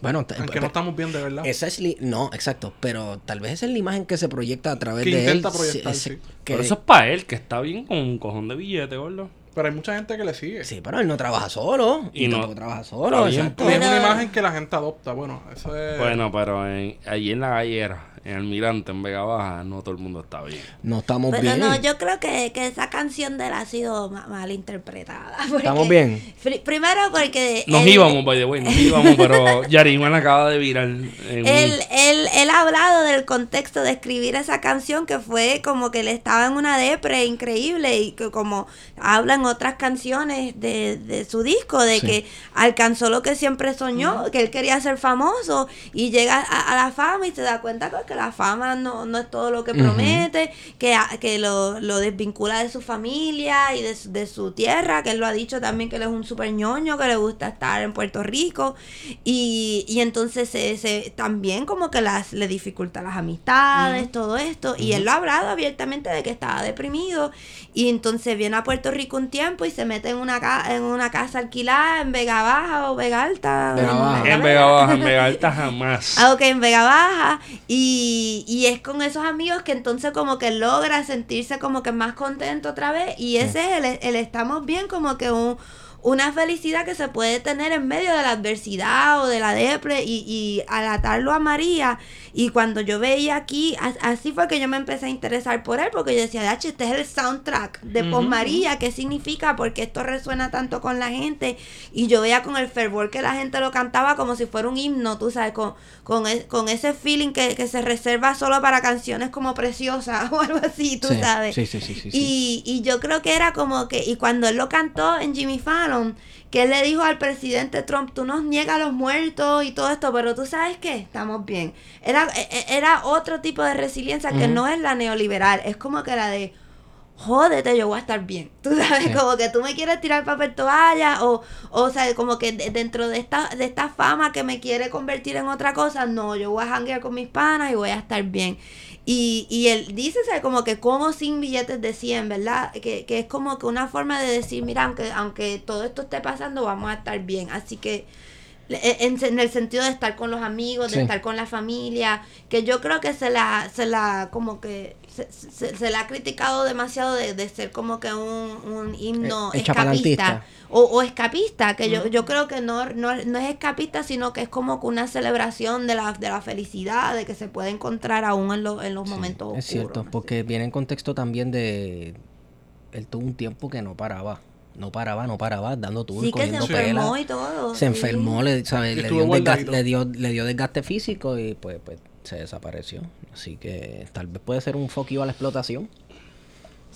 Bueno, Aunque no estamos bien de verdad. Esa es li- no, exacto, pero tal vez esa es la imagen que se proyecta a través Que de intenta él. proyectar, ese- sí. que- Pero eso es para él, que está bien con un cojón de billete, gordo. Pero hay mucha gente que le sigue. Sí, pero él no trabaja solo. Y Y no- tampoco trabaja solo. Bien, es una imagen que la gente adopta. Bueno, eso es. Bueno, pero en, allí en la gallera, en Almirante, en Vega Baja, no todo el mundo está bien. No estamos Pero bien. no, yo creo que, que esa canción de él ha sido ma- mal interpretada. ¿Estamos bien? Pri- primero porque... Nos él- íbamos, by the way, nos íbamos, pero Yarimán acaba de virar. en un- Él, él, él ha hablado del contexto de escribir esa canción que fue como que él estaba en una depre increíble y que como habla en otras canciones de, de su disco, de Sí. que alcanzó lo que siempre soñó, que él quería ser famoso y llega a, a la fama y se da cuenta pues, que la fama no, no es todo lo que promete, que, que lo, lo desvincula de su familia y de, su- de su tierra, que él lo ha dicho también que él es un super ñoño, que le gusta estar en Puerto Rico. Y, y entonces se, se- también como que las, le dificulta las amistades, todo esto, y él lo ha hablado abiertamente de que estaba deprimido y entonces viene a Puerto Rico un tiempo y se mete en una, ca- en una casa alquilada en Vega Baja o Vega Alta. Vega Baja. En Vega Baja, en Vega Alta jamás. Ah, ok, en Vega Baja. Y, y es con esos amigos que entonces como que logra sentirse como que más contento otra vez. Y ese es el, el estamos bien como que un, una felicidad que se puede tener en medio de la adversidad o de la depre. Y, y al atarlo a María. Y cuando yo veía aquí, as- así fue que yo me empecé a interesar por él. Porque yo decía, "Dacho, este es el soundtrack de Post María. ¿Qué significa? Porque esto resuena tanto con la gente. Y yo veía con el fervor que la gente lo cantaba como si fuera un himno, tú sabes, con, con, e- con ese feeling que, que se reserva solo para canciones como Preciosa o algo así, tú Sí, sabes. sí, sí, sí, sí, sí. Y, y yo creo que era como que, y cuando él lo cantó en Jimmy Fallon, que él le dijo al presidente Trump, tú nos niegas a los muertos y todo esto, pero tú sabes qué, estamos bien. Era, e- e- era otro tipo de resiliencia que no es la neoliberal, es como que la de jódete, yo voy a estar bien. Tú sabes, Sí. como que tú me quieres tirar papel toalla o, o sea, como que de- dentro de esta, de esta fama que me quiere convertir en otra cosa, no, yo voy a janguear con mis panas y voy a estar bien. Y, y él dice, o sea, como que como sin billetes de 100, ¿verdad? Que, que es como que una forma de decir, mira, aunque, aunque todo esto esté pasando, vamos a estar bien. Así que e, en, en el sentido de estar con los amigos, de Sí. estar con la familia, que yo creo que se la, se la, como que se, se- se le ha criticado demasiado de, de ser como que un, un himno Eh, escapista o, o escapista, que yo, yo creo que no, no, no es escapista, sino que es como que una celebración de la, de la felicidad, de que se puede encontrar aún en, los en los momentos Es oscuros. cierto, porque viene en contexto también de... Él tuvo un tiempo que no paraba. No paraba, no paraba, dando tour, Sí que se cogiendo enfermó pela. y todo. Se sí. enfermó, le, ¿sabes? Y Le, dio un desgaste, le, dio, le dio desgaste físico y pues, pues se desapareció. Así que tal vez puede ser un foquillo a la explotación.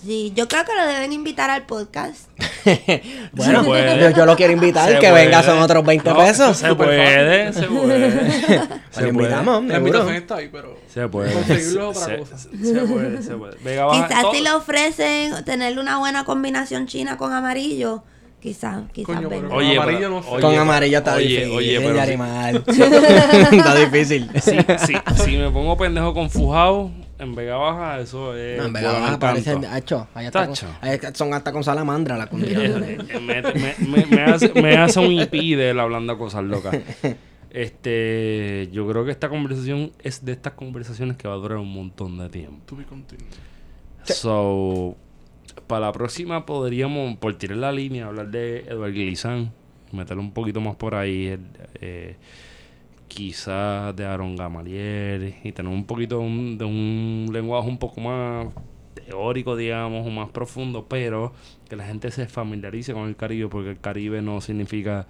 Sí, yo creo que lo deben invitar al podcast. Bueno, puede. yo, yo lo quiero invitar, Se que venga, son otros 20 No, pesos. Se puede, se puede. Lo se invitamos, La seguro. invitación está ahí, pero. Se puede. Conseguirlo otra se, cosa. se puede, se puede. Quizás todo- si le ofrecen tenerle una buena combinación china con amarillo, quizás, quizás venga. Oye, Amarillo no sé. oye, Con amarillo está oye, difícil. Oye, pero está difícil. si, me pongo pendejo con Fujao en Vega Baja, eso es. No, en Vega Baja parece... Hacho, allá está con- allá son hasta con salamandra la combinación. Eh, me, me, me, me hace, me hace un IP de él hablando cosas locas. Este, yo creo que esta conversación es de estas conversaciones que va a durar un montón de tiempo. To be continued. So, para la próxima podríamos, por tirar la línea, hablar de Edward Glizan, meterlo un poquito más por ahí, el, eh, quizás de Aaron Gamaliel, y tener un poquito un- de un lenguaje un poco más teórico, digamos, o más profundo, pero que la gente se familiarice con el Caribe, porque el Caribe no significa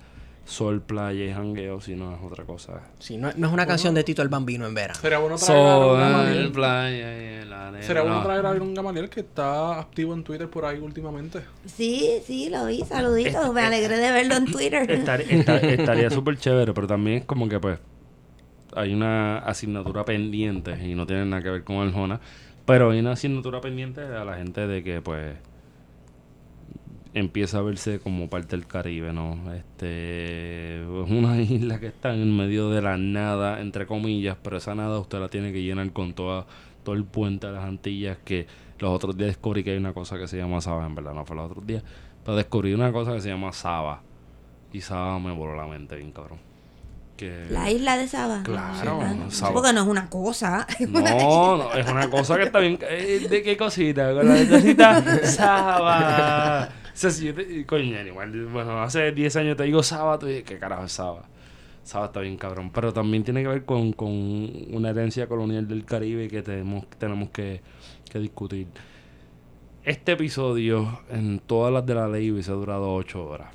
sol, playa y jangueo, sino es otra cosa. Sí, no, no es una canción de Tito el Bambino en verano. Sería bueno traer a Sol, Aaron Gamaliel. playa y la arena. Sería bueno No. traer a Aaron Gamaliel que está activo en Twitter por ahí últimamente. Sí, sí, lo vi, saluditos. Me alegré de verlo en Twitter. Estar- esta- estaría súper chévere, pero también es como que pues hay una asignatura pendiente y no tiene nada que ver con Arjona, pero hay una asignatura pendiente a la gente de que pues empieza a verse como parte del Caribe, ¿no? Este es una isla que está en medio de la nada, entre comillas, pero esa nada usted la tiene que llenar con toda, todo el puente de las Antillas que los otros días descubrí que hay una cosa que se llama Saba, en verdad no fue los otros días, pero descubrí una cosa que se llama Saba y Saba me voló la mente bien cabrón. Que La isla de Saba. Claro, no, Saba. Porque no es una cosa. No, no, es una cosa que está bien. eh, ¿De qué cosita? Con la cosita Saba. Sea, si yo te- coño, igual, bueno, hace 10 años te digo tú dices, ¿qué carajo es Saba? Saba está bien cabrón. Pero también tiene que ver con, con una herencia colonial del Caribe que tenemos, tenemos que, que discutir. Este episodio, en todas las de la ley, hubiese durado 8 horas.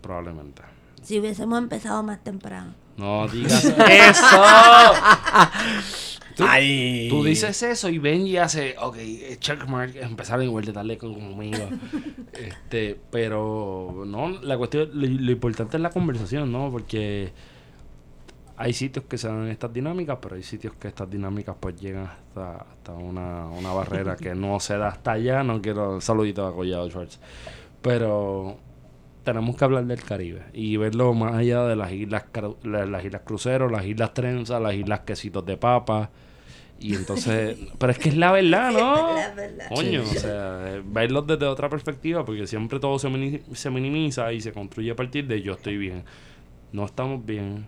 Probablemente. Si hubiésemos empezado más temprano. No digas eso. Tú, Ay. tú dices eso y ven y hace, ok, eh, checkmark, empezaron igual de darle con- conmigo. este, pero no, la cuestión, lo, lo importante es la conversación, ¿no? Porque hay sitios que se dan estas dinámicas, pero hay sitios que estas dinámicas pues llegan hasta, hasta una, una barrera que no se da hasta allá. No quiero saludito a Collado Schwartz. Pero tenemos que hablar del Caribe y verlo más allá de las islas cru- la- las islas cruceros, las islas trenzas, las islas quesitos de papa. Y entonces, pero es que es la verdad, ¿no? La verdad. Coño, o sea, verlos desde otra perspectiva, porque siempre todo se, mini- se minimiza y se construye a partir de yo estoy bien. No estamos bien,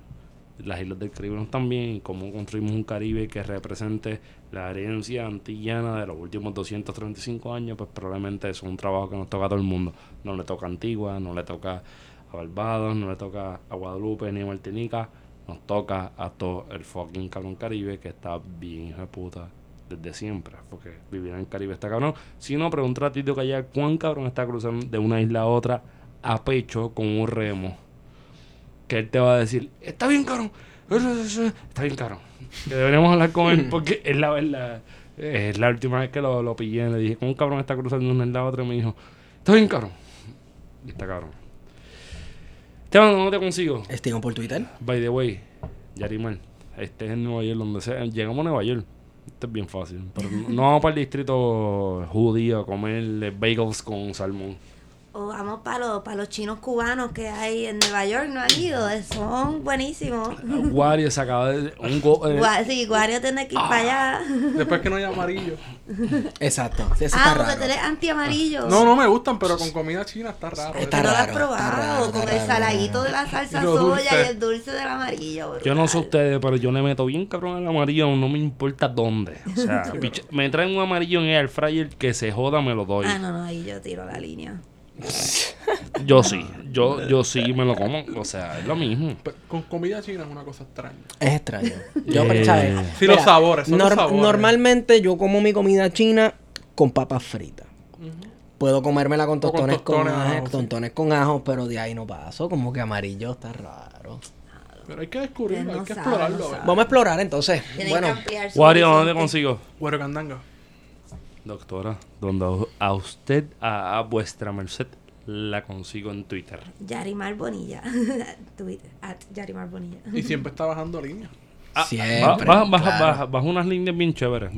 las islas del Caribe no están bien, y cómo construimos un Caribe que represente la herencia antillana de los últimos 235 años, pues probablemente es un trabajo que nos toca a todo el mundo. No le toca a Antigua, no le toca a Barbados, no le toca a Guadalupe ni a Martinica, nos toca a todo el fucking cabrón Caribe que está bien hijo de puta desde siempre, porque vivir en el Caribe está cabrón. Si no, pregunta a Tito Callar cuán cabrón está cruzando de una isla a otra a pecho con un remo. Que él te va a decir, está bien cabrón, está bien cabrón. Que deberíamos hablar con él porque es la verdad. Es la última vez que lo, lo pillé, le dije, ¿cómo un cabrón está cruzando de una isla a otra? Y me dijo, está bien cabrón. Y está cabrón. Esteban, ¿dónde te consigo? Estimo por Twitter. By the way, Yarimal, este es en Nueva York, donde sea. Llegamos a Nueva York. Esto es bien fácil. Pero no no vamos para el distrito judío a comer bagels con salmón. O vamos para los, para los chinos cubanos que hay en Nueva York, no han ido, son buenísimos. Wario se acaba de. Un go, eh, Gua- sí, Guario tiene que ir para allá. Después que no hay amarillo. Exacto. Ah, porque tú eres anti-amarillo. No, no me gustan, pero con comida china está raro. Está no lo has probado, está raro, está con el raro. saladito de la salsa soya dulce. y el dulce del amarillo. yo no sé brutal. ustedes, pero yo le meto bien cabrón el amarillo, no me importa dónde. O sea, me traen un amarillo en el fryer que se joda, me lo doy. Ah, no, no, ahí yo tiro la línea. Yo sí, yo, yo sí me lo como. O sea, es lo mismo. Con comida china es una cosa extraña. Es extraño. Yo, Eh, ¿sabes? Sí, los sabores, son los sabores. Normalmente yo como mi comida china con papas fritas. Puedo comérmela con con tostones con, tostones, ajo, ajo, sí. con ajo, pero de ahí no paso. Como que amarillo está raro. Pero hay que descubrirlo, hay que explorarlo. no sabe. Vamos a explorar entonces. Tienen bueno, Wario, ¿dónde consigo? Güero candanga. Doctora, donde a usted, a, a vuestra merced, la consigo en Twitter. Yarimar Bonilla. Twitter, at Yarimar Bonilla. Y siempre está bajando línea. siempre. Baja, baja, baja, claro. baja- baja unas líneas bien chéveres.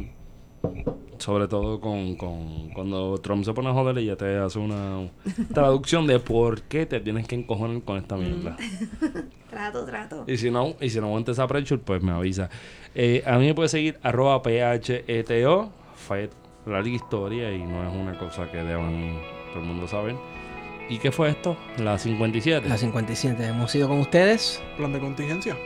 Sobre todo con, con cuando Trump se pone a joder y ya te hace una traducción de por qué te tienes que encojonar con esta mierda. Trato, trato. Y si no, y si no aguantes esa pressure, pues me avisa. Eh, a mí me puede seguir arroba PHETO, fue larga historia y no es una cosa que deban todo el mundo saber. ¿Y qué fue esto? La 57. La 57. Hemos ido con ustedes. Plan de contingencia.